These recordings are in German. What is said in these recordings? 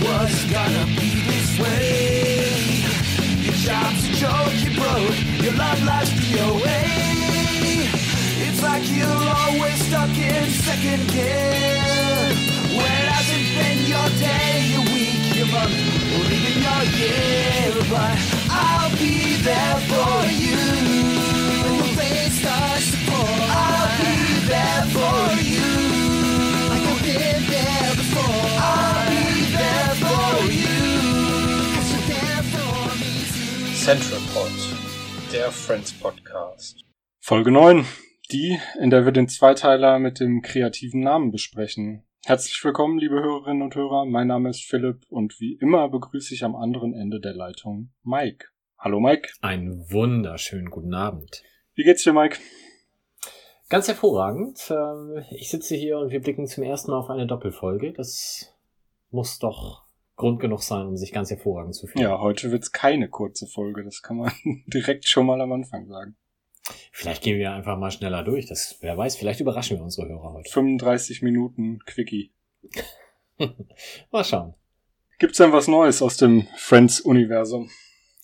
was gonna be this way. Your job's a joke, you broke, your love life's DOA. It's like you're always stuck in second gear. When hasn't been your day, your week, your month, or even your year. But I'll be there for you. When the rain starts to pour, Central Pod, der Friends Podcast. Folge 9, die, in der wir den Zweiteiler mit dem kreativen Namen besprechen. Herzlich willkommen, liebe Hörerinnen und Hörer. Mein Name ist Philipp und wie immer begrüße ich am anderen Ende der Leitung Mike. Hallo Mike. Einen wunderschönen guten Abend. Wie geht's dir, Mike? Ganz hervorragend. Ähm, Ich sitze hier und wir blicken zum ersten Mal auf eine Doppelfolge. Das muss doch Grund genug sein, um sich ganz hervorragend zu fühlen. Ja, heute wird's keine kurze Folge. Das kann man direkt schon mal am Anfang sagen. Vielleicht gehen wir einfach mal schneller durch. Das, wer weiß, vielleicht überraschen wir unsere Hörer heute. 35 Minuten Quickie. Mal schauen. Gibt's denn was Neues aus dem Friends-Universum?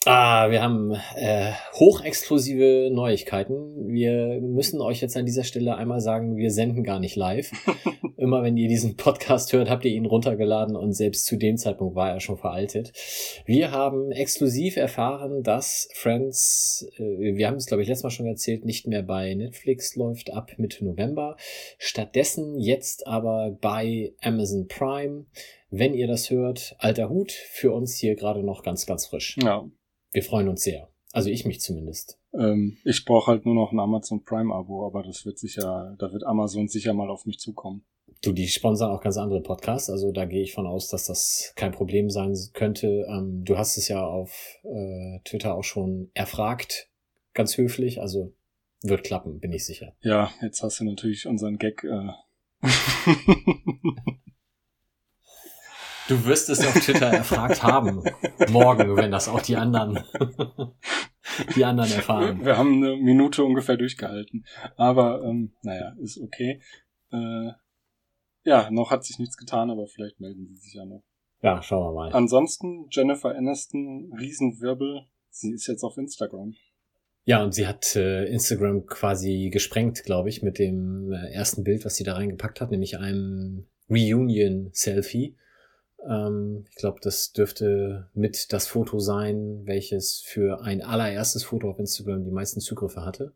Ah, wir haben äh, hochexklusive Neuigkeiten. Wir müssen euch jetzt an dieser Stelle einmal sagen, wir senden gar nicht live. Immer wenn ihr diesen Podcast hört, habt ihr ihn runtergeladen und selbst zu dem Zeitpunkt war er schon veraltet. Wir haben exklusiv erfahren, dass Friends, äh, wir haben es glaube ich letztes Mal schon erzählt, nicht mehr bei Netflix läuft ab Mitte November. Stattdessen jetzt aber bei Amazon Prime. Wenn ihr das hört, alter Hut, für uns hier gerade noch ganz, ganz frisch. Ja, Wir freuen uns sehr. Also ich mich zumindest. ähm, ich brauche halt nur noch ein Amazon Prime-Abo, aber das wird sicher, da wird Amazon sicher mal auf mich zukommen. Du, die sponsern auch ganz andere Podcasts, also da gehe ich von aus, dass das kein Problem sein könnte. Ähm, du hast es ja auf äh, Twitter auch schon erfragt, ganz höflich, also wird klappen, bin ich sicher. Ja, jetzt hast du natürlich unseren Gag. Äh Du wirst es auf Twitter erfragt haben, morgen, wenn das auch die anderen, die anderen erfahren. Wir haben eine Minute ungefähr durchgehalten. Aber ähm, naja, ist okay. Äh, ja, noch hat sich nichts getan, aber vielleicht melden sie sich ja noch. Ja, schauen wir mal. Ansonsten Jennifer Aniston, Riesenwirbel. Sie ist jetzt auf Instagram. Ja, und sie hat äh, Instagram quasi gesprengt, glaube ich, mit dem äh, ersten Bild, was sie da reingepackt hat, nämlich einem Reunion-Selfie. Ähm, ich glaube, das dürfte mit das Foto sein, welches für ein allererstes Foto auf Instagram die meisten Zugriffe hatte.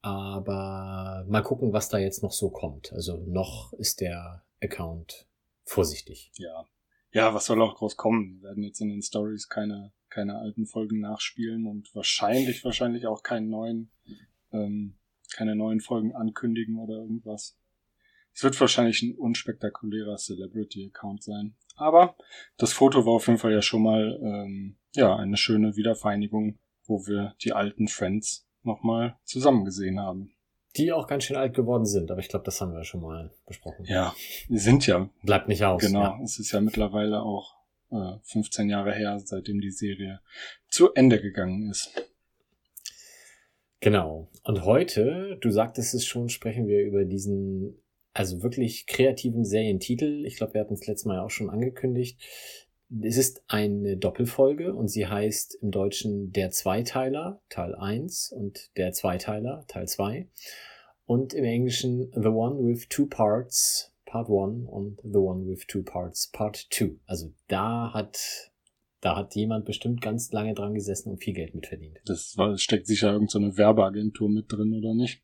Aber mal gucken, was da jetzt noch so kommt. Also noch ist der Account vorsichtig. Ja. Ja, was soll auch groß kommen? Wir werden jetzt in den Stories keine, keine alten Folgen nachspielen und wahrscheinlich, wahrscheinlich auch keinen neuen, ähm, keine neuen Folgen ankündigen oder irgendwas. Es wird wahrscheinlich ein unspektakulärer Celebrity-Account sein. Aber das Foto war auf jeden Fall ja schon mal ähm, ja eine schöne Wiedervereinigung, wo wir die alten Friends nochmal zusammen gesehen haben. Die auch ganz schön alt geworden sind, aber ich glaube, das haben wir schon mal besprochen. Ja, die sind ja Bleibt nicht aus. Genau, Ja. es ist ja mittlerweile auch äh, 15 Jahre her, seitdem die Serie zu Ende gegangen ist. Genau. Und heute, du sagtest es schon, sprechen wir über diesen, also wirklich kreativen Serientitel. Ich glaube, wir hatten es letztes Mal ja auch schon angekündigt. Es ist eine Doppelfolge und sie heißt im Deutschen Der Zweiteiler, Teil 1 und Der Zweiteiler, Teil 2. Und im Englischen The One with Two Parts, Part 1 und The One with Two Parts, Part 2. Also da hat, da hat jemand bestimmt ganz lange dran gesessen und viel Geld mitverdient. Das steckt sicher irgendeine so Werbeagentur mit drin, oder nicht?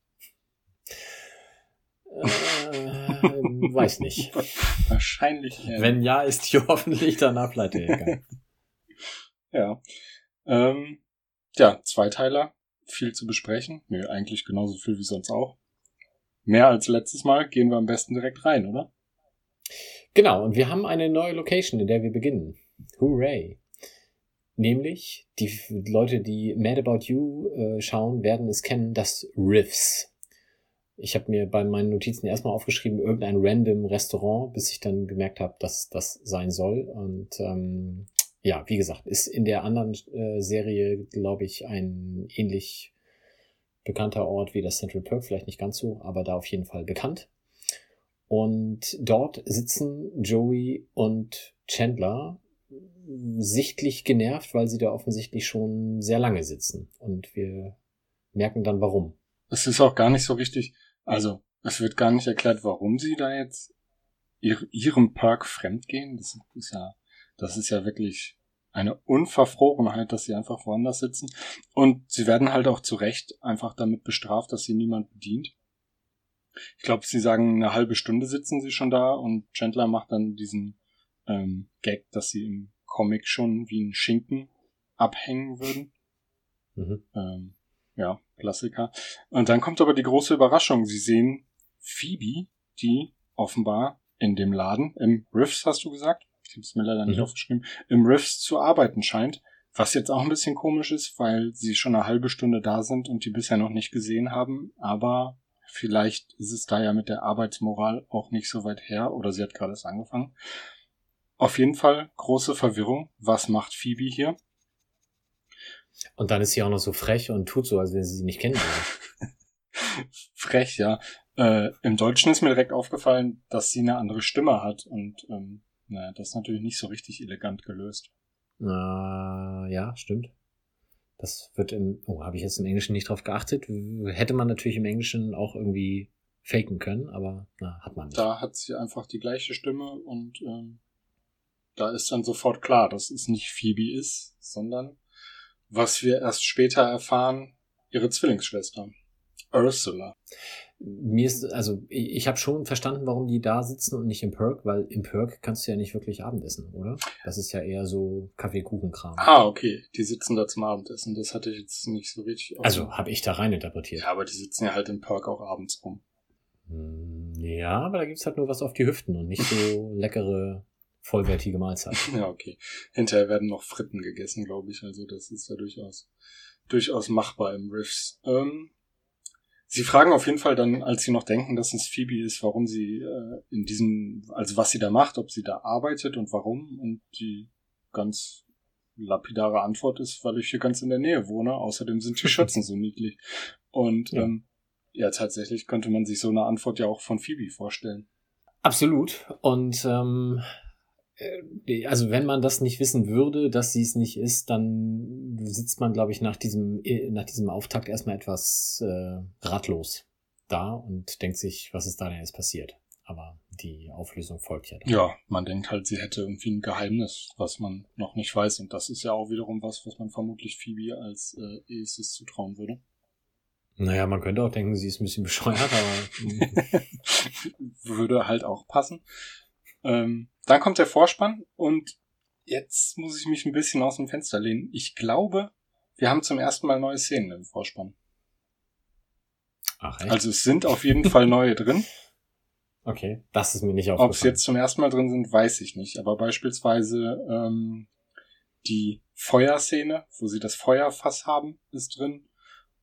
Äh, weiß nicht. Wahrscheinlich. Ja. Wenn ja, ist die hoffentlich danach pleite gegangen. Ja. Ähm, ja, Zweiteiler. Viel zu besprechen. Nee, eigentlich genauso viel wie sonst auch. Mehr als letztes Mal gehen wir am besten direkt rein, oder? Genau, und wir haben eine neue Location, in der wir beginnen. Hooray! Nämlich, die Leute, die Mad About You äh, schauen, werden es kennen, das Riffs. Ich habe mir bei meinen Notizen erstmal aufgeschrieben, irgendein random Restaurant, bis ich dann gemerkt habe, dass das sein soll. Und ähm, ja, wie gesagt, ist in der anderen äh, Serie, glaube ich, ein ähnlich bekannter Ort wie das Central Perk, vielleicht nicht ganz so, aber da auf jeden Fall bekannt. Und dort sitzen Joey und Chandler sichtlich genervt, weil sie da offensichtlich schon sehr lange sitzen. Und wir merken dann warum. Es ist auch gar nicht so richtig, also es wird gar nicht erklärt, warum sie da jetzt ihr, ihrem Park fremdgehen. Das ist ja, das ist ja wirklich eine Unverfrorenheit, dass sie einfach woanders sitzen. Und sie werden halt auch zu Recht einfach damit bestraft, dass sie niemand bedient. Ich glaube, sie sagen, eine halbe Stunde sitzen sie schon da und Chandler macht dann diesen ähm, Gag, dass sie im Comic schon wie ein Schinken abhängen würden. Mhm. Ähm, ja, Klassiker. Und dann kommt aber die große Überraschung. Sie sehen Phoebe, die offenbar in dem Laden, im Riffs hast du gesagt? Ich habe es mir leider nicht mhm. aufgeschrieben, im Riffs zu arbeiten scheint. Was jetzt auch ein bisschen komisch ist, weil sie schon eine halbe Stunde da sind und die bisher noch nicht gesehen haben. Aber vielleicht ist es da ja mit der Arbeitsmoral auch nicht so weit her oder sie hat gerade erst angefangen. Auf jeden Fall große Verwirrung. Was macht Phoebe hier? Und dann ist sie auch noch so frech und tut so, als wenn sie sie nicht kennen würde. frech, ja. Äh, Im Deutschen ist mir direkt aufgefallen, dass sie eine andere Stimme hat und ähm, naja, das ist natürlich nicht so richtig elegant gelöst. Na, ja, stimmt. Das wird im, oh, habe ich jetzt im Englischen nicht drauf geachtet. Hätte man natürlich im Englischen auch irgendwie faken können, aber na, hat man nicht. Da hat sie einfach die gleiche Stimme und ähm, da ist dann sofort klar, dass es nicht Phoebe ist, sondern was wir erst später erfahren, ihre Zwillingsschwester. Ursula. Mir ist, also ich, ich habe schon verstanden, warum die da sitzen und nicht im Perk, weil im Perk kannst du ja nicht wirklich Abendessen, oder? Das ist ja eher so Kaffeekuchenkram. Ah, okay. Die sitzen da zum Abendessen. Das hatte ich jetzt nicht so richtig. Also habe ich da rein interpretiert. Ja, aber die sitzen ja halt im Perk auch abends rum. Hm, ja, aber da gibt's halt nur was auf die Hüften und nicht so leckere vollwertige Mahlzeit. ja, okay. Hinterher werden noch Fritten gegessen, glaube ich. Also das ist ja durchaus, durchaus machbar im Riffs. Ähm, sie fragen auf jeden Fall dann, als sie noch denken, dass es Phoebe ist, warum sie äh, in diesem, also was sie da macht, ob sie da arbeitet und warum. Und die ganz lapidare Antwort ist, weil ich hier ganz in der Nähe wohne. Außerdem sind die Schützen so niedlich. Und ja. Ähm, ja, tatsächlich könnte man sich so eine Antwort ja auch von Phoebe vorstellen. Absolut. Und ähm, äh, also wenn man das nicht wissen würde, dass sie es nicht ist, dann sitzt man, glaube ich, nach diesem, äh, nach diesem Auftakt erstmal etwas äh, ratlos da und denkt sich, was ist da denn jetzt passiert? Aber die Auflösung folgt ja dann. Ja, man denkt halt, sie hätte irgendwie ein Geheimnis, was man noch nicht weiß. Und das ist ja auch wiederum was, was man vermutlich Phoebe als äh, Aces zutrauen würde. Naja, man könnte auch denken, sie ist ein bisschen bescheuert, aber. würde halt auch passen. Ähm, dann kommt der Vorspann und jetzt muss ich mich ein bisschen aus dem Fenster lehnen. Ich glaube, wir haben zum ersten Mal neue Szenen im Vorspann. Ach, echt? Also es sind auf jeden Fall neue drin. Okay, das ist mir nicht aufgefallen. Ob es jetzt zum ersten Mal drin sind, weiß ich nicht. Aber beispielsweise ähm, die Feuerszene, wo sie das Feuerfass haben, ist drin.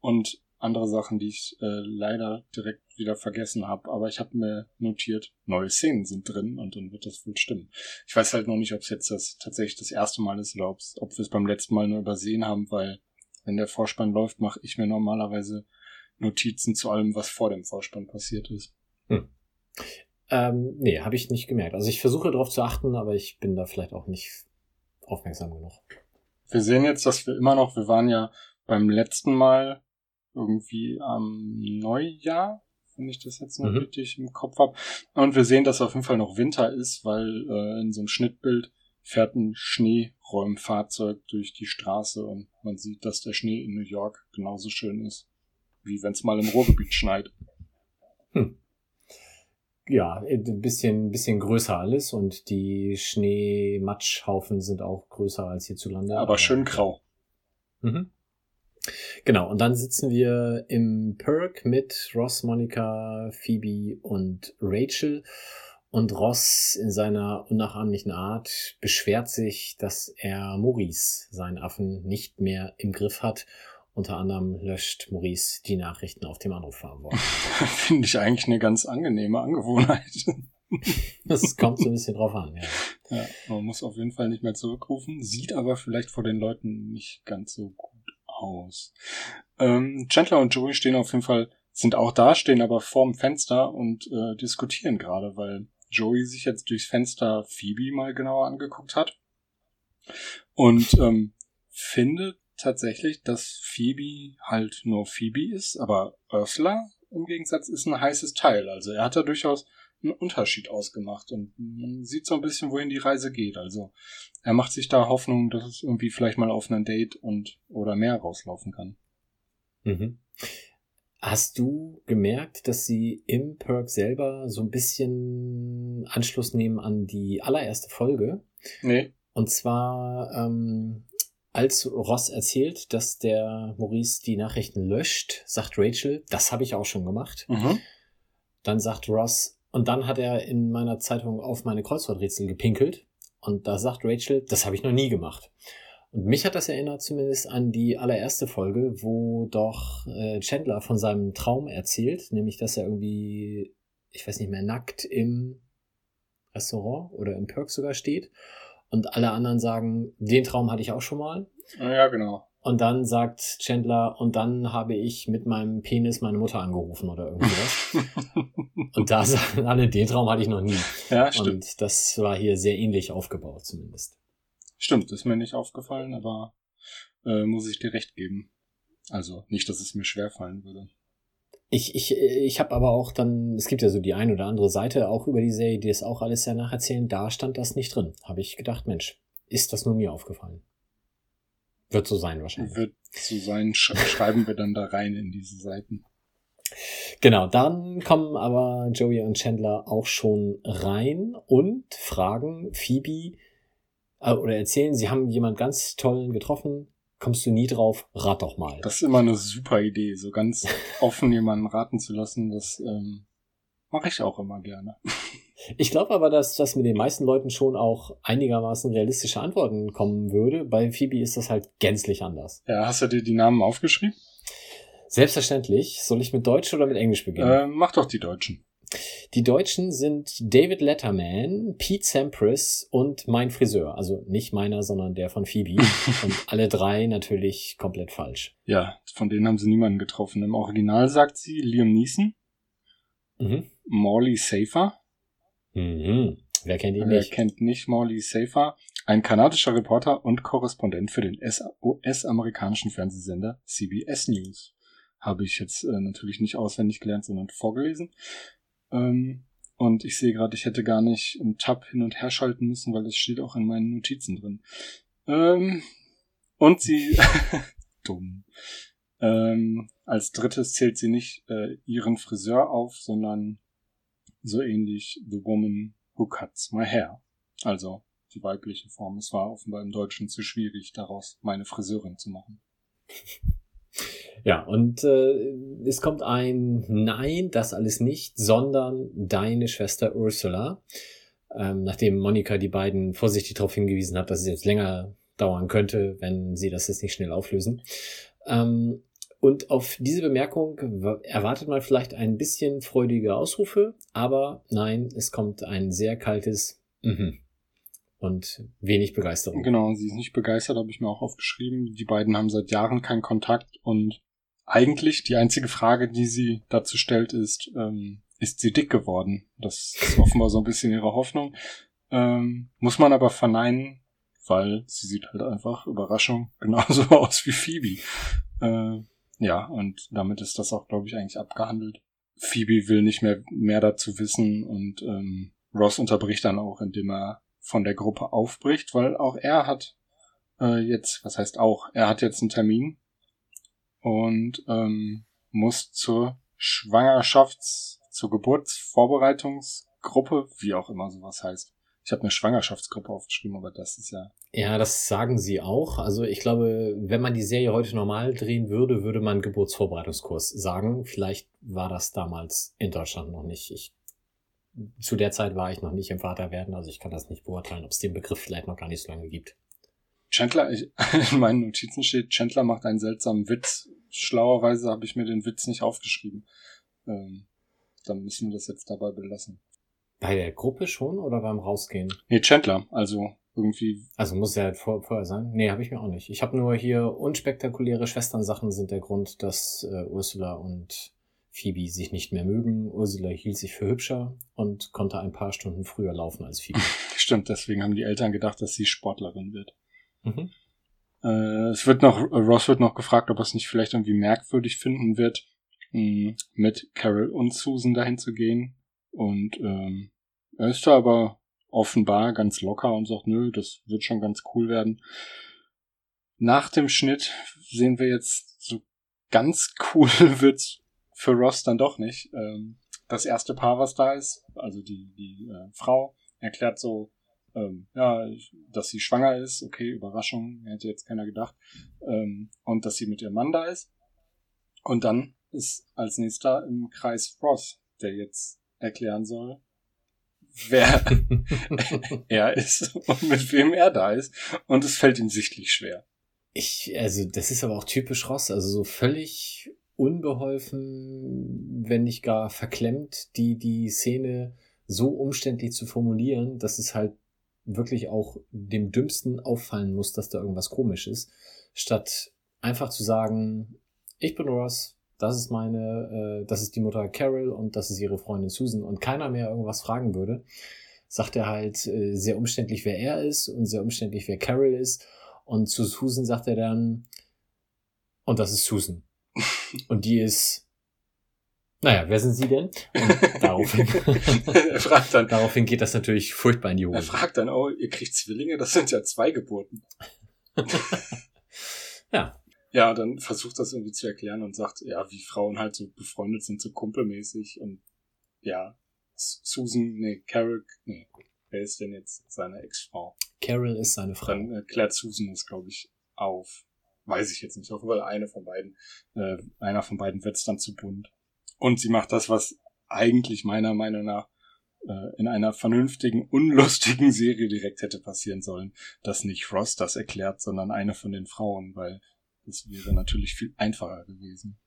Und andere Sachen, die ich äh, leider direkt wieder vergessen habe. Aber ich habe mir notiert, neue Szenen sind drin und dann wird das wohl stimmen. Ich weiß halt noch nicht, ob es jetzt das tatsächlich das erste Mal ist oder ob wir es beim letzten Mal nur übersehen haben, weil wenn der Vorspann läuft, mache ich mir normalerweise Notizen zu allem, was vor dem Vorspann passiert ist. Hm. Ähm, nee, habe ich nicht gemerkt. Also ich versuche darauf zu achten, aber ich bin da vielleicht auch nicht aufmerksam genug. Wir sehen jetzt, dass wir immer noch, wir waren ja beim letzten Mal irgendwie am Neujahr, wenn ich das jetzt noch mhm. richtig im Kopf habe. Und wir sehen, dass auf jeden Fall noch Winter ist, weil äh, in so einem Schnittbild fährt ein Schneeräumfahrzeug durch die Straße und man sieht, dass der Schnee in New York genauso schön ist, wie wenn es mal im Ruhrgebiet schneit. Hm. Ja, ein bisschen, bisschen größer alles und die Schneematschhaufen sind auch größer als hierzulande. Aber, aber schön grau. Mhm. Genau, und dann sitzen wir im Perk mit Ross, Monica, Phoebe und Rachel. Und Ross in seiner unnachahmlichen Art beschwert sich, dass er Maurice, seinen Affen, nicht mehr im Griff hat. Unter anderem löscht Maurice die Nachrichten auf dem Anrufverantwortung. Finde ich eigentlich eine ganz angenehme Angewohnheit. das kommt so ein bisschen drauf an, ja. ja. Man muss auf jeden Fall nicht mehr zurückrufen, sieht aber vielleicht vor den Leuten nicht ganz so gut aus. Ähm, Chandler und Joey stehen auf jeden Fall sind auch da, stehen aber vorm Fenster und äh, diskutieren gerade, weil Joey sich jetzt durchs Fenster Phoebe mal genauer angeguckt hat und ähm, findet tatsächlich, dass Phoebe halt nur Phoebe ist, aber Ursula im Gegensatz ist ein heißes Teil. Also er hat da durchaus einen Unterschied ausgemacht und man sieht so ein bisschen, wohin die Reise geht. Also er macht sich da Hoffnung, dass es irgendwie vielleicht mal auf ein Date und oder mehr rauslaufen kann. Mhm. Hast du gemerkt, dass sie im Perk selber so ein bisschen Anschluss nehmen an die allererste Folge? Nee. Und zwar, ähm, als Ross erzählt, dass der Maurice die Nachrichten löscht, sagt Rachel, das habe ich auch schon gemacht. Mhm. Dann sagt Ross, und dann hat er in meiner Zeitung auf meine Kreuzworträtsel gepinkelt. Und da sagt Rachel, das habe ich noch nie gemacht. Und mich hat das erinnert zumindest an die allererste Folge, wo doch äh, Chandler von seinem Traum erzählt, nämlich dass er irgendwie, ich weiß nicht mehr, nackt im Restaurant oder im Perk sogar steht. Und alle anderen sagen, den Traum hatte ich auch schon mal. Ja, genau. Und dann sagt Chandler, und dann habe ich mit meinem Penis meine Mutter angerufen oder irgendwas. und da sagen alle, den Traum hatte ich noch nie. Ja, stimmt. Und das war hier sehr ähnlich aufgebaut zumindest. Stimmt, ist mir nicht aufgefallen, aber äh, muss ich dir recht geben. Also nicht, dass es mir schwer fallen würde. Ich, ich, ich habe aber auch dann, es gibt ja so die ein oder andere Seite auch über die Serie, die das auch alles ja nacherzählen, da stand das nicht drin. Habe ich gedacht, Mensch, ist das nur mir aufgefallen? Wird so sein wahrscheinlich. Wird so sein, sch schreiben wir dann da rein in diese Seiten. Genau, dann kommen aber Joey und Chandler auch schon rein und fragen Phoebe äh, oder erzählen, sie haben jemand ganz tollen getroffen. Kommst du nie drauf? Rat doch mal. Das ist immer eine super Idee, so ganz offen jemanden raten zu lassen. Das ähm, mache ich auch immer gerne. Ich glaube aber, dass das mit den meisten Leuten schon auch einigermaßen realistische Antworten kommen würde. Bei Phoebe ist das halt gänzlich anders. Ja, hast du dir die Namen aufgeschrieben? Selbstverständlich. Soll ich mit Deutsch oder mit Englisch beginnen? Äh, mach doch die Deutschen. Die Deutschen sind David Letterman, Pete Sampras und mein Friseur. Also nicht meiner, sondern der von Phoebe. und alle drei natürlich komplett falsch. Ja, von denen haben sie niemanden getroffen. Im Original sagt sie Liam Neeson, Mhm. Morley Safer. Mhm. Wer kennt ihn Wer nicht? kennt nicht Morley Safer? Ein kanadischer Reporter und Korrespondent für den US-amerikanischen Fernsehsender CBS News. Habe ich jetzt äh, natürlich nicht auswendig gelernt, sondern vorgelesen. Ähm, und ich sehe gerade, ich hätte gar nicht im Tab hin und her schalten müssen, weil das steht auch in meinen Notizen drin. Ähm, und sie, dumm. Ähm, als drittes zählt sie nicht äh, ihren Friseur auf, sondern so ähnlich The Woman Who Cuts My Hair. Also die weibliche Form. Es war offenbar im Deutschen zu schwierig, daraus meine Friseurin zu machen. Ja, und äh, es kommt ein Nein, das alles nicht, sondern deine Schwester Ursula. Ähm, nachdem Monika die beiden vorsichtig darauf hingewiesen hat, dass es jetzt länger dauern könnte, wenn sie das jetzt nicht schnell auflösen. Ähm, und auf diese Bemerkung erwartet man vielleicht ein bisschen freudige Ausrufe, aber nein, es kommt ein sehr kaltes mhm und wenig Begeisterung. Genau, sie ist nicht begeistert, habe ich mir auch aufgeschrieben. Die beiden haben seit Jahren keinen Kontakt und eigentlich die einzige Frage, die sie dazu stellt, ist, ähm, ist sie dick geworden? Das ist offenbar so ein bisschen ihre Hoffnung. Ähm, muss man aber verneinen, weil sie sieht halt einfach, Überraschung, genauso aus wie Phoebe. Äh, ja, und damit ist das auch, glaube ich, eigentlich abgehandelt. Phoebe will nicht mehr mehr dazu wissen und ähm, Ross unterbricht dann auch, indem er von der Gruppe aufbricht, weil auch er hat äh, jetzt, was heißt auch, er hat jetzt einen Termin und ähm, muss zur Schwangerschafts-, zur Geburtsvorbereitungsgruppe, wie auch immer sowas heißt. Ich habe eine Schwangerschaftsgruppe aufgeschrieben, aber das ist ja. Ja, das sagen sie auch. Also ich glaube, wenn man die Serie heute normal drehen würde, würde man Geburtsvorbereitungskurs sagen. Vielleicht war das damals in Deutschland noch nicht. Ich, zu der Zeit war ich noch nicht im Vaterwerden, also ich kann das nicht beurteilen, ob es den Begriff vielleicht noch gar nicht so lange gibt. Chandler, ich, in meinen Notizen steht, Chandler macht einen seltsamen Witz. Schlauerweise habe ich mir den Witz nicht aufgeschrieben. Ähm, dann müssen wir das jetzt dabei belassen. Bei der Gruppe schon oder beim Rausgehen? Nee, Chandler, also irgendwie Also muss ja vor, vorher sein. Nee, habe ich mir auch nicht. Ich habe nur hier unspektakuläre Schwesternsachen sind der Grund, dass äh, Ursula und Phoebe sich nicht mehr mögen. Ursula hielt sich für hübscher und konnte ein paar Stunden früher laufen als Phoebe. Stimmt, deswegen haben die Eltern gedacht, dass sie Sportlerin wird. Mhm. Äh, es wird noch, Ross wird noch gefragt, ob er es nicht vielleicht irgendwie merkwürdig finden wird, mh, mit Carol und Susan dahin zu gehen. Und ähm, er ist da aber offenbar ganz locker und sagt, nö, das wird schon ganz cool werden. Nach dem Schnitt sehen wir jetzt so ganz cool wird's für Ross dann doch nicht. Ähm, das erste Paar, was da ist, also die, die äh, Frau, erklärt so, ähm, ja, dass sie schwanger ist. Okay, Überraschung, hätte jetzt keiner gedacht. Ähm, und dass sie mit ihrem Mann da ist. Und dann ist als nächster im Kreis Ross, der jetzt erklären soll, wer er ist und mit wem er da ist. Und es fällt ihm sichtlich schwer. Ich, also, das ist aber auch typisch Ross, also so völlig unbeholfen, wenn nicht gar verklemmt, die, die Szene so umständlich zu formulieren, dass es halt wirklich auch dem Dümmsten auffallen muss, dass da irgendwas komisch ist, statt einfach zu sagen, ich bin Ross, das ist meine, äh, das ist die Mutter Carol und das ist ihre Freundin Susan und keiner mehr irgendwas fragen würde, sagt er halt äh, sehr umständlich, wer er ist und sehr umständlich, wer Carol ist und zu Susan sagt er dann, und das ist Susan. Und die ist, naja, wer sind Sie denn? Und daraufhin, er fragt dann, daraufhin geht das natürlich furchtbar in die Hose. Er fragt dann, oh, ihr kriegt Zwillinge, das sind ja zwei Geburten. ja. Ja, dann versucht das irgendwie zu erklären und sagt, ja, wie Frauen halt so befreundet sind, so kumpelmäßig und ja, Susan, nee, Carol, nee, wer ist denn jetzt seine Ex-Frau? Carol ist seine Frau. Dann erklärt Susan es, glaube ich, auf. Weiß ich jetzt nicht. Auf jeden Fall eine von beiden, äh, einer von beiden wird es dann zu bunt. Und sie macht das, was eigentlich meiner Meinung nach äh, in einer vernünftigen, unlustigen Serie direkt hätte passieren sollen, dass nicht Frost das erklärt, sondern eine von den Frauen, weil das wäre natürlich viel einfacher gewesen.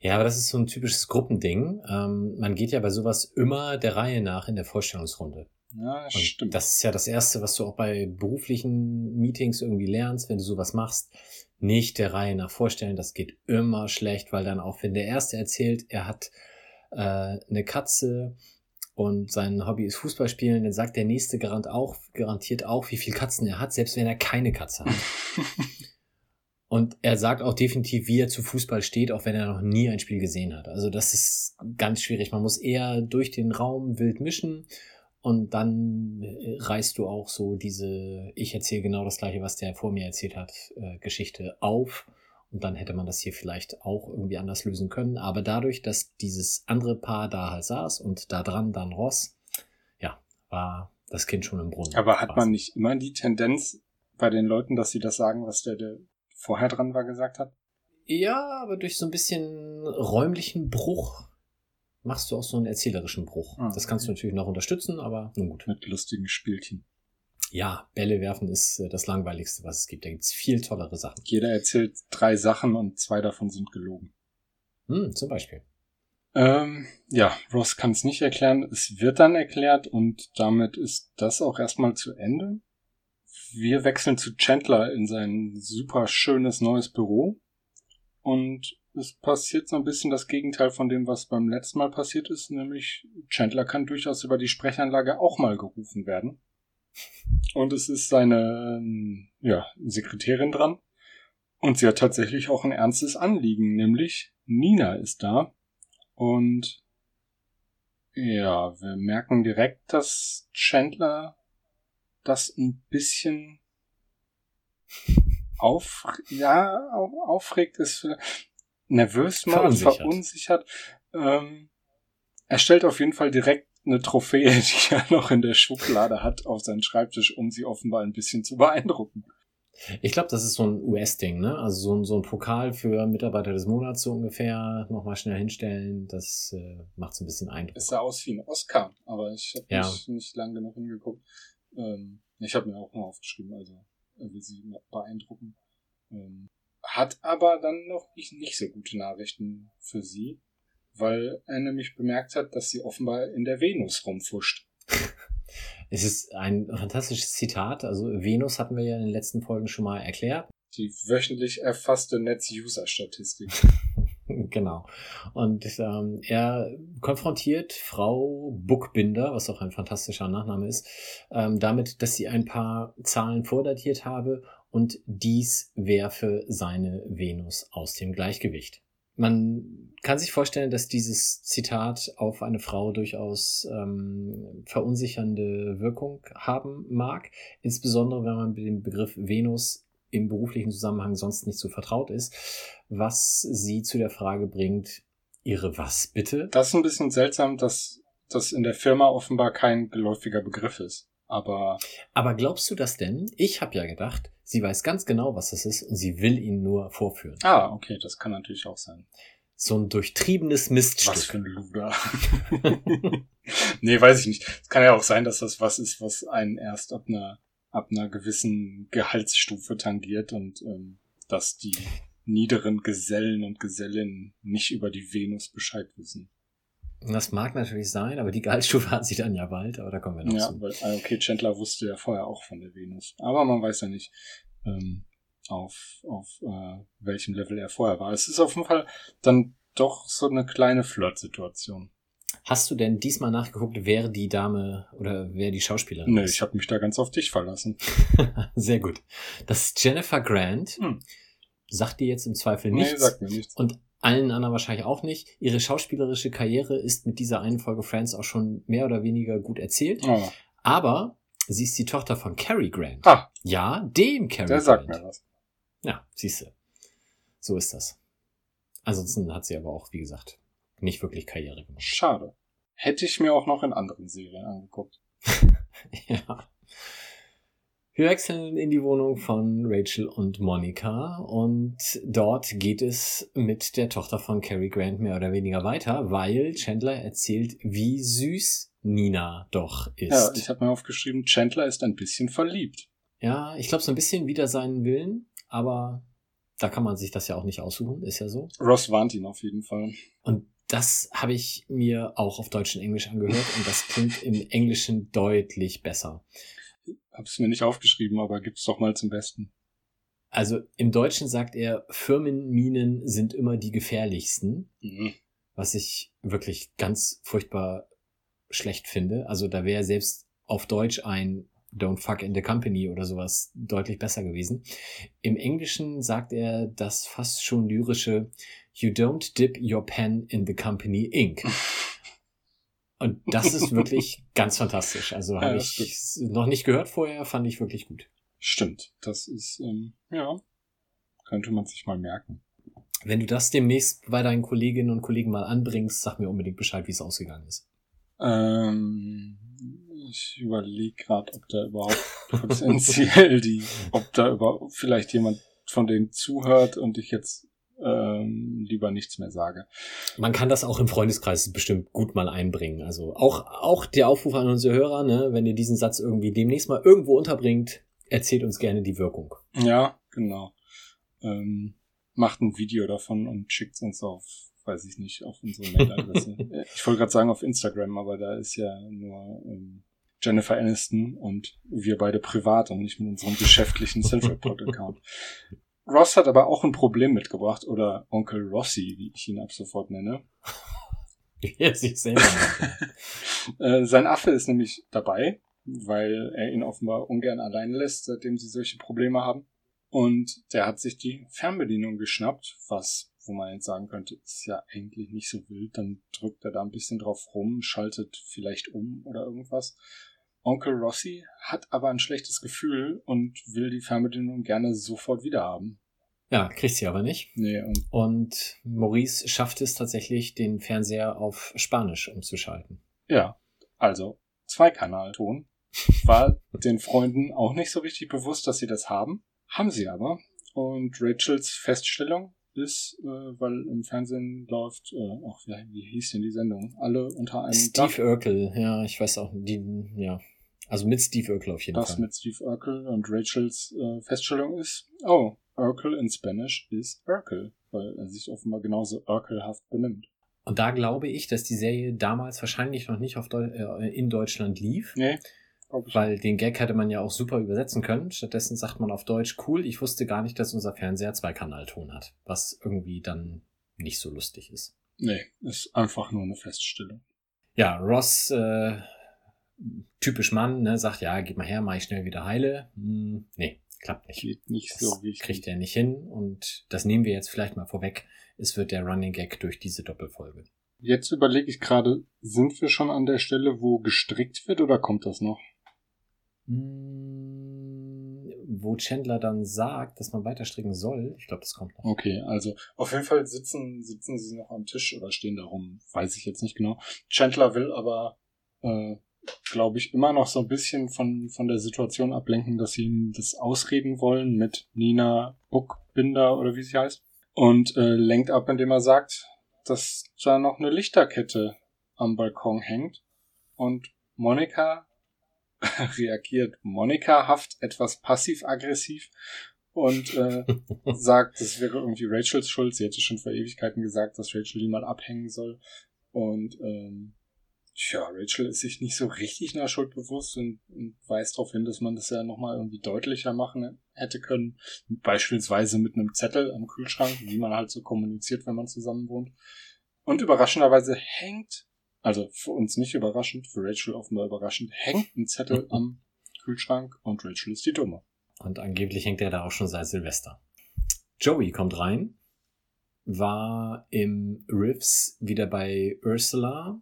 Ja, aber das ist so ein typisches Gruppending. Ähm, man geht ja bei sowas immer der Reihe nach in der Vorstellungsrunde. Ja, das stimmt. Das ist ja das Erste, was du auch bei beruflichen Meetings irgendwie lernst, wenn du sowas machst. Nicht der Reihe nach vorstellen, das geht immer schlecht, weil dann auch, wenn der Erste erzählt, er hat äh, eine Katze und sein Hobby ist Fußball spielen, dann sagt der Nächste garant auch, garantiert auch, wie viel Katzen er hat, selbst wenn er keine Katze hat. Und er sagt auch definitiv, wie er zu Fußball steht, auch wenn er noch nie ein Spiel gesehen hat. Also das ist ganz schwierig. Man muss eher durch den Raum wild mischen und dann äh, reißt du auch so diese, ich erzähle genau das gleiche, was der vor mir erzählt hat, äh, Geschichte auf. Und dann hätte man das hier vielleicht auch irgendwie anders lösen können. Aber dadurch, dass dieses andere Paar da halt saß und da dran dann Ross, ja, war das Kind schon im Brunnen. Aber hat man nicht immer die Tendenz bei den Leuten, dass sie das sagen, was der, der vorher dran war, gesagt hat? Ja, aber durch so ein bisschen räumlichen Bruch machst du auch so einen erzählerischen Bruch. Ah, das kannst du natürlich noch unterstützen, aber nun gut. Mit lustigen Spielchen. Ja, Bälle werfen ist äh, das langweiligste, was es gibt. Da gibt's viel tollere Sachen. Jeder erzählt drei Sachen und zwei davon sind gelogen. Hm, zum Beispiel. Ähm, ja, Ross kann es nicht erklären. Es wird dann erklärt und damit ist das auch erstmal zu Ende. Wir wechseln zu Chandler in sein super schönes neues Büro und es passiert so ein bisschen das Gegenteil von dem, was beim letzten Mal passiert ist, nämlich Chandler kann durchaus über die Sprechanlage auch mal gerufen werden. Und es ist seine ähm, ja, Sekretärin dran. Und sie hat tatsächlich auch ein ernstes Anliegen, nämlich Nina ist da. Und ja, wir merken direkt, dass Chandler das ein bisschen auf, ja, aufregt ist nervös macht, verunsichert. verunsichert. Ähm, er stellt auf jeden Fall direkt eine Trophäe, die er noch in der Schublade hat, auf seinen Schreibtisch, um sie offenbar ein bisschen zu beeindrucken. Ich glaube, das ist so ein US-Ding, ne? Also so ein, so ein Pokal für Mitarbeiter des Monats so ungefähr nochmal schnell hinstellen, das äh, macht so ein bisschen Eindruck. Es sah aus wie ein Oscar, aber ich habe ja. nicht, nicht lang genug hingeguckt. Ähm, ich habe mir auch mal aufgeschrieben, also er will sie beeindrucken. Ähm, hat aber dann noch nicht so gute Nachrichten für sie, weil er nämlich bemerkt hat, dass sie offenbar in der Venus rumfuscht. Es ist ein fantastisches Zitat. Also Venus hatten wir ja in den letzten Folgen schon mal erklärt. Die wöchentlich erfasste Netz-User-Statistik. Genau. Und ähm, er konfrontiert Frau Buckbinder, was auch ein fantastischer Nachname ist, ähm, damit, dass sie ein paar Zahlen vordatiert habe und dies werfe seine Venus aus dem Gleichgewicht. Man kann sich vorstellen, dass dieses Zitat auf eine Frau durchaus ähm, verunsichernde Wirkung haben mag, insbesondere wenn man dem Begriff Venus im beruflichen Zusammenhang sonst nicht so vertraut ist, was sie zu der Frage bringt, ihre was bitte? Das ist ein bisschen seltsam, dass das in der Firma offenbar kein geläufiger Begriff ist. Aber. Aber glaubst du das denn? Ich habe ja gedacht, sie weiß ganz genau, was das ist und sie will ihn nur vorführen. Ah, okay, das kann natürlich auch sein. So ein durchtriebenes Miststück. Was für ein Luder. nee, weiß ich nicht. Es kann ja auch sein, dass das was ist, was einen erst ab einer ab einer gewissen Gehaltsstufe tangiert und ähm, dass die niederen Gesellen und Gesellinnen nicht über die Venus Bescheid wissen. Das mag natürlich sein, aber die Gehaltsstufe hat sich dann ja bald, aber da kommen wir noch ja, zu. Weil, ah, okay, Chandler wusste ja vorher auch von der Venus. Aber man weiß ja nicht, ähm, auf, auf äh, welchem Level er vorher war. Es ist auf jeden Fall dann doch so eine kleine Flirt-Situation. Hast du denn diesmal nachgeguckt, wer die Dame oder wer die Schauspielerin Nee, ist? ich habe mich da ganz auf dich verlassen. Sehr gut. Das ist Jennifer Grant. Hm. Sagt dir jetzt im Zweifel Nee, nichts. sagt mir nichts. und allen anderen wahrscheinlich auch nicht. Ihre schauspielerische Karriere ist mit dieser einen Folge Friends auch schon mehr oder weniger gut erzählt. Oh. Aber sie ist die Tochter von Cary Grant. Ah, Ja, dem Cary der Grant. sagt mir was. Ja, siehst du. So ist das. Ansonsten hat sie aber auch, wie gesagt, nicht wirklich Karriere gemacht. Schade. Hätte ich mir auch noch in anderen Serien angeguckt. Ja. Wir wechseln in die Wohnung von Rachel und Monica und dort geht es mit der Tochter von Cary Grant mehr oder weniger weiter, weil Chandler erzählt, wie süß Nina doch Ja, ist. ich habe mir aufgeschrieben, Chandler ist ein bisschen verliebt. Ja, ich glaube so ein bisschen wider seinen Willen, aber da kann man sich das ja auch nicht aussuchen, ist ja so. Ross warnt ihn auf jeden Fall. Und das habe ich mir auch auf Deutsch und Englisch angehört und das klingt im Englischen deutlich besser. Hab's mir nicht aufgeschrieben, aber gib's doch mal zum Besten. Also im Deutschen sagt er, Firmenminen sind immer die gefährlichsten, Mhm. was ich wirklich ganz furchtbar schlecht finde. Also da wäre selbst auf Deutsch ein Don't fuck in the company oder sowas deutlich besser gewesen. Im Englischen sagt er das fast schon lyrische You don't dip your pen in the company ink. Und das ist wirklich ganz fantastisch. Also Ja, habe ich noch nicht gehört vorher, fand ich wirklich gut. Stimmt. Das ist, ähm, ja, könnte man sich mal merken. Wenn du das demnächst bei deinen Kolleginnen und Kollegen mal anbringst, sag mir unbedingt Bescheid, wie es ausgegangen ist. Ähm, ich überlege gerade, ob da überhaupt potenziell die, ob da überhaupt vielleicht jemand von denen zuhört und ich jetzt ähm, lieber nichts mehr sage. Man kann das auch im Freundeskreis bestimmt gut mal einbringen. Also auch, auch der Aufruf an unsere Hörer, ne, wenn ihr diesen Satz irgendwie demnächst mal irgendwo unterbringt, erzählt uns gerne die Wirkung. Ja, genau. Ähm, macht ein Video davon und schickt uns auf, weiß ich nicht, auf unsere Mailadresse. Ich wollte gerade sagen auf Instagram, aber da ist ja nur ähm, Jennifer Aniston und wir beide privat und nicht mit unserem geschäftlichen Self-Report-Account. Ross hat aber auch ein Problem mitgebracht, oder Onkel Rossi, wie ich ihn ab sofort nenne. Selber nennt. Äh, sein Affe ist nämlich dabei, weil er ihn offenbar ungern allein lässt, seitdem sie solche Probleme haben. Und der hat sich die Fernbedienung geschnappt, was, wo man jetzt sagen könnte, ist ja eigentlich nicht so wild. Dann drückt er da ein bisschen drauf rum, schaltet vielleicht um oder irgendwas. Onkel Rossi hat aber ein schlechtes Gefühl und will die Fernbedienung gerne sofort wieder haben. Ja, kriegt sie aber nicht. Nee, und Und Maurice schafft es tatsächlich, den Fernseher auf Spanisch umzuschalten. ja, also Zweikanalton. War den Freunden auch nicht so richtig bewusst, dass sie das haben. Haben sie aber. Und Rachels Feststellung ist, äh, weil im Fernsehen läuft, äh, ach, wie, wie hieß denn die Sendung? Alle unter einem Dach. Steve Urkel, ja, ich weiß auch, die, ja. Also mit Steve Urkel auf jeden Das Fall. mit Steve Urkel und Rachels äh, Feststellung ist, oh, Urkel in Spanish ist Urkel, weil er sich offenbar genauso Urkelhaft benimmt. Und da glaube ich, dass die Serie damals wahrscheinlich noch nicht auf Deu äh, in Deutschland lief, Nee, weil den Gag hätte man ja auch super übersetzen können. Stattdessen sagt man auf Deutsch, cool, ich wusste gar nicht, dass unser Fernseher Zweikanalton hat, was irgendwie dann nicht so lustig ist. Nee, ist einfach nur eine Feststellung. Ja, Ross, äh, typisch Mann, ne, sagt, ja, gib mal her, mach ich schnell wieder heile. Hm, nee, klappt nicht. Geht nicht Das so ich. kriegt er nicht hin und das nehmen wir jetzt vielleicht mal vorweg. Es wird der Running Gag durch diese Doppelfolge. Jetzt überlege ich gerade, sind wir schon an der Stelle, wo gestrickt wird oder kommt das noch? Hm, Wo Chandler dann sagt, dass man weiter stricken soll, ich glaube, das kommt noch. Okay, also auf jeden Fall sitzen, sitzen sie noch am Tisch oder stehen da rum, weiß ich jetzt nicht genau. Chandler will aber, äh, glaube ich, immer noch so ein bisschen von, von der Situation ablenken, dass sie ihm das ausreden wollen mit Nina Buckbinder oder wie sie heißt. Und äh, lenkt ab, indem er sagt, dass da noch eine Lichterkette am Balkon hängt. Und Monika reagiert Monika-haft etwas passiv-aggressiv und äh, sagt, das wäre irgendwie Rachels Schuld. Sie hätte schon vor Ewigkeiten gesagt, dass Rachel die mal abhängen soll. Und ähm, ja, Rachel ist sich nicht so richtig nach Schuld bewusst und, und weist darauf hin, dass man das ja nochmal irgendwie deutlicher machen hätte können. Beispielsweise mit einem Zettel am Kühlschrank, wie man halt so kommuniziert, wenn man zusammen wohnt. Und überraschenderweise hängt, also für uns nicht überraschend, für Rachel offenbar überraschend, hängt ein Zettel am Kühlschrank und Rachel ist die Dumme. Und angeblich hängt er da auch schon seit Silvester. Joey kommt rein, war im Riffs wieder bei Ursula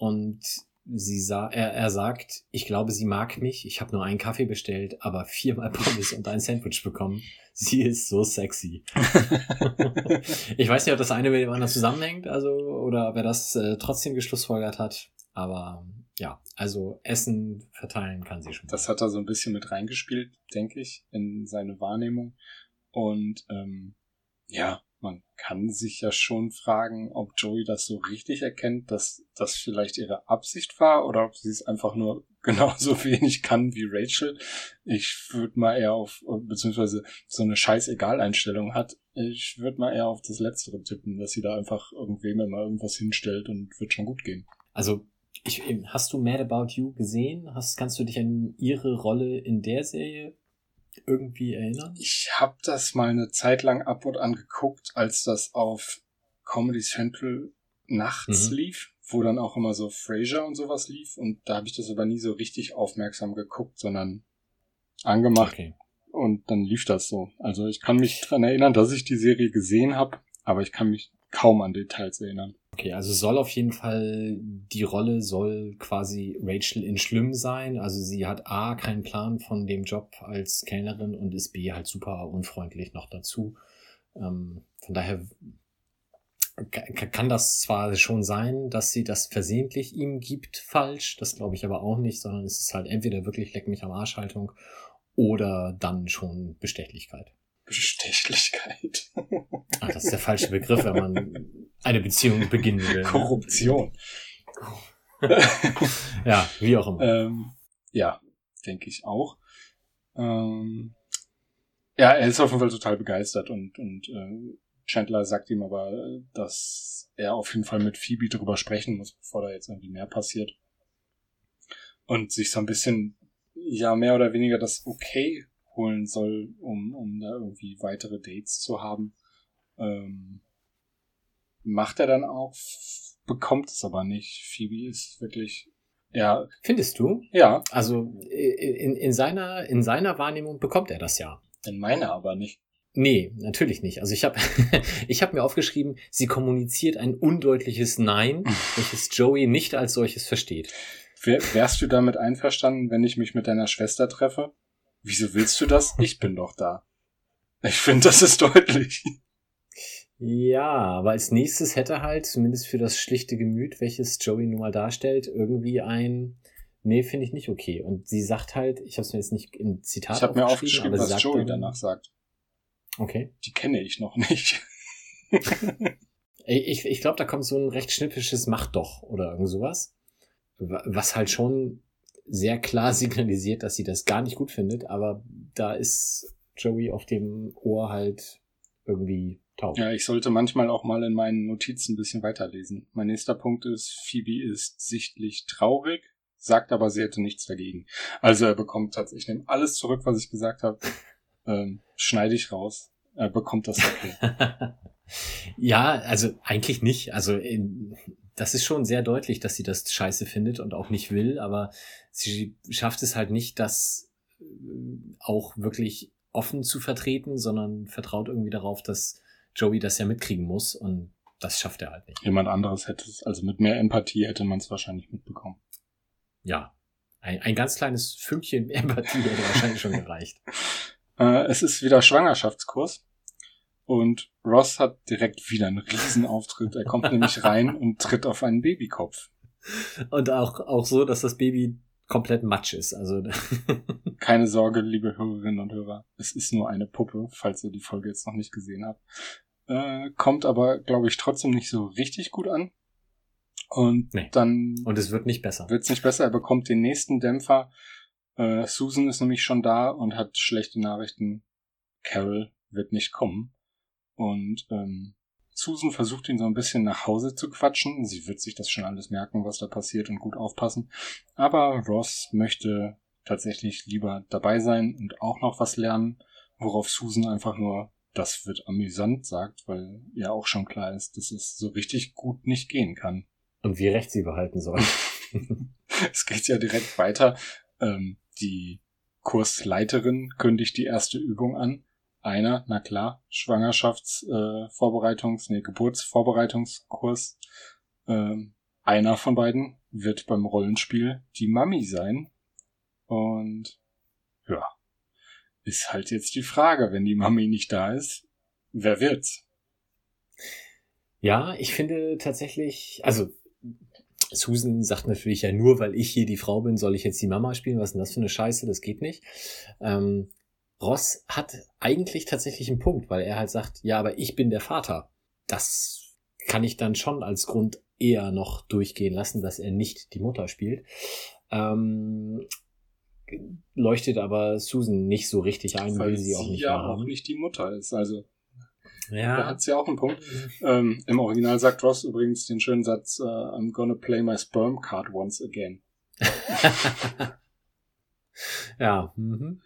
und sie sah, er, er sagt, ich glaube, sie mag mich. Ich habe nur einen Kaffee bestellt, aber viermal Pommes und ein Sandwich bekommen. Sie ist so sexy. ich weiß nicht, ob das eine mit dem anderen zusammenhängt, also oder ob er das äh, trotzdem geschlussfolgert hat. Aber ja, also Essen verteilen kann sie schon. Das hat er so ein bisschen mit reingespielt, denke ich, in seine Wahrnehmung. Und ähm, ja, man kann sich ja schon fragen, ob Joey das so richtig erkennt, dass das vielleicht ihre Absicht war oder ob sie es einfach nur genauso wenig kann wie Rachel. Ich würde mal eher auf, beziehungsweise so eine Scheiß-Egal-Einstellung hat. Ich würde mal eher auf das Letztere tippen, dass sie da einfach irgendwem immer irgendwas hinstellt und wird schon gut gehen. Also, ich, hast du Mad About You gesehen? Hast, kannst du dich an ihre Rolle in der Serie irgendwie erinnern? Ich habe das mal eine Zeit lang ab und an geguckt, als das auf Comedy Central nachts Mhm. lief, wo dann auch immer so Frasier und sowas lief. Und da habe ich das aber nie so richtig aufmerksam geguckt, sondern angemacht Okay. und dann lief das so. Also ich kann mich dran erinnern, dass ich die Serie gesehen habe, aber ich kann mich kaum an Details erinnern. Okay, also soll auf jeden Fall, die Rolle soll quasi Rachel in schlimm sein. Also sie hat A, keinen Plan von dem Job als Kellnerin und ist B, halt super unfreundlich noch dazu. Ähm, von daher ka- kann das zwar schon sein, dass sie das versehentlich ihm gibt, falsch. Das glaube ich aber auch nicht, sondern es ist halt entweder wirklich Leck mich am Arsch Haltung oder dann schon Bestechlichkeit. Bestechlichkeit. Ach, das ist der falsche Begriff, wenn man eine Beziehung beginnen will. ne? Korruption. Ja, wie auch immer. Ähm, ja, denke ich auch. Ähm, ja, er ist auf jeden Fall total begeistert und, und äh, Chandler sagt ihm aber, dass er auf jeden Fall mit Phoebe drüber sprechen muss, bevor da jetzt irgendwie mehr passiert. Und sich so ein bisschen, ja, mehr oder weniger das Okay holen soll, um, um da irgendwie weitere Dates zu haben. Ähm, macht er dann auch, bekommt es aber nicht. Phoebe ist wirklich, ja, Findest du? ja, Also in, in, seiner, in seiner Wahrnehmung bekommt er das ja. in meiner aber nicht. Nee, natürlich nicht. Also ich habe ich hab mir aufgeschrieben, sie kommuniziert ein undeutliches Nein, welches Joey nicht als solches versteht. Wär, wärst du damit einverstanden, wenn ich mich mit deiner Schwester treffe? Wieso willst du das? Ich bin doch da. Ich finde, das ist deutlich. Ja, aber als nächstes hätte halt, zumindest für das schlichte Gemüt, welches Joey nun mal darstellt, irgendwie ein, nee, finde ich nicht okay. Und sie sagt halt, ich habe es mir jetzt nicht im Zitat Ich habe mir aufgeschrieben, aber was Joey dann- danach sagt. Okay. Die kenne ich noch nicht. Ich, ich glaube, da kommt so ein recht schnippisches Macht doch oder irgend sowas. Wa- Was halt schon sehr klar signalisiert, dass sie das gar nicht gut findet, aber da ist Joey auf dem Ohr halt irgendwie taub. Ja, ich sollte manchmal auch mal in meinen Notizen ein bisschen weiterlesen. Mein nächster Punkt ist, Phoebe ist sichtlich traurig, sagt aber, sie hätte nichts dagegen. Also er bekommt tatsächlich, ich nehme alles zurück, was ich gesagt habe. Ähm, schneide ich raus. Er bekommt das okay. Ja, also eigentlich nicht. Also das ist schon sehr deutlich, dass sie das scheiße findet und auch nicht will, aber sie schafft es halt nicht, das äh, auch wirklich offen zu vertreten, sondern vertraut irgendwie darauf, dass Joey das ja mitkriegen muss und das schafft er halt nicht. Jemand anderes hätte es, also mit mehr Empathie hätte man es wahrscheinlich mitbekommen. Ja, ein, ein ganz kleines Fünkchen Empathie hätte wahrscheinlich schon gereicht. Äh, es ist wieder Schwangerschaftskurs. Und Ross hat direkt wieder einen Riesenauftritt. Er kommt nämlich rein und tritt auf einen Babykopf. Und auch, auch so, dass das Baby komplett matsch ist. Also keine Sorge, liebe Hörerinnen und Hörer. Es ist nur eine Puppe, falls ihr die Folge jetzt noch nicht gesehen habt. Äh, kommt aber, glaube ich, trotzdem nicht so richtig gut an. Und nee. dann. Und es wird nicht besser. Wird es nicht besser. Er bekommt den nächsten Dämpfer. Äh, Susan ist nämlich schon da und hat schlechte Nachrichten. Carol wird nicht kommen. Und ähm, Susan versucht ihn so ein bisschen nach Hause zu quatschen. Sie wird sich das schon alles merken, was da passiert und gut aufpassen. Aber Ross möchte tatsächlich lieber dabei sein und auch noch was lernen, worauf Susan einfach nur das wird amüsant sagt, weil ja auch schon klar ist, dass es so richtig gut nicht gehen kann. Und wie recht sie behalten soll. es geht ja direkt weiter. Ähm, die Kursleiterin kündigt die erste Übung an. Einer, na klar, Schwangerschaftsvorbereitungs-, äh, nee, Geburtsvorbereitungskurs. Ähm, einer von beiden wird beim Rollenspiel die Mami sein. Und ja, ist halt jetzt die Frage, wenn die Mami nicht da ist, wer wird's? Ja, ich finde tatsächlich, also Susan sagt natürlich ja nur, weil ich hier die Frau bin, soll ich jetzt die Mama spielen? Was ist denn das für eine Scheiße? Das geht nicht. Ähm, Ross hat eigentlich tatsächlich einen Punkt, weil er halt sagt, ja, aber ich bin der Vater. Das kann ich dann schon als Grund eher noch durchgehen lassen, dass er nicht die Mutter spielt. Ähm, leuchtet aber Susan nicht so richtig ein, weil will sie auch nicht ja auch nicht die Mutter ist. Also ja. Da hat sie auch einen Punkt. Ähm, Im Original sagt Ross übrigens den schönen Satz, uh, I'm gonna play my sperm card once again. ja. Mhm.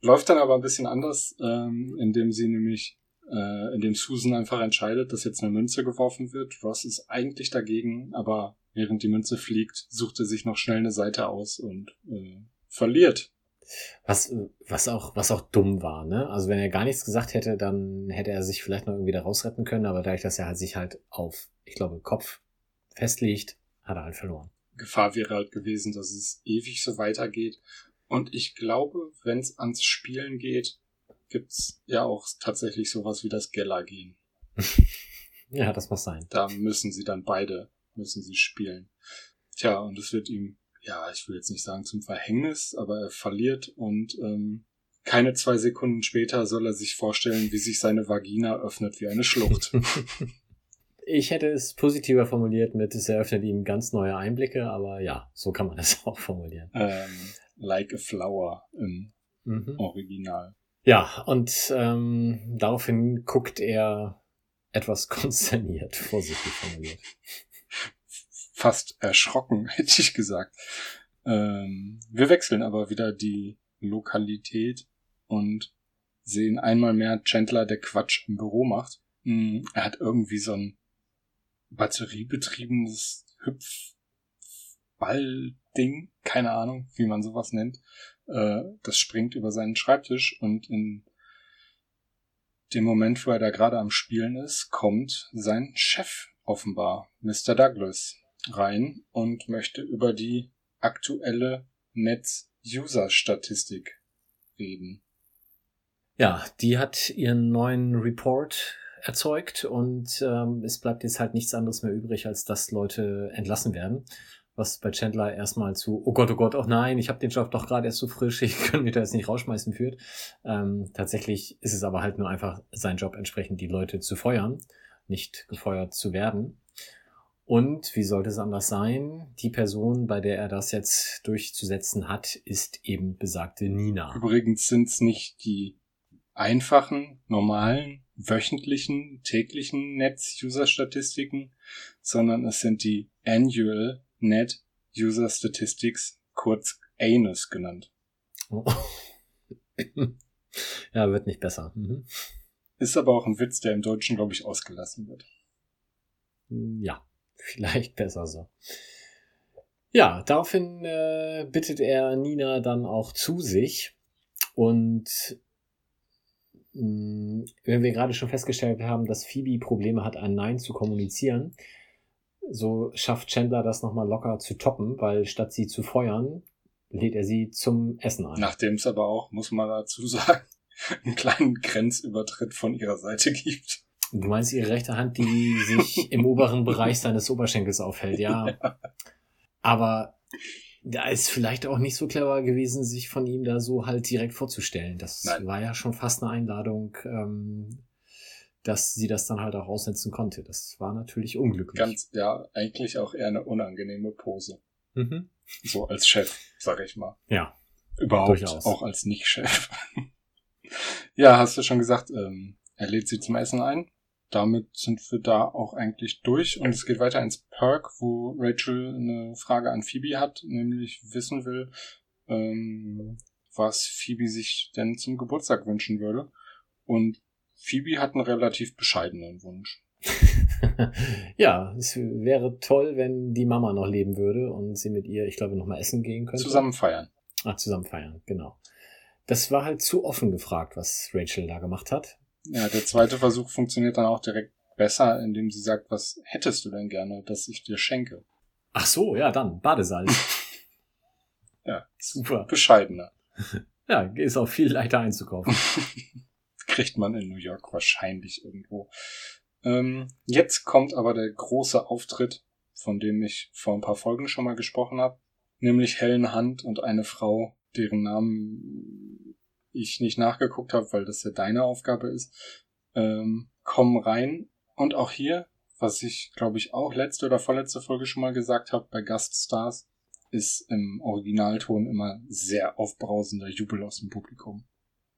Läuft dann aber ein bisschen anders, ähm, indem sie nämlich, äh, indem Susan einfach entscheidet, dass jetzt eine Münze geworfen wird. Ross ist eigentlich dagegen, aber während die Münze fliegt, sucht er sich noch schnell eine Seite aus und äh, verliert. Was, was auch, was auch dumm war, ne? Also wenn er gar nichts gesagt hätte, dann hätte er sich vielleicht noch irgendwie da rausretten können, aber dadurch, dass er halt sich halt auf, ich glaube, Kopf festlegt, hat er halt verloren. Gefahr wäre halt gewesen, dass es ewig so weitergeht. Und ich glaube, wenn es ans Spielen geht, gibt's ja auch tatsächlich sowas wie das Geller gehen. ja, das muss sein. Da müssen sie dann beide, müssen sie spielen. Tja, und es wird ihm ja, ich will jetzt nicht sagen zum Verhängnis, aber er verliert und ähm, keine zwei Sekunden später soll er sich vorstellen, wie sich seine Vagina öffnet wie eine Schlucht. ich hätte es positiver formuliert mit, es eröffnet ihm ganz neue Einblicke, aber ja, so kann man es auch formulieren. Ähm, like a flower im mhm. Original. Ja, und ähm, daraufhin guckt er etwas konsterniert, vorsichtig formuliert fast erschrocken, hätte ich gesagt. Ähm, wir wechseln aber wieder die Lokalität und sehen einmal mehr Chandler, der Quatsch im Büro macht. Hm, er hat irgendwie so ein batteriebetriebenes Hüpfball-Ding, keine Ahnung, wie man sowas nennt. Äh, das springt über seinen Schreibtisch und in dem Moment, wo er da gerade am Spielen ist, kommt sein Chef offenbar, Mr. Douglas rein und möchte über die aktuelle Netz-User-Statistik reden. Ja, die hat ihren neuen Report erzeugt und ähm, es bleibt jetzt halt nichts anderes mehr übrig, als dass Leute entlassen werden. Was bei Chandler erstmal zu, oh Gott, oh Gott, oh nein, ich habe den Job doch gerade erst so frisch, ich kann mich da jetzt nicht rausschmeißen führt. Ähm, tatsächlich ist es aber halt nur einfach sein Job entsprechend, die Leute zu feuern, nicht gefeuert zu werden. Und wie sollte es anders sein? Die Person, bei der er das jetzt durchzusetzen hat, ist eben besagte Nina. Übrigens sind es nicht die einfachen, normalen, wöchentlichen, täglichen Netz-User-Statistiken, sondern es sind die Annual Net User Statistics, kurz ANUS genannt. ja, wird nicht besser. Mhm. Ist aber auch ein Witz, der im Deutschen, glaube ich, ausgelassen wird. Ja, vielleicht besser so. Ja, daraufhin äh, bittet er Nina dann auch zu sich. Und mh, mm, wenn wir gerade schon festgestellt haben, dass Phoebe Probleme hat, ein Nein zu kommunizieren, so schafft Chandler das nochmal locker zu toppen, weil statt sie zu feuern, lädt er sie zum Essen ein. Nachdem es aber auch, muss man dazu sagen, einen kleinen Grenzübertritt von ihrer Seite gibt. Du meinst ihre rechte Hand, die sich im oberen Bereich seines Oberschenkels aufhält, ja. ja. Aber da ist vielleicht auch nicht so clever gewesen, sich von ihm da so halt direkt vorzustellen. Das Nein. war ja schon fast eine Einladung, ähm, dass sie das dann halt auch aussetzen konnte. Das war natürlich unglücklich. Ganz, ja, eigentlich auch eher eine unangenehme Pose. Mhm. So als Chef, sag ich mal. Ja. Überhaupt durchaus. auch als Nicht-Chef. ja, hast du schon gesagt, ähm, er lädt sie zum Essen ein. Damit sind wir da auch eigentlich durch und es geht weiter ins Perk, wo Rachel eine Frage an Phoebe hat, nämlich wissen will, ähm, was Phoebe sich denn zum Geburtstag wünschen würde. Und Phoebe hat einen relativ bescheidenen Wunsch. ja, es wäre toll, wenn die Mama noch leben würde und sie mit ihr, ich glaube, nochmal essen gehen könnte. Zusammen feiern. Ach, zusammen feiern, genau. Das war halt zu offen gefragt, was Rachel da gemacht hat. Ja, der zweite Versuch funktioniert dann auch direkt besser, indem sie sagt, was hättest du denn gerne, dass ich dir schenke? Ach so, ja, dann Badesalz. ja, super. Bescheidener. ja, ist auch viel leichter einzukaufen. Kriegt man in New York wahrscheinlich irgendwo. Ähm, jetzt kommt aber der große Auftritt, von dem ich vor ein paar Folgen schon mal gesprochen habe, nämlich Helen Hunt und eine Frau, deren Namen ich nicht nachgeguckt habe, weil das ja deine Aufgabe ist, ähm, kommen rein. Und auch hier, was ich glaube ich auch letzte oder vorletzte Folge schon mal gesagt habe, bei Gaststars, ist im Originalton immer sehr aufbrausender Jubel aus dem Publikum.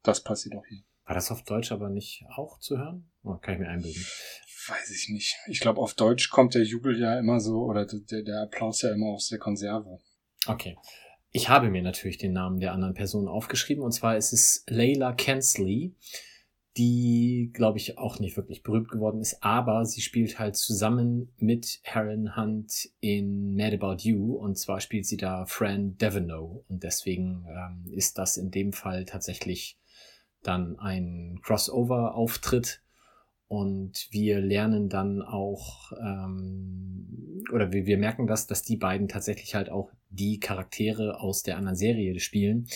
Das passiert auch hier. War das auf Deutsch aber nicht auch zu hören? Oh, kann ich mir einbilden. Weiß ich nicht. Ich glaube, auf Deutsch kommt der Jubel ja immer so, oder der, der Applaus ja immer aus der Konserve. Okay. Ich habe mir natürlich den Namen der anderen Person aufgeschrieben, und zwar ist es Layla Kensley, die, glaube ich, auch nicht wirklich berühmt geworden ist, aber sie spielt halt zusammen mit Helen Hunt in Mad About You, und zwar spielt sie da Fran Devenow, und deswegen ähm, ist das in dem Fall tatsächlich dann ein Crossover-Auftritt und wir lernen dann auch, ähm, oder wir, wir merken das, dass die beiden tatsächlich halt auch die Charaktere aus der anderen Serie spielen,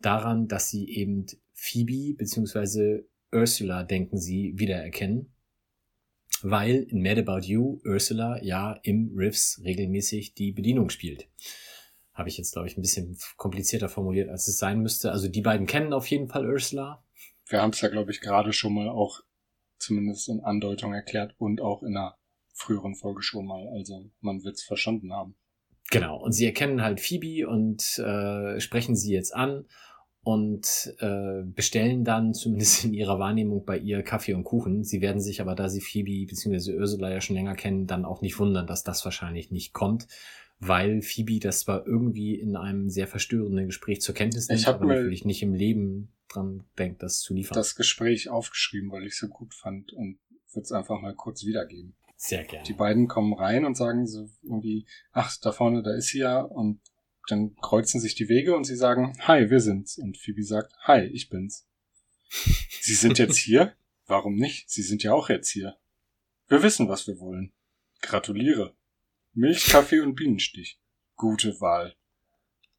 daran, dass sie eben Phoebe beziehungsweise Ursula, denken sie, wiedererkennen. Weil in Mad About You Ursula ja im Riffs regelmäßig die Bedienung spielt. Habe ich jetzt, glaube ich, ein bisschen komplizierter formuliert, als es sein müsste. Also die beiden kennen auf jeden Fall Ursula, wir haben es ja, glaube ich, gerade schon mal auch zumindest in Andeutung erklärt und auch in einer früheren Folge schon mal. Also man wird es verstanden haben. Genau, und sie erkennen halt Phoebe und äh, sprechen sie jetzt an und äh, bestellen dann zumindest in ihrer Wahrnehmung bei ihr Kaffee und Kuchen. Sie werden sich aber, da sie Phoebe bzw. Ursula ja schon länger kennen, dann auch nicht wundern, dass das wahrscheinlich nicht kommt, weil Phoebe das zwar irgendwie in einem sehr verstörenden Gespräch zur Kenntnis nimmt, aber natürlich nicht im Leben dran denkt, das zu liefern. Das Gespräch aufgeschrieben, weil ich es so gut fand und würde es einfach mal kurz wiedergeben. Sehr gerne. Die beiden kommen rein und sagen so irgendwie, ach, da vorne, da ist sie ja und dann kreuzen sich die Wege und sie sagen, hi, wir sind's. Und Phoebe sagt, hi, ich bin's. sie sind jetzt hier? Warum nicht? Sie sind ja auch jetzt hier. Wir wissen, was wir wollen. Gratuliere. Milch, Kaffee und Bienenstich. Gute Wahl.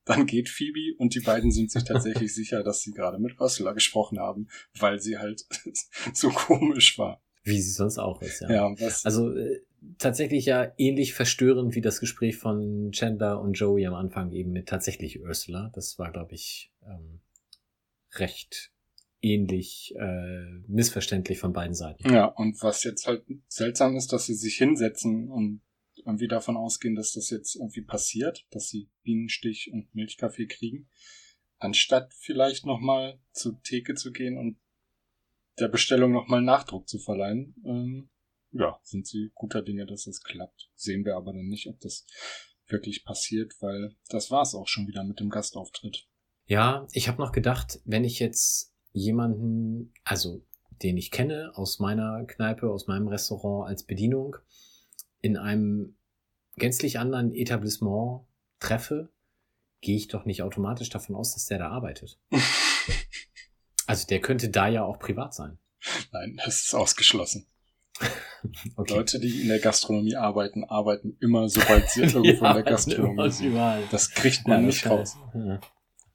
Dann geht Phoebe und die beiden sind sich tatsächlich sicher, dass sie gerade mit Ursula gesprochen haben, weil sie halt so komisch war. Wie sie sonst auch ist, ja. ja was also äh, tatsächlich ja ähnlich verstörend wie das Gespräch von Chandler und Joey am Anfang eben mit tatsächlich Ursula. Das war, glaube ich, ähm, recht ähnlich äh, missverständlich von beiden Seiten. Ja, und was jetzt halt seltsam ist, dass sie sich hinsetzen und irgendwie davon ausgehen, dass das jetzt irgendwie passiert, dass sie Bienenstich und Milchkaffee kriegen, anstatt vielleicht nochmal zur Theke zu gehen und der Bestellung nochmal Nachdruck zu verleihen, ähm, ja, sind sie guter Dinge, dass das klappt. Sehen wir aber dann nicht, ob das wirklich passiert, weil das war es auch schon wieder mit dem Gastauftritt. Ja, ich habe noch gedacht, wenn ich jetzt jemanden, also den ich kenne aus meiner Kneipe, aus meinem Restaurant als Bedienung, in einem gänzlich anderen Etablissement treffe, gehe ich doch nicht automatisch davon aus, dass der da arbeitet. also der könnte da ja auch privat sein. Nein, das ist ausgeschlossen. Okay. Leute, die in der Gastronomie arbeiten, arbeiten immer, sobald sie irgendwo in der Gastronomie sind. Das kriegt man Ja, nicht raus. Ja.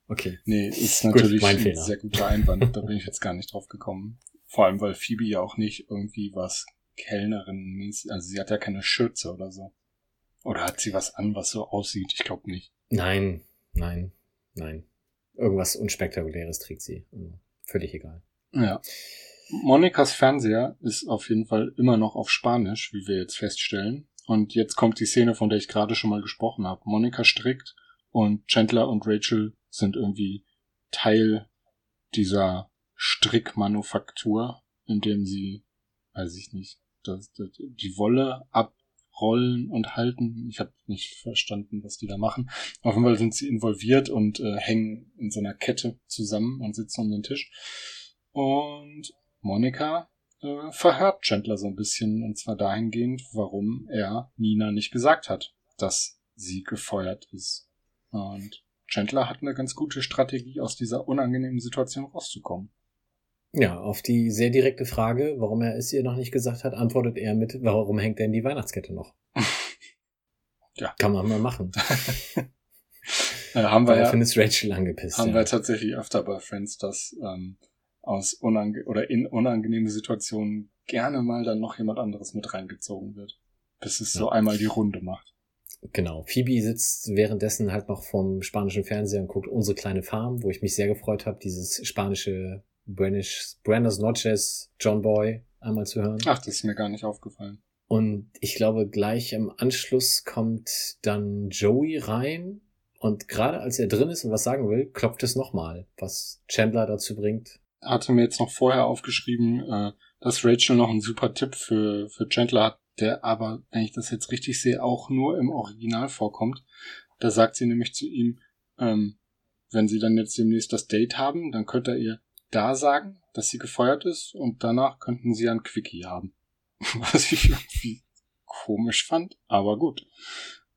Okay. Nee, ist Gut, natürlich mein ein sehr guter Einwand. Da bin ich jetzt gar nicht drauf gekommen. Vor allem, weil Phoebe ja auch nicht irgendwie was Kellnerin, also sie hat ja keine Schürze oder so. Oder hat sie was an, was so aussieht? Ich glaube nicht. Nein, nein, nein. Irgendwas Unspektakuläres trägt sie. Also, Völlig egal. Ja. Monikas Fernseher ist auf jeden Fall immer noch auf Spanisch, wie wir jetzt feststellen. Und jetzt kommt die Szene, von der ich gerade schon mal gesprochen habe. Monika strickt und Chandler und Rachel sind irgendwie Teil dieser Strickmanufaktur, in dem sie, weiß ich nicht, das, das, die Wolle abrollen und halten. Ich habe nicht verstanden, was die da machen. Auf jeden Fall sind sie involviert und äh, hängen in so einer Kette zusammen und sitzen um den Tisch. Und Monika äh, verhört Chandler so ein bisschen, und zwar dahingehend, warum er Nina nicht gesagt hat, dass sie gefeuert ist. Und Chandler hat eine ganz gute Strategie, aus dieser unangenehmen Situation rauszukommen. Ja, auf die sehr direkte Frage, warum er es ihr noch nicht gesagt hat, antwortet er mit, warum hängt denn die Weihnachtskette noch? Ja. Kann man mal machen. Äh, haben wir ja, ist Rachel angepisst. haben ja. wir tatsächlich öfter bei Friends, dass ähm, aus unange oder in unangenehme Situationen gerne mal dann noch jemand anderes mit reingezogen wird. Bis es so Ja. einmal die Runde macht. Genau. Phoebe sitzt währenddessen halt noch vom spanischen Fernseher und guckt unsere kleine Farm, wo ich mich sehr gefreut habe, dieses spanische Buenos, Buenos Noches John Boy einmal zu hören. Ach, das ist mir gar nicht aufgefallen. Und ich glaube, gleich im Anschluss kommt dann Joey rein. Und gerade als er drin ist und was sagen will, klopft es nochmal, was Chandler dazu bringt. hatte mir jetzt noch vorher aufgeschrieben, äh, dass Rachel noch einen super Tipp für, für Chandler hat, der aber, wenn ich das jetzt richtig sehe, auch nur im Original vorkommt. Da sagt sie nämlich zu ihm, ähm, wenn sie dann jetzt demnächst das Date haben, dann könnte er ihr da sagen, dass sie gefeuert ist und danach könnten sie ein Quickie haben. Was ich irgendwie komisch fand, aber gut.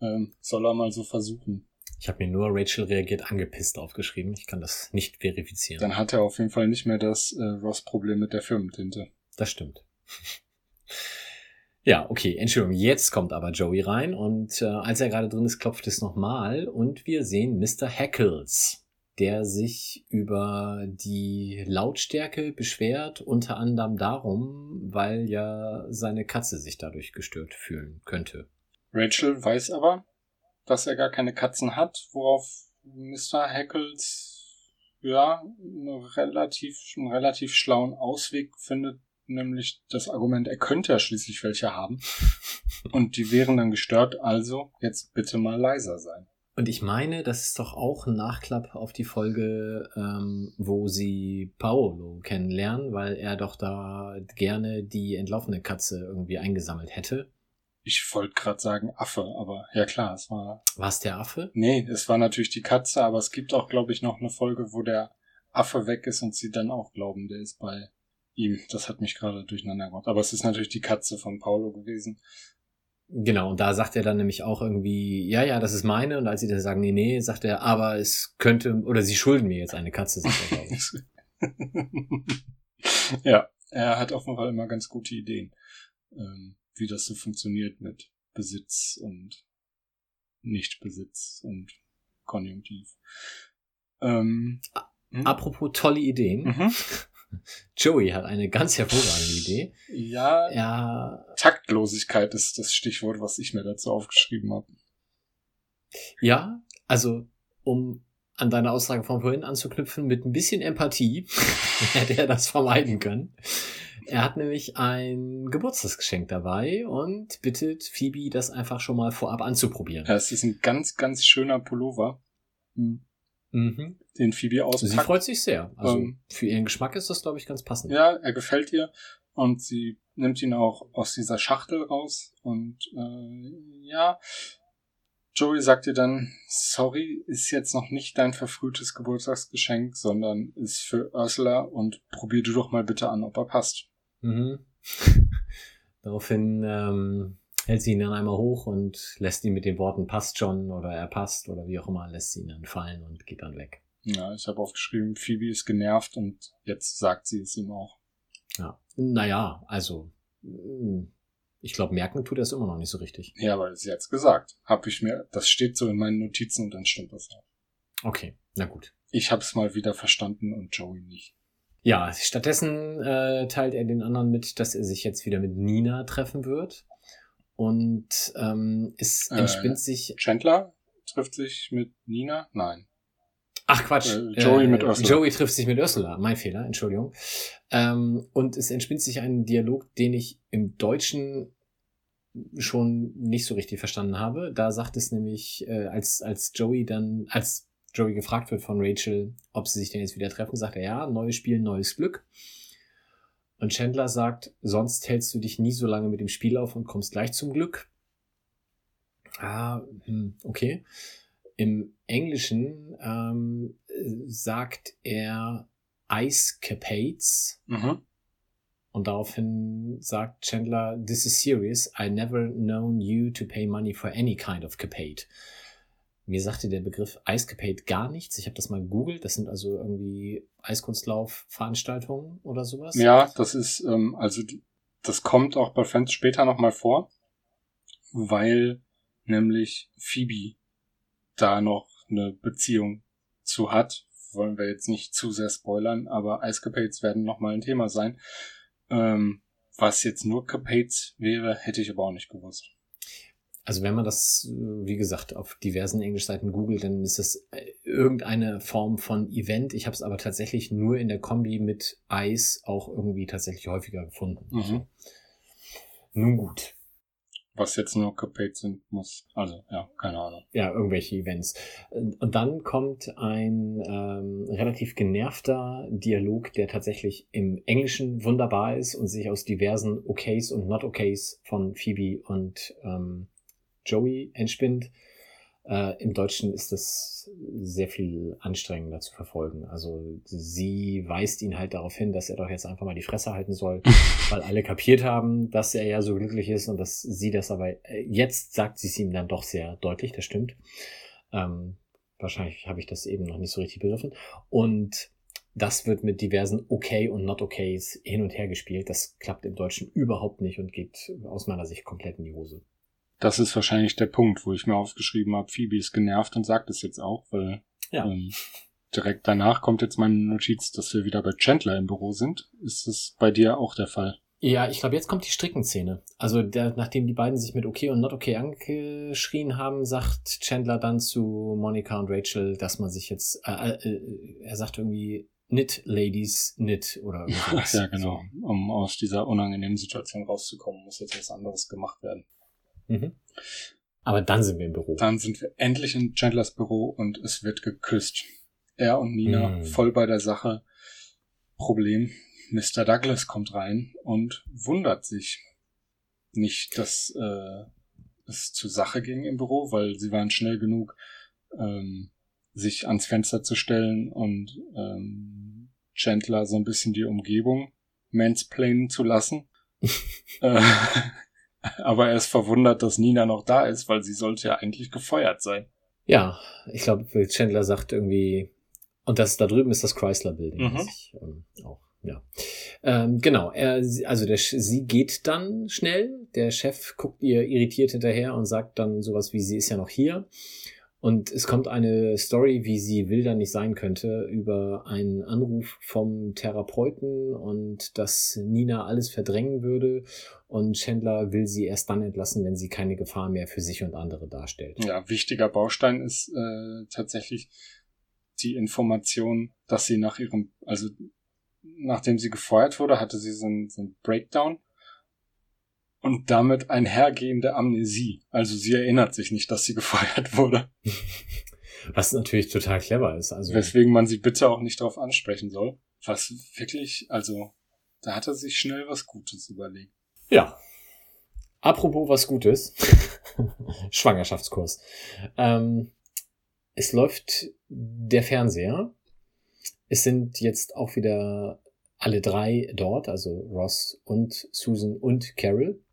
Ähm, soll er mal so versuchen. Ich habe mir nur Rachel reagiert angepisst aufgeschrieben. Ich kann das nicht verifizieren. Dann hat er auf jeden Fall nicht mehr das äh, Ross-Problem mit der Firmentinte. Das stimmt. Ja, okay, Entschuldigung. Jetzt kommt aber Joey rein und äh, als er gerade drin ist, klopft es nochmal und wir sehen Mr. Hackles, der sich über die Lautstärke beschwert, unter anderem darum, weil ja seine Katze sich dadurch gestört fühlen könnte. Rachel weiß aber, dass er gar keine Katzen hat, worauf Mr. Hackles ja eine relativ, einen relativ schlauen Ausweg findet, nämlich das Argument, er könnte ja schließlich welche haben. Und die wären dann gestört, also jetzt bitte mal leiser sein. Und ich meine, das ist doch auch ein Nachklapp auf die Folge, ähm, wo sie Paolo kennenlernen, weil er doch da gerne die entlaufene Katze irgendwie eingesammelt hätte. Ich wollte gerade sagen Affe, aber ja klar, es war. War es der Affe? Nee, es war natürlich die Katze, aber es gibt auch, glaube ich, noch eine Folge, wo der Affe weg ist und sie dann auch glauben, der ist bei ihm. Das hat mich gerade durcheinander gebracht. Aber es ist natürlich die Katze von Paolo gewesen. Genau, und da sagt er dann nämlich auch irgendwie, ja, ja, das ist meine. Und als sie dann sagen, nee, nee, sagt er, aber es könnte, oder sie schulden mir jetzt eine Katze, sagt er, glaube ich. ja, er hat auf jeden Fall immer ganz gute Ideen, ähm, wie das so funktioniert mit Besitz und Nichtbesitz und Konjunktiv. Ähm, hm? Apropos tolle Ideen. mhm. Joey hat eine ganz hervorragende Idee. Ja, Er Taktlosigkeit ist das Stichwort, was ich mir dazu aufgeschrieben habe. Ja, also um an deine Aussage von vorhin anzuknüpfen, mit ein bisschen Empathie hätte er das vermeiden können. Er hat nämlich ein Geburtstagsgeschenk dabei und bittet Phoebe, das einfach schon mal vorab anzuprobieren. Ja, es ist ein ganz, ganz schöner Pullover, hm, Mhm. den Phoebe Sie auspackt. freut sich sehr. Also Ähm, für ihren Geschmack ist das, glaube ich, ganz passend. Ja, er gefällt ihr und sie nimmt ihn auch aus dieser Schachtel raus und äh, ja, Joey sagt dir dann, sorry, ist jetzt noch nicht dein verfrühtes Geburtstagsgeschenk, sondern ist für Ursula und probier du doch mal bitte an, ob er passt. Mhm. Daraufhin ähm, hält sie ihn dann einmal hoch und lässt ihn mit den Worten passt schon oder er passt oder wie auch immer, lässt sie ihn dann fallen und geht dann weg. Ja, ich habe aufgeschrieben, Phoebe ist genervt und jetzt sagt sie es ihm auch. Ja. Naja, also mm, ich glaube, merken tut er es immer noch nicht so richtig. Ja, aber sie hat's gesagt. Hab ich mir, das steht so in meinen Notizen und dann stimmt das auch. Okay, na gut. Ich hab's mal wieder verstanden und Joey nicht. Ja, stattdessen äh, teilt er den anderen mit, dass er sich jetzt wieder mit Nina treffen wird. Und ähm, es Äh, entspinnt sich. Chandler trifft sich mit Nina? Nein. Ach Quatsch. äh, Joey mit Ursula. Joey trifft sich mit Ursula. Mein Fehler, Entschuldigung. Ähm, und es entspinnt sich ein Dialog, den ich im Deutschen schon nicht so richtig verstanden habe. Da sagt es nämlich, äh, als, als Joey dann, als Joey gefragt wird von Rachel, ob sie sich denn jetzt wieder treffen, sagt er ja, neues Spiel, neues Glück. Und Chandler sagt, sonst hältst du dich nie so lange mit dem Spiel auf und kommst gleich zum Glück. Ah, hm, okay. Im Englischen ähm, äh, sagt er Ice Capades Mhm. und daraufhin sagt Chandler, this is serious. I never known you to pay money for any kind of capade. Mir sagte der Begriff Ice Capade gar nichts. Ich habe das mal gegoogelt. Das sind also irgendwie Eiskunstlauf-Veranstaltungen oder sowas. Ja, das ist, ähm, also das kommt auch bei Friends später nochmal vor, weil nämlich Phoebe da noch eine Beziehung zu hat. Wollen wir jetzt nicht zu sehr spoilern, aber Eiscapades werden nochmal ein Thema sein. Ähm, was jetzt nur Capades wäre, hätte ich aber auch nicht gewusst. Also wenn man das, wie gesagt, auf diversen Englischseiten googelt, dann ist das äh, irgendeine Form von Event. Ich habe es aber tatsächlich nur in der Kombi mit Eis auch irgendwie tatsächlich häufiger gefunden. Mhm. Nun gut. Was jetzt nur Capades sind, muss, also ja, keine Ahnung. ja, irgendwelche Events. Und dann kommt ein ähm, relativ genervter Dialog, der tatsächlich im Englischen wunderbar ist und sich aus diversen Okays und Not-Okays von Phoebe und ähm, Joey entspinnt. Äh, Im Deutschen ist das sehr viel anstrengender zu verfolgen. Also sie weist ihn halt darauf hin, dass er doch jetzt einfach mal die Fresse halten soll, weil alle kapiert haben, dass er ja so glücklich ist und dass sie das aber äh, jetzt sagt sie es ihm dann doch sehr deutlich, das stimmt. Ähm, wahrscheinlich habe ich das eben noch nicht so richtig begriffen. Und das wird mit diversen Okay und Not Okays hin und her gespielt. Das klappt im Deutschen überhaupt nicht und geht aus meiner Sicht komplett in die Hose. Das ist wahrscheinlich der Punkt, wo ich mir aufgeschrieben habe, Phoebe ist genervt und sagt es jetzt auch, weil Ja. ähm, direkt danach kommt jetzt meine Notiz, dass wir wieder bei Chandler im Büro sind. Ist es bei dir auch der Fall? Ja, ich glaube, jetzt kommt die Strickenszene. Also der, nachdem die beiden sich mit Okay und Not Okay angeschrien haben, sagt Chandler dann zu Monica und Rachel, dass man sich jetzt, äh, äh, er sagt irgendwie Knit Ladies Knit oder irgendwas. ja, genau. Um aus dieser unangenehmen Situation rauszukommen, muss jetzt was anderes gemacht werden. Mhm. Aber dann sind wir im Büro. Dann sind wir endlich in Chandlers Büro und es wird geküsst. Er und Nina Mm. voll bei der Sache. Problem, Mr. Douglas kommt rein und wundert sich nicht, dass äh, es zur Sache ging im Büro, weil sie waren schnell genug, ähm, sich ans Fenster zu stellen und ähm, Chandler so ein bisschen die Umgebung mansplainen zu lassen. äh, aber er ist verwundert, dass Nina noch da ist, weil sie sollte ja eigentlich gefeuert sein. Ja, ich glaube, Chandler sagt irgendwie, und das da drüben ist das Chrysler Building. Mhm. ich, ähm, auch, ja. Ähm, genau, er, also der, sie geht dann schnell. Der Chef guckt ihr irritiert hinterher und sagt dann sowas wie, sie ist ja noch hier. Und es kommt eine Story, wie sie wilder nicht sein könnte, über einen Anruf vom Therapeuten und dass Nina alles verdrängen würde. Und Chandler will sie erst dann entlassen, wenn sie keine Gefahr mehr für sich und andere darstellt. Ja, wichtiger Baustein ist äh, tatsächlich die Information, dass sie nach ihrem, also nachdem sie gefeuert wurde, hatte sie so einen, so einen Breakdown und damit einhergehende Amnesie. Also sie erinnert sich nicht, dass sie gefeuert wurde, Was natürlich total clever ist. Also, weswegen man sie bitte auch nicht darauf ansprechen soll. Was wirklich, also da hat er sich schnell was Gutes überlegt. ja. Apropos was Gutes. Schwangerschaftskurs. Ähm, es läuft der Fernseher. Es sind jetzt auch wieder alle drei dort, also Ross und Susan und Carol.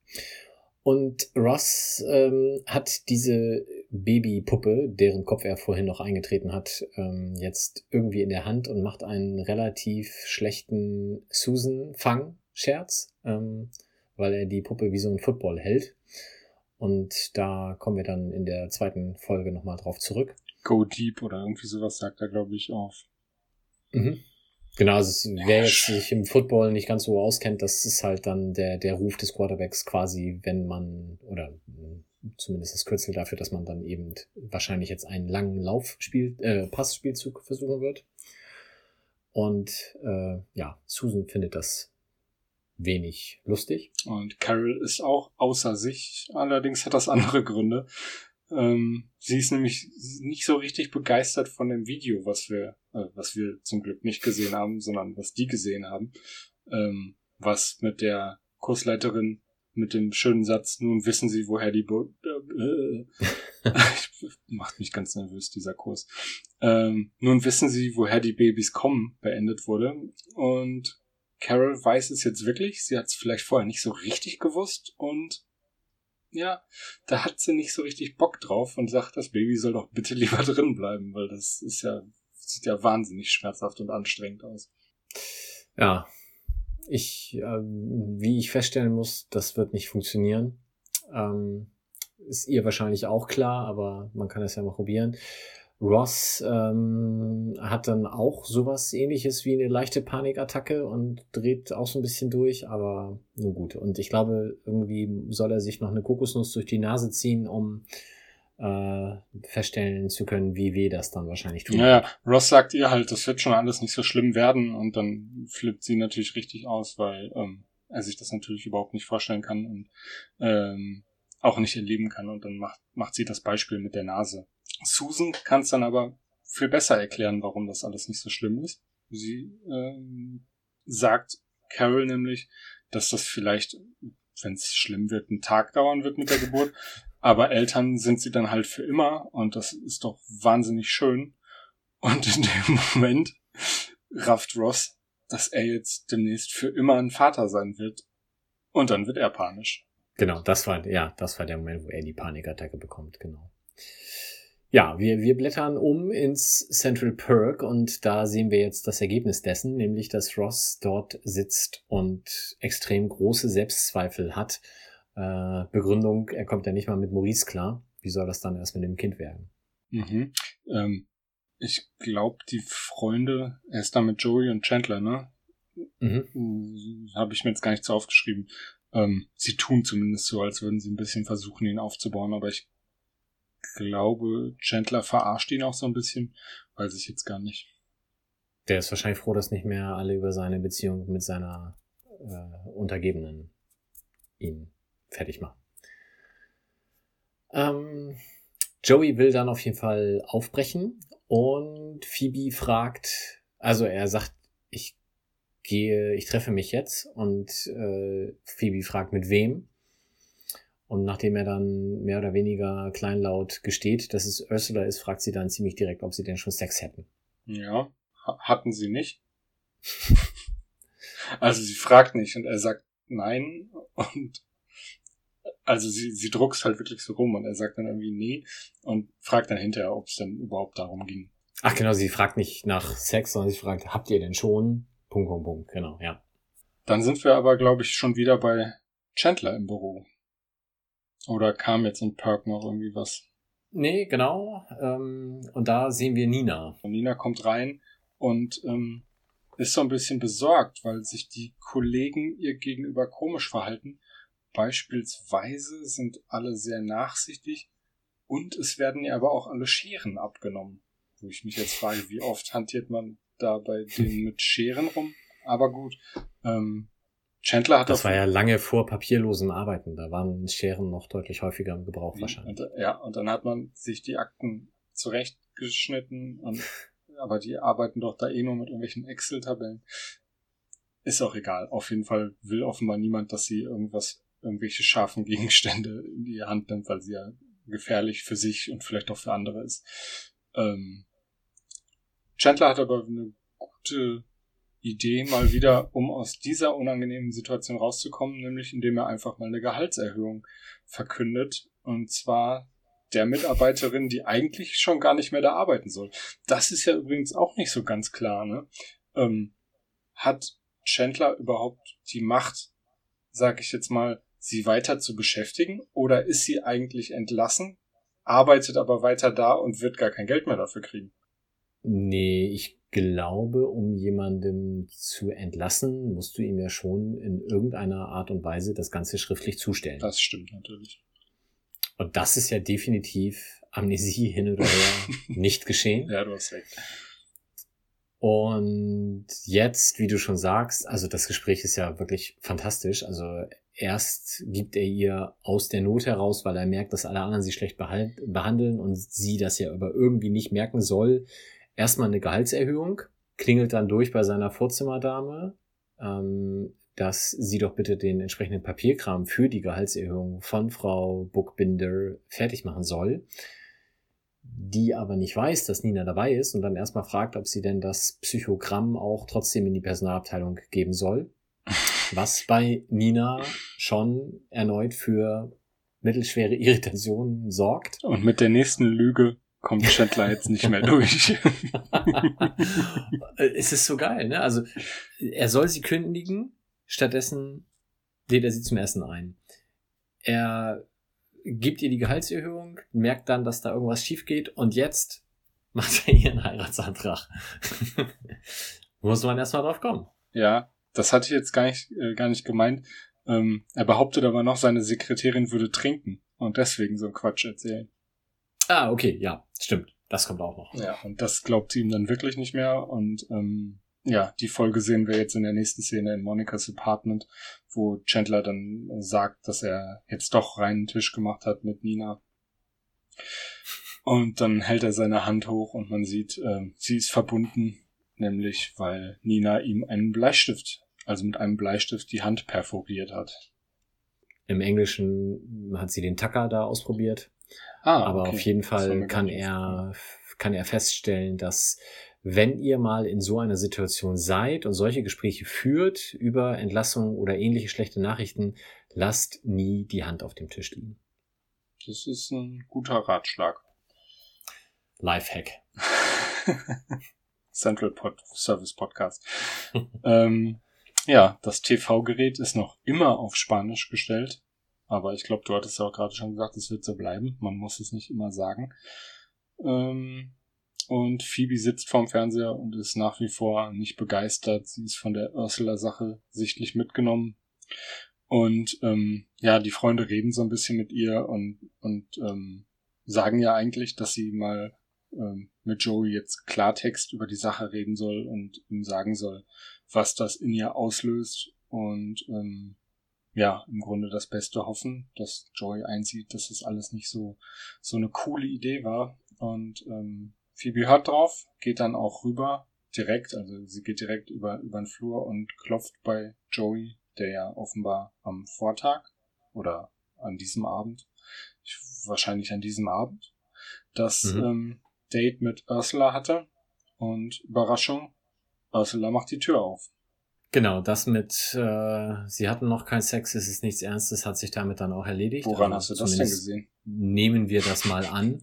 Und Ross ähm, hat diese Babypuppe, deren Kopf er vorhin noch eingetreten hat, ähm, jetzt irgendwie in der Hand und macht einen relativ schlechten Susan-Fang-Scherz, ähm, weil er die Puppe wie so ein Football hält. Und da kommen wir dann in der zweiten Folge nochmal drauf zurück. Go Deep oder irgendwie sowas sagt er, glaube ich, auf. Mhm. Genau, also wer jetzt sich im Football nicht ganz so auskennt, das ist halt dann der, der Ruf des Quarterbacks quasi, wenn man, oder zumindest das Kürzel dafür, dass man dann eben wahrscheinlich jetzt einen langen Laufspiel, äh, Passspielzug versuchen wird. Und äh, ja, Susan findet das wenig lustig. Und Carol ist auch außer sich, allerdings hat das andere Gründe. Ähm, sie ist nämlich nicht so richtig begeistert von dem Video, was wir, äh, was wir zum Glück nicht gesehen haben, sondern was die gesehen haben. Ähm, was mit der Kursleiterin mit dem schönen Satz, nun wissen Sie, woher die Bo äh, macht mich ganz nervös, dieser Kurs. Ähm, nun wissen Sie, woher die Babys kommen, beendet wurde. Und Carol weiß es jetzt wirklich. Sie hat es vielleicht vorher nicht so richtig gewusst und ja, da hat sie nicht so richtig Bock drauf und sagt, das Baby soll doch bitte lieber drin bleiben, weil das ist ja, sieht ja wahnsinnig schmerzhaft und anstrengend aus. Ja, ich, äh, wie ich feststellen muss, das wird nicht funktionieren. Ähm, ist ihr wahrscheinlich auch klar, aber man kann es ja mal probieren. Ross ähm, hat dann auch sowas ähnliches wie eine leichte Panikattacke und dreht auch so ein bisschen durch, aber nun gut. Und ich glaube, irgendwie soll er sich noch eine Kokosnuss durch die Nase ziehen, um äh, feststellen zu können, wie weh das dann wahrscheinlich tut. Naja, Ross sagt ihr halt, das wird schon alles nicht so schlimm werden und dann flippt sie natürlich richtig aus, weil ähm, er sich das natürlich überhaupt nicht vorstellen kann und ähm, auch nicht erleben kann und dann macht, macht sie das Beispiel mit der Nase. Susan kann es dann aber viel besser erklären, warum das alles nicht so schlimm ist. Sie ähm, sagt Carol nämlich, dass das vielleicht, wenn es schlimm wird, einen Tag dauern wird mit der Geburt. Aber Eltern sind sie dann halt für immer und das ist doch wahnsinnig schön. Und in dem Moment rafft Ross, dass er jetzt demnächst für immer ein Vater sein wird. Und dann wird er panisch. Genau, das war, ja, das war der Moment, wo er die Panikattacke bekommt, genau. Ja, wir, wir blättern um ins Central Perk und da sehen wir jetzt das Ergebnis dessen, nämlich dass Ross dort sitzt und extrem große Selbstzweifel hat. Äh, Begründung, er kommt ja nicht mal mit Maurice klar. Wie soll das dann erst mit dem Kind werden? Mhm. Ähm, ich glaube, die Freunde, er ist da mit Joey und Chandler, ne? Mhm. Habe ich mir jetzt gar nicht so aufgeschrieben. Ähm, sie tun zumindest so, als würden sie ein bisschen versuchen, ihn aufzubauen, aber ich glaube, Chandler verarscht ihn auch so ein bisschen, weiß ich jetzt gar nicht. Der ist wahrscheinlich froh, dass nicht mehr alle über seine Beziehung mit seiner äh, Untergebenen ihn fertig machen. Ähm, Joey will dann auf jeden Fall aufbrechen und Phoebe fragt, also er sagt, ich gehe, ich treffe mich jetzt und äh, Phoebe fragt mit wem und nachdem er dann mehr oder weniger kleinlaut gesteht, dass es Ursula ist, fragt sie dann ziemlich direkt, ob sie denn schon Sex hätten. Ja, hatten sie nicht. also sie fragt nicht und er sagt nein und also sie, sie druckst halt wirklich so rum und er sagt dann irgendwie nee und fragt dann hinterher, ob es denn überhaupt darum ging. Ach genau, sie fragt nicht nach Sex, sondern sie fragt, habt ihr denn schon? Punkt, Punkt, Punkt, genau, ja. Dann sind wir aber, glaube ich, schon wieder bei Chandler im Büro. Oder kam jetzt in Perk noch irgendwie was? Nee, genau. Ähm, und da sehen wir Nina. Und Nina kommt rein und ähm, ist so ein bisschen besorgt, weil sich die Kollegen ihr gegenüber komisch verhalten. Beispielsweise sind alle sehr nachsichtig und es werden ihr aber auch alle Scheren abgenommen. Wo ich mich jetzt frage, wie oft hantiert man da bei denen mit Scheren rum? Aber gut. Ähm, Chandler hat das war ja lange vor papierlosem Arbeiten. Da waren Scheren noch deutlich häufiger im Gebrauch wahrscheinlich. Und, ja, und dann hat man sich die Akten zurechtgeschnitten. Und, aber die arbeiten doch da eh nur mit irgendwelchen Excel-Tabellen. Ist auch egal. Auf jeden Fall will offenbar niemand, dass sie irgendwas irgendwelche scharfen Gegenstände in die Hand nimmt, weil sie ja gefährlich für sich und vielleicht auch für andere ist. Ähm, Chandler hat aber eine gute Idee mal wieder, um aus dieser unangenehmen Situation rauszukommen, nämlich indem er einfach mal eine Gehaltserhöhung verkündet. Und zwar der Mitarbeiterin, die eigentlich schon gar nicht mehr da arbeiten soll. Das ist ja übrigens auch nicht so ganz klar. Ne? Ähm, hat Chandler überhaupt die Macht, sag ich jetzt mal, sie weiter zu beschäftigen? Oder ist sie eigentlich entlassen, arbeitet aber weiter da und wird gar kein Geld mehr dafür kriegen? Nee, ich glaube, um jemandem zu entlassen, musst du ihm ja schon in irgendeiner Art und Weise das Ganze schriftlich zustellen. Das stimmt natürlich. Und das ist ja definitiv Amnesie hin oder her nicht geschehen. Ja, du hast recht. Und jetzt, wie du schon sagst, also das Gespräch ist ja wirklich fantastisch. Also erst gibt er ihr aus der Not heraus, weil er merkt, dass alle anderen sie schlecht behandeln und sie das ja aber irgendwie nicht merken soll, erstmal eine Gehaltserhöhung, klingelt dann durch bei seiner Vorzimmerdame, ähm, dass sie doch bitte den entsprechenden Papierkram für die Gehaltserhöhung von Frau Bookbinder fertig machen soll, die aber nicht weiß, dass Nina dabei ist und dann erstmal fragt, ob sie denn das Psychogramm auch trotzdem in die Personalabteilung geben soll, was bei Nina schon erneut für mittelschwere Irritationen sorgt. Und mit der nächsten Lüge kommt Chandler jetzt nicht mehr durch. es ist so geil, ne? Also er soll sie kündigen, stattdessen lädt er sie zum Essen ein. Er gibt ihr die Gehaltserhöhung, merkt dann, dass da irgendwas schief geht und jetzt macht er ihren Heiratsantrag. Muss man erstmal drauf kommen. Ja, das hatte ich jetzt gar nicht, äh, gar nicht gemeint. Ähm, er behauptet aber noch, seine Sekretärin würde trinken und deswegen so einen Quatsch erzählen. Ah, okay, ja, stimmt. Das kommt auch noch. Ja, und das glaubt sie ihm dann wirklich nicht mehr. Und ähm, ja, die Folge sehen wir jetzt in der nächsten Szene in Monikas Apartment, wo Chandler dann sagt, dass er jetzt doch reinen Tisch gemacht hat mit Nina. Und dann hält er seine Hand hoch und man sieht, äh, sie ist verbunden, nämlich weil Nina ihm einen Bleistift, also mit einem Bleistift die Hand perforiert hat. Im Englischen hat sie den Tacker da ausprobiert. Ah, Aber okay. auf jeden Fall kann er, kann er feststellen, dass wenn ihr mal in so einer Situation seid und solche Gespräche führt über Entlassungen oder ähnliche schlechte Nachrichten, lasst nie die Hand auf dem Tisch liegen. Das ist ein guter Ratschlag. Lifehack. Central Pod Service Podcast. ähm, ja, das TV-Gerät ist noch immer auf Spanisch gestellt. Aber ich glaube, du hattest ja auch gerade schon gesagt, es wird so bleiben. Man muss es nicht immer sagen. Ähm, und Phoebe sitzt vorm Fernseher und ist nach wie vor nicht begeistert. Sie ist von der Ursula-Sache sichtlich mitgenommen. Und ähm, ja, die Freunde reden so ein bisschen mit ihr und, und ähm, sagen ja eigentlich, dass sie mal ähm, mit Joey jetzt Klartext über die Sache reden soll und ihm sagen soll, was das in ihr auslöst. Und ähm, ja, im Grunde das Beste hoffen, dass Joy einsieht, dass es alles nicht so, so eine coole Idee war. Und ähm, Phoebe hört drauf, geht dann auch rüber, direkt, also sie geht direkt über, über den Flur und klopft bei Joey, der ja offenbar am Vortag oder an diesem Abend, wahrscheinlich an diesem Abend, das mhm. ähm, Date mit Ursula hatte. Und Überraschung, Ursula macht die Tür auf. Genau, das mit, äh, sie hatten noch kein Sex, es ist nichts Ernstes, hat sich damit dann auch erledigt. Woran also hast du das denn gesehen? Nehmen wir das mal an.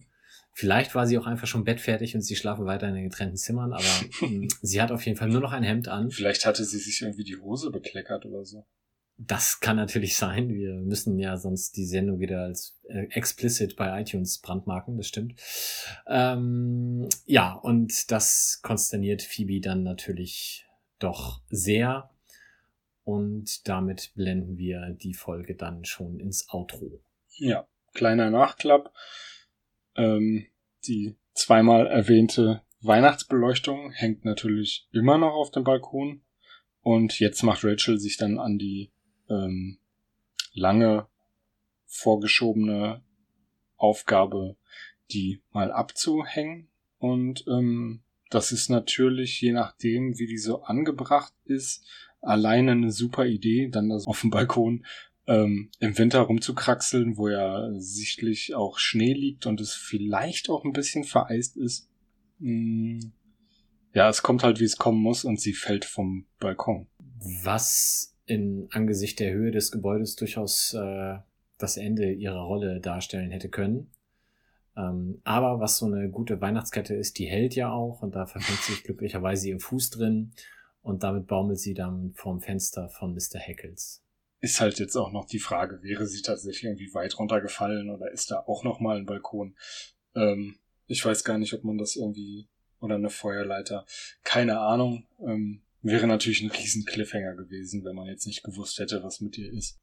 Vielleicht war sie auch einfach schon bettfertig und sie schlafen weiter in den getrennten Zimmern, aber hm, sie hat auf jeden Fall nur noch ein Hemd an. Vielleicht hatte sie sich irgendwie die Hose bekleckert oder so. Das kann natürlich sein. Wir müssen ja sonst die Sendung wieder als äh, explicit bei iTunes brandmarken, das stimmt. Ähm, ja, und das konsterniert Phoebe dann natürlich doch sehr. Und damit blenden wir die Folge dann schon ins Outro. Ja, kleiner Nachklapp. Ähm, die zweimal erwähnte Weihnachtsbeleuchtung hängt natürlich immer noch auf dem Balkon. Und jetzt macht Rachel sich dann an die ähm, lange vorgeschobene Aufgabe, die mal abzuhängen. Und ähm, das ist natürlich, je nachdem, wie die so angebracht ist, alleine eine super Idee, dann das auf dem Balkon ähm, im Winter rumzukraxeln, wo ja sichtlich auch Schnee liegt und es vielleicht auch ein bisschen vereist ist. Mm, ja, es kommt halt, wie es kommen muss und sie fällt vom Balkon. Was in Angesicht der Höhe des Gebäudes durchaus äh, das Ende ihrer Rolle darstellen hätte können. Ähm, aber was so eine gute Weihnachtskette ist, die hält ja auch und da verfängt sich glücklicherweise ihr Fuß drin und damit baumelt sie dann vorm Fenster von Mr. Heckles. Ist halt jetzt auch noch die Frage, wäre sie tatsächlich irgendwie weit runtergefallen oder ist da auch noch mal ein Balkon? Ähm, ich weiß gar nicht, ob man das irgendwie oder eine Feuerleiter. Keine Ahnung. Ähm, wäre natürlich ein riesen Cliffhanger gewesen, wenn man jetzt nicht gewusst hätte, was mit ihr ist.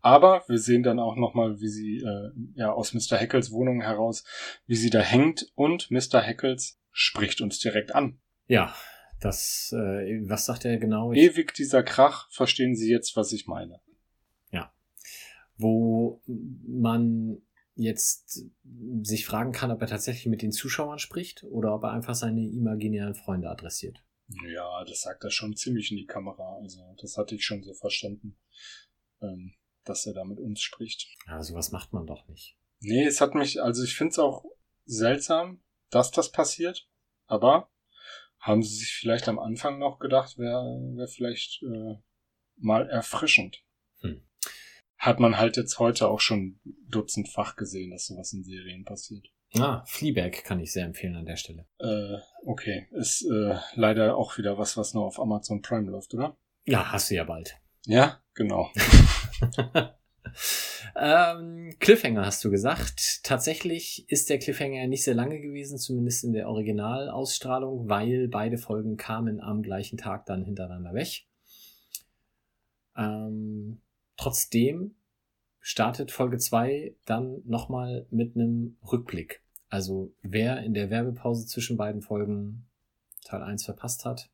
Aber wir sehen dann auch nochmal, wie sie äh, ja aus Mr. Heckels Wohnung heraus, wie sie da hängt und Mr. Heckels spricht uns direkt an. Ja, das, äh, was sagt er genau? Ich Ewig dieser Krach, verstehen Sie jetzt, was ich meine. Ja. Wo man jetzt sich fragen kann, ob er tatsächlich mit den Zuschauern spricht oder ob er einfach seine imaginären Freunde adressiert. Ja, das sagt er schon ziemlich in die Kamera. Also, das hatte ich schon so verstanden. Ähm, dass er da mit uns spricht. Ja, sowas macht man doch nicht. Nee, es hat mich, also ich finde es auch seltsam, dass das passiert, aber haben sie sich vielleicht am Anfang noch gedacht, wäre wär vielleicht äh, mal erfrischend. Hm. Hat man halt jetzt heute auch schon dutzendfach gesehen, dass sowas in Serien passiert. Ah, Fleabag kann ich sehr empfehlen an der Stelle. Äh, okay. Ist äh, leider auch wieder was, was nur auf Amazon Prime läuft, oder? Ja, hast du ja bald. Ja, genau. ähm, Cliffhanger hast du gesagt. Tatsächlich ist der Cliffhanger nicht sehr lange gewesen, zumindest in der Originalausstrahlung, weil beide Folgen kamen am gleichen Tag dann hintereinander weg. Ähm, trotzdem startet Folge 2 dann nochmal mit einem Rückblick. Also wer in der Werbepause zwischen beiden Folgen Teil 1 verpasst hat,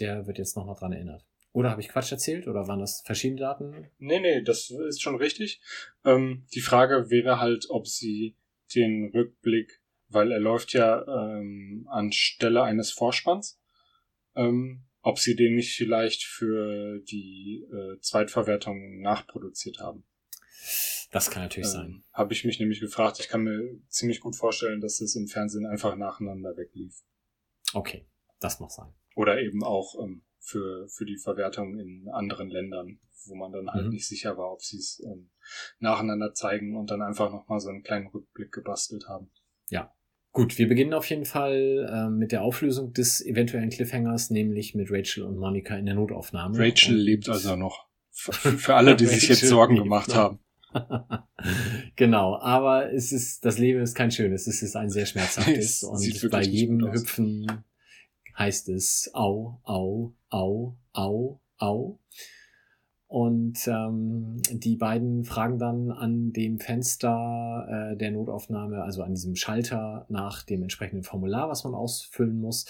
der wird jetzt nochmal dran erinnert. Oder habe ich Quatsch erzählt? Oder waren das verschiedene Daten? Nee, nee, das ist schon richtig. Ähm, die Frage wäre halt, ob sie den Rückblick, weil er läuft ja ähm, anstelle eines Vorspanns, ähm, ob sie den nicht vielleicht für die äh, Zweitverwertung nachproduziert haben. Das kann natürlich ähm, sein. Habe ich mich nämlich gefragt. Ich kann mir ziemlich gut vorstellen, dass es im Fernsehen einfach nacheinander weglief. Okay, das mag sein. Oder eben auch ähm, für, für die Verwertung in anderen Ländern, wo man dann halt mhm. nicht sicher war, ob sie es ähm, nacheinander zeigen und dann einfach nochmal so einen kleinen Rückblick gebastelt haben. Ja. Gut, wir beginnen auf jeden Fall äh, mit der Auflösung des eventuellen Cliffhangers, nämlich mit Rachel und Monika in der Notaufnahme. Rachel und lebt also noch. Für alle, die sich jetzt Sorgen gemacht haben. genau, aber es ist, das Leben ist kein schönes, es ist ein sehr schmerzhaftes und bei jedem Hüpfen heißt es au, au, au, au, au. Und ähm, die beiden fragen dann an dem Fenster äh, der Notaufnahme, also an diesem Schalter, nach dem entsprechenden Formular, was man ausfüllen muss.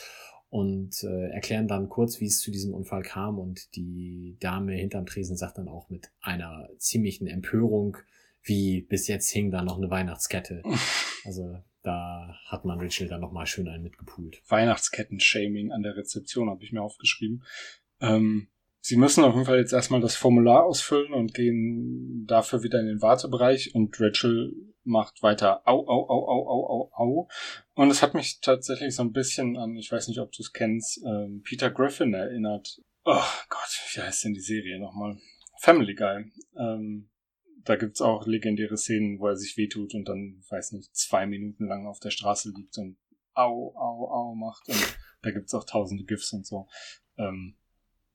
Und äh, erklären dann kurz, wie es zu diesem Unfall kam. Und die Dame hinterm Tresen sagt dann auch mit einer ziemlichen Empörung, wie bis jetzt hing da noch eine Weihnachtskette. Also da hat man Rachel dann nochmal schön einen mitgepoolt. Weihnachtsketten-Shaming an der Rezeption habe ich mir aufgeschrieben. Ähm, Sie müssen auf jeden Fall jetzt erstmal das Formular ausfüllen und gehen dafür wieder in den Wartebereich und Rachel macht weiter au, au, au, au, au, au, au. Und es hat mich tatsächlich so ein bisschen an, ich weiß nicht, ob du es kennst, ähm, Peter Griffin erinnert. Oh Gott, wie heißt denn die Serie nochmal? Family Guy. Ähm, da gibt's auch legendäre Szenen, wo er sich wehtut und dann, weiß nicht, zwei Minuten lang auf der Straße liegt und au, au, au macht. Und da gibt's auch tausende GIFs und so. Ähm,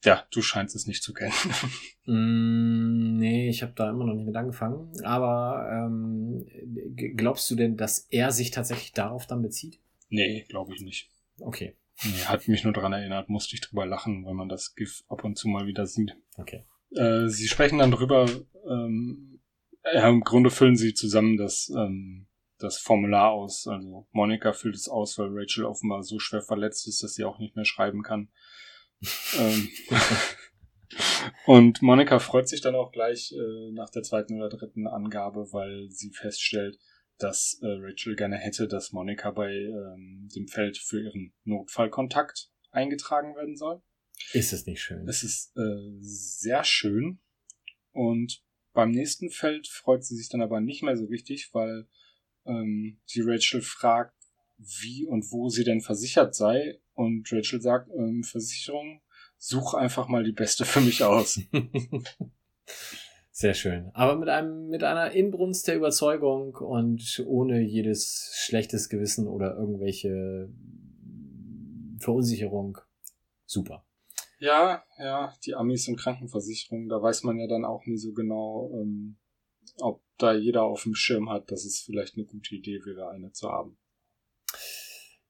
ja, du scheinst es nicht zu kennen. mm, nee, ich habe da immer noch nicht mit angefangen. Aber ähm, glaubst du denn, dass er sich tatsächlich darauf dann bezieht? Nee, glaube ich nicht. Okay. Nee, hat mich nur daran erinnert, musste ich drüber lachen, wenn man das GIF ab und zu mal wieder sieht. Okay. Äh, sie sprechen dann drüber, ähm, ja, im Grunde füllen sie zusammen das, ähm, das Formular aus. Also Monika füllt es aus, weil Rachel offenbar so schwer verletzt ist, dass sie auch nicht mehr schreiben kann. Ähm, und Monika freut sich dann auch gleich äh, nach der zweiten oder dritten Angabe, weil sie feststellt, dass äh, Rachel gerne hätte, dass Monika bei ähm, dem Feld für ihren Notfallkontakt eingetragen werden soll. Ist es nicht schön? Es ist äh, sehr schön und beim nächsten Feld freut sie sich dann aber nicht mehr so richtig, weil ähm, sie Rachel fragt, wie und wo sie denn versichert sei. Und Rachel sagt, ähm, Versicherung, such einfach mal die beste für mich aus. Sehr schön. Aber mit einem, mit einer Inbrunst der Überzeugung und ohne jedes schlechtes Gewissen oder irgendwelche Verunsicherung. Super. Ja, ja, die Amis und Krankenversicherung, da weiß man ja dann auch nie so genau, ähm, ob da jeder auf dem Schirm hat, dass es vielleicht eine gute Idee wäre, eine zu haben.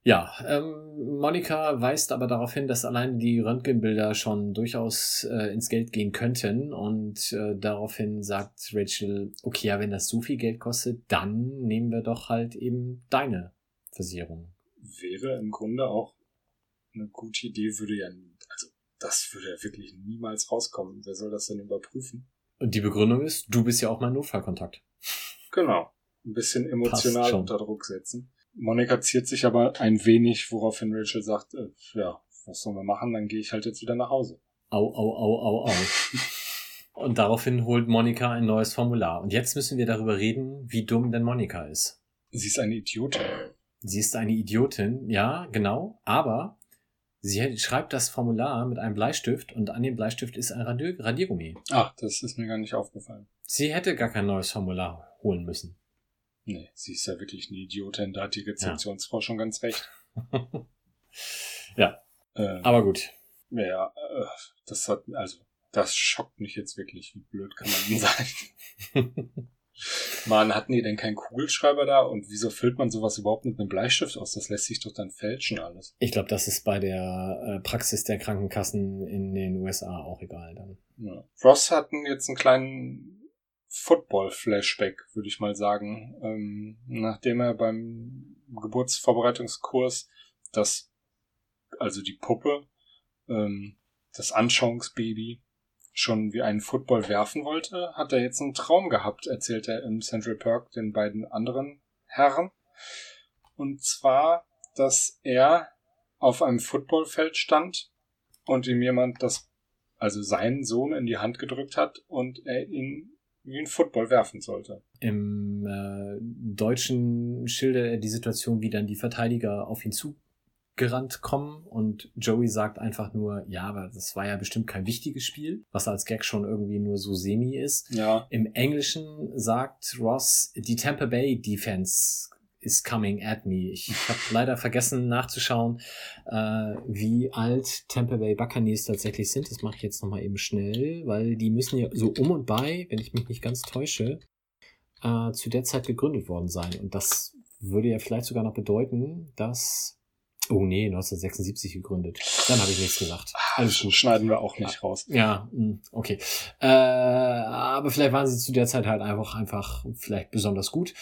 Ja, ähm, Monika weist aber darauf hin, dass allein die Röntgenbilder schon durchaus äh, ins Geld gehen könnten und äh, daraufhin sagt Rachel, okay, ja, wenn das so viel Geld kostet, dann nehmen wir doch halt eben deine Versicherung. Wäre im Grunde auch eine gute Idee, würde ja, also das würde ja wirklich niemals rauskommen. Wer soll das denn überprüfen? Und die Begründung ist, du bist ja auch mein Notfallkontakt. Genau. Ein bisschen emotional unter Druck setzen. Monika ziert sich aber ein wenig, woraufhin Rachel sagt, äh, ja, was sollen wir machen, dann gehe ich halt jetzt wieder nach Hause. Au, au, au, au, au. Und daraufhin holt Monika ein neues Formular. Und jetzt müssen wir darüber reden, wie dumm denn Monika ist. Sie ist eine Idiotin. Sie ist eine Idiotin, ja, genau. Aber sie schreibt das Formular mit einem Bleistift und an dem Bleistift ist ein Radier Radiergummi. Ach, das ist mir gar nicht aufgefallen. Sie hätte gar kein neues Formular holen müssen. Nee, sie ist ja wirklich eine Idiotin, da hat die Rezeptionsfrau ja. schon ganz recht. ja. Ähm, aber gut. Ja, äh, das hat, also, das schockt mich jetzt wirklich. Wie blöd kann man denn sein? Mann, hatten die denn keinen Kugelschreiber da? Und wieso füllt man sowas überhaupt mit einem Bleistift aus? Das lässt sich doch dann fälschen alles. Ich glaube, das ist bei der äh, Praxis der Krankenkassen in den USA auch egal dann. Ja. Ross hatten jetzt einen kleinen Football-Flashback, würde ich mal sagen. Ähm, nachdem er beim Geburtsvorbereitungskurs das, also die Puppe, ähm, das Anschauungsbaby, schon wie einen Football werfen wollte, hat er jetzt einen Traum gehabt, erzählt er im Central Park den beiden anderen Herren. Und zwar, dass er auf einem Footballfeld stand und ihm jemand das, also seinen Sohn in die Hand gedrückt hat und er ihn wie ein Football werfen sollte. Im äh, Deutschen schildert er die Situation, wie dann die Verteidiger auf ihn zugerannt kommen und Joey sagt einfach nur, ja, aber das war ja bestimmt kein wichtiges Spiel, was als Gag schon irgendwie nur so semi ist. Ja. Im Englischen sagt Ross, die Tampa Bay Defense is coming at me. Ich habe leider vergessen nachzuschauen, äh, wie alt Tampa Bay Buccaneers tatsächlich sind. Das mache ich jetzt nochmal eben schnell, weil die müssen ja so um und bei, wenn ich mich nicht ganz täusche, äh, zu der Zeit gegründet worden sein. Und das würde ja vielleicht sogar noch bedeuten, dass Oh nee, 1976 gegründet. Dann habe ich nichts gesagt. Alles gut. Schneiden wir auch nicht raus. Ja, hm, okay. Äh, aber vielleicht waren sie zu der Zeit halt einfach, einfach vielleicht besonders gut.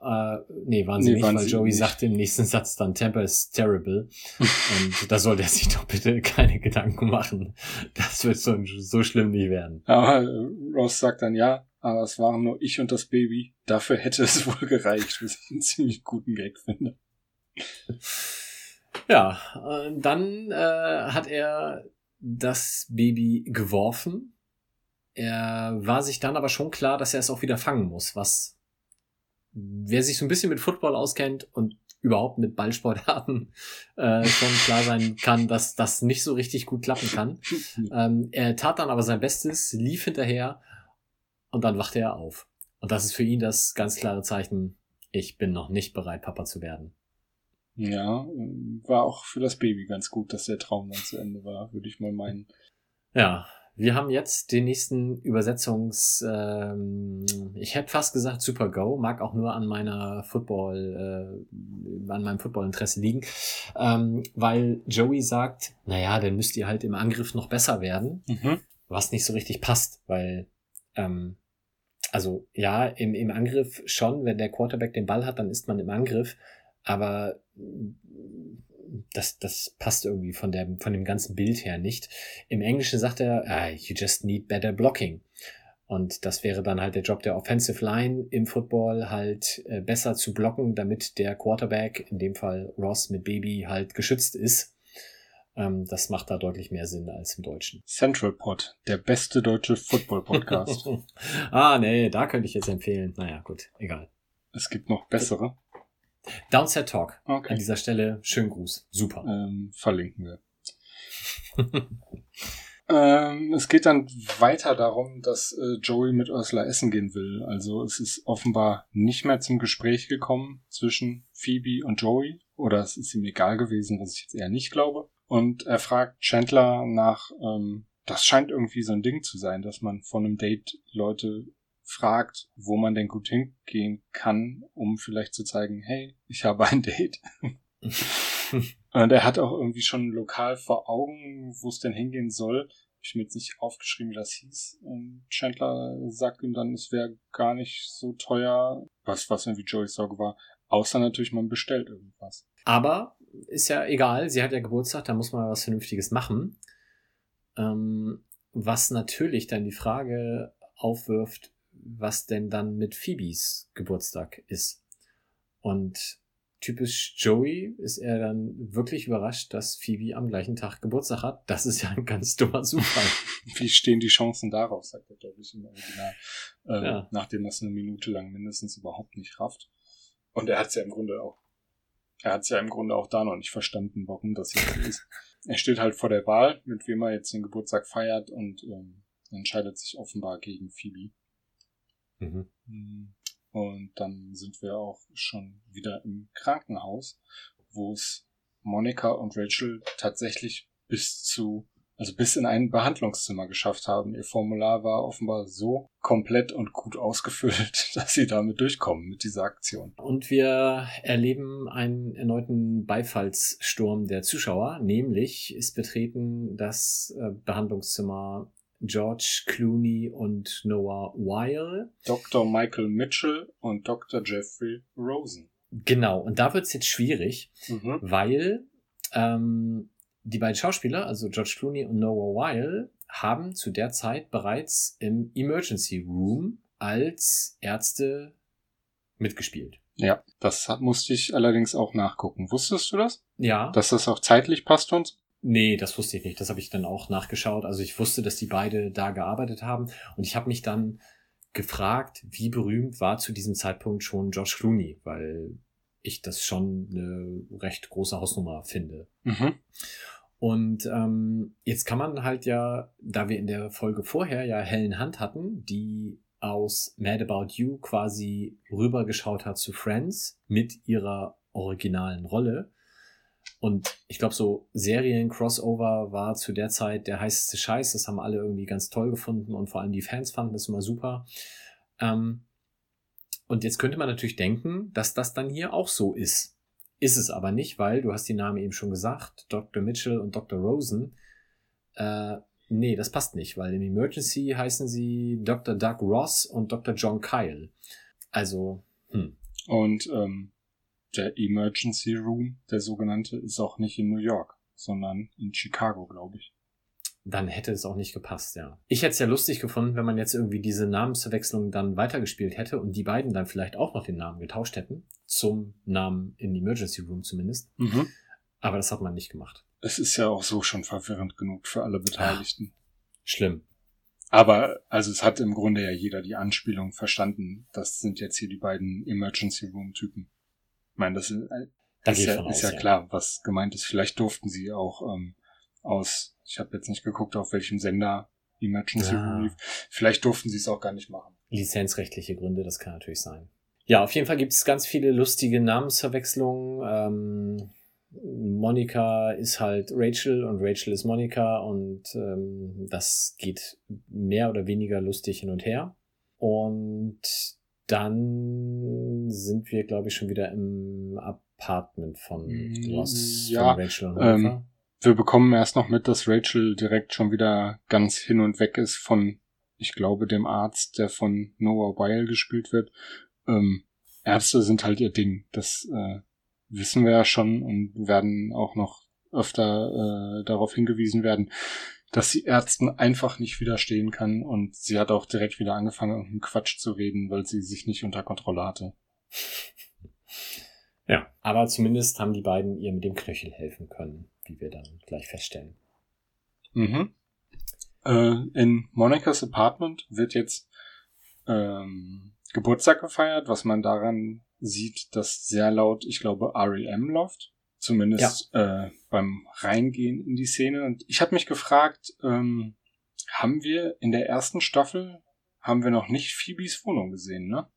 Äh, nee, waren sie nee, nicht, waren weil sie Joey nicht. sagte im nächsten Satz dann, Temper is terrible. und da sollte er sich doch bitte keine Gedanken machen. Das wird so, so schlimm nicht werden. Aber Ross sagt dann, ja, aber es waren nur ich und das Baby. Dafür hätte es wohl gereicht, was ich einen ziemlich guten Gag finde. Ja, äh, dann äh, hat er das Baby geworfen. Er war sich dann aber schon klar, dass er es auch wieder fangen muss, was wer sich so ein bisschen mit Football auskennt und überhaupt mit Ballsportarten äh, schon klar sein kann, dass das nicht so richtig gut klappen kann. ähm, er tat dann aber sein Bestes, lief hinterher und dann wachte er auf. Und das ist für ihn das ganz klare Zeichen, ich bin noch nicht bereit, Papa zu werden. Ja, war auch für das Baby ganz gut, dass der Traum dann zu Ende war, würde ich mal meinen. Ja, wir haben jetzt den nächsten Übersetzungs, ähm, ich hätte fast gesagt Super Go, mag auch nur an meiner Football, äh, an meinem Footballinteresse liegen, ähm, weil Joey sagt, naja, dann müsst ihr halt im Angriff noch besser werden, mhm. was nicht so richtig passt, weil, ähm, also ja, im, im Angriff schon, wenn der Quarterback den Ball hat, dann ist man im Angriff, aber das, das passt irgendwie von, der, von dem ganzen Bild her nicht. Im Englischen sagt er, ah, you just need better blocking. Und das wäre dann halt der Job der Offensive Line im Football, halt äh, besser zu blocken, damit der Quarterback, in dem Fall Ross mit Baby, halt geschützt ist. Ähm, das macht da deutlich mehr Sinn als im Deutschen. Central Pod, der beste deutsche Football-Podcast. ah, nee, da könnte ich jetzt empfehlen. Naja, gut, egal. es gibt noch bessere. Downset Talk. Okay. An dieser Stelle schönen Gruß. Super. Ähm, verlinken wir. ähm, es geht dann weiter darum, dass äh, Joey mit Ursula essen gehen will. Also es ist offenbar nicht mehr zum Gespräch gekommen zwischen Phoebe und Joey. Oder es ist ihm egal gewesen, was ich jetzt eher nicht glaube. Und er fragt Chandler nach, ähm, das scheint irgendwie so ein Ding zu sein, dass man von einem Date Leute fragt, wo man denn gut hingehen kann, um vielleicht zu zeigen, hey, ich habe ein Date. Und er hat auch irgendwie schon lokal vor Augen, wo es denn hingehen soll. Ich mir jetzt nicht aufgeschrieben, wie das hieß. Und Chandler sagt ihm dann, es wäre gar nicht so teuer, was, was irgendwie Joeys Sorge war. Außer natürlich, man bestellt irgendwas. Aber ist ja egal, sie hat ja Geburtstag, da muss man was Vernünftiges machen. Ähm, was natürlich dann die Frage aufwirft, was denn dann mit Phoebes Geburtstag ist. Und typisch Joey ist er dann wirklich überrascht, dass Phoebe am gleichen Tag Geburtstag hat. Das ist ja ein ganz dummer Zufall. Wie stehen die Chancen darauf, sagt er, glaube ich, im Original. Äh, Ja. Nachdem das eine Minute lang mindestens überhaupt nicht rafft. Und er hat es ja im Grunde auch. Er hat es ja im Grunde auch da noch nicht verstanden, warum das jetzt so ist. Er steht halt vor der Wahl, mit wem er jetzt den Geburtstag feiert und ähm, entscheidet sich offenbar gegen Phoebe. Mhm. Mhm. Und dann sind wir auch schon wieder im Krankenhaus, wo es Monika und Rachel tatsächlich bis zu, also bis in ein Behandlungszimmer geschafft haben. Ihr Formular war offenbar so komplett und gut ausgefüllt, dass sie damit durchkommen mit dieser Aktion. Und wir erleben einen erneuten Beifallssturm der Zuschauer, nämlich ist betreten das äh, Behandlungszimmer George Clooney und Noah Weil. Dr. Michael Mitchell und Dr. Jeffrey Rosen. Genau, und da wird's jetzt schwierig, Mhm. weil ähm, die beiden Schauspieler, also George Clooney und Noah Weil, haben zu der Zeit bereits im Emergency Room als Ärzte mitgespielt. Ja, das musste ich allerdings auch nachgucken. Wusstest du das? Ja. Dass das auch zeitlich passt und so? Nee, das wusste ich nicht. Das habe ich dann auch nachgeschaut. Also ich wusste, dass die beide da gearbeitet haben. Und ich habe mich dann gefragt, wie berühmt war zu diesem Zeitpunkt schon George Clooney, weil ich das schon eine recht große Hausnummer finde. Mhm. Und ähm, jetzt kann man halt ja, da wir in der Folge vorher ja Helen Hunt hatten, die aus Mad About You quasi rübergeschaut hat zu Friends mit ihrer originalen Rolle. Und ich glaube, so Serien-Crossover war zu der Zeit der heißeste Scheiß. Das haben alle irgendwie ganz toll gefunden und vor allem die Fans fanden das immer super. Ähm, und jetzt könnte man natürlich denken, dass das dann hier auch so ist. Ist es aber nicht, weil du hast die Namen eben schon gesagt, Dr. Mitchell und Dr. Rosen. Äh, nee, das passt nicht, weil im Emergency heißen sie Dr. Doug Ross und Dr. John Kyle. Also, hm. Und ähm, der Emergency Room, der sogenannte, ist auch nicht in New York, sondern in Chicago, glaube ich. dann hätte es auch nicht gepasst, ja. Ich hätte es ja lustig gefunden, wenn man jetzt irgendwie diese Namensverwechslung dann weitergespielt hätte und die beiden dann vielleicht auch noch den Namen getauscht hätten. Zum Namen in Emergency Room zumindest. Mhm. Aber das hat man nicht gemacht. Es ist ja auch so schon verwirrend genug für alle Beteiligten. Schlimm. Aber also es hat im Grunde ja jeder die Anspielung verstanden. Das sind jetzt hier die beiden Emergency Room Typen. Ich meine, das ist, Da ist, ich ja, von ist aus, ja klar, was gemeint ist. Vielleicht durften sie auch ähm, aus, ich habe jetzt nicht geguckt, auf welchem Sender Emergency Ja. Room lief. Vielleicht durften sie es auch gar nicht machen. Lizenzrechtliche Gründe, das kann natürlich sein. Ja, auf jeden Fall gibt es ganz viele lustige Namensverwechslungen. Ähm, Monika ist halt Rachel und Rachel ist Monika und ähm, das geht mehr oder weniger lustig hin und her. Und dann sind wir, glaube ich, schon wieder im Apartment von Mm, Ross, ja, von Rachel und ähm. Wir bekommen erst noch mit, dass Rachel direkt schon wieder ganz hin und weg ist von, ich glaube, dem Arzt, der von Noah Weil gespielt wird. Ähm, Ärzte sind halt ihr Ding. Das äh, wissen wir ja schon und werden auch noch öfter äh, darauf hingewiesen werden, dass sie Ärzten einfach nicht widerstehen kann und sie hat auch direkt wieder angefangen, irgendeinen Quatsch zu reden, weil sie sich nicht unter Kontrolle hatte. Ja, aber zumindest haben die beiden ihr mit dem Knöchel helfen können. wie wir dann gleich feststellen. Mhm. Äh, in Monikas Apartment wird jetzt ähm, Geburtstag gefeiert, was man daran sieht, dass sehr laut, ich glaube, REM läuft. Zumindest ja. äh, beim Reingehen in die Szene. Und ich habe mich gefragt, ähm, haben wir in der ersten Staffel, haben wir noch nicht Phoebes Wohnung gesehen, ne?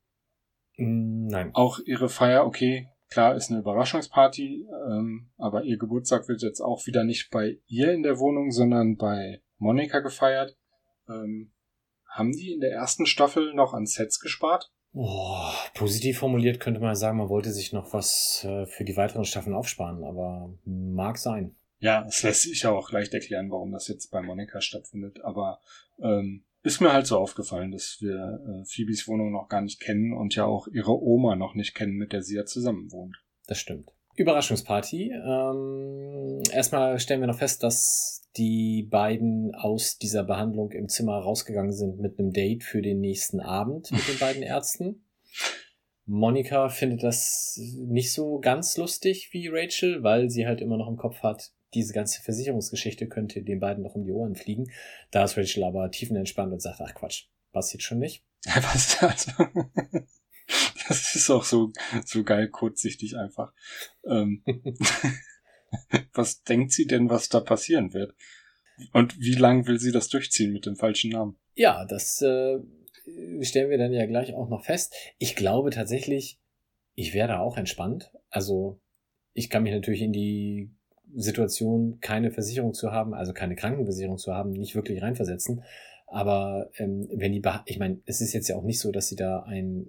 Mm, nein. Auch ihre Feier, okay, klar, ist eine Überraschungsparty, ähm, aber ihr Geburtstag wird jetzt auch wieder nicht bei ihr in der Wohnung, sondern bei Monika gefeiert. Ähm, haben die in der ersten Staffel noch an Sets gespart? Oh, positiv formuliert könnte man sagen, man wollte sich noch was äh, für die weiteren Staffeln aufsparen, aber mag sein. Ja, es lässt sich ja auch leicht erklären, warum das jetzt bei Monika stattfindet, aber ähm, ist mir halt so aufgefallen, dass wir äh, Phoebes Wohnung noch gar nicht kennen und ja auch ihre Oma noch nicht kennen, mit der sie ja zusammen wohnt. Das stimmt. Überraschungsparty. Ähm, erstmal stellen wir noch fest, dass die beiden aus dieser Behandlung im Zimmer rausgegangen sind mit einem Date für den nächsten Abend mit den beiden Ärzten. Monika findet das nicht so ganz lustig wie Rachel, weil sie halt immer noch im Kopf hat, diese ganze Versicherungsgeschichte könnte den beiden noch um die Ohren fliegen. Da ist Rachel aber tiefenentspannt und sagt, ach Quatsch, passiert schon nicht. Ja, was also, das ist auch so, so geil kurzsichtig einfach. Ähm, was denkt sie denn, was da passieren wird? Und wie lang will sie das durchziehen mit dem falschen Namen? Ja, das äh, stellen wir dann ja gleich auch noch fest. Ich glaube tatsächlich, ich wäre da auch entspannt. Also ich kann mich natürlich in die Situation, keine Versicherung zu haben, also keine Krankenversicherung zu haben, nicht wirklich reinversetzen. Aber ähm, wenn die, ich meine, es ist jetzt ja auch nicht so, dass sie da ein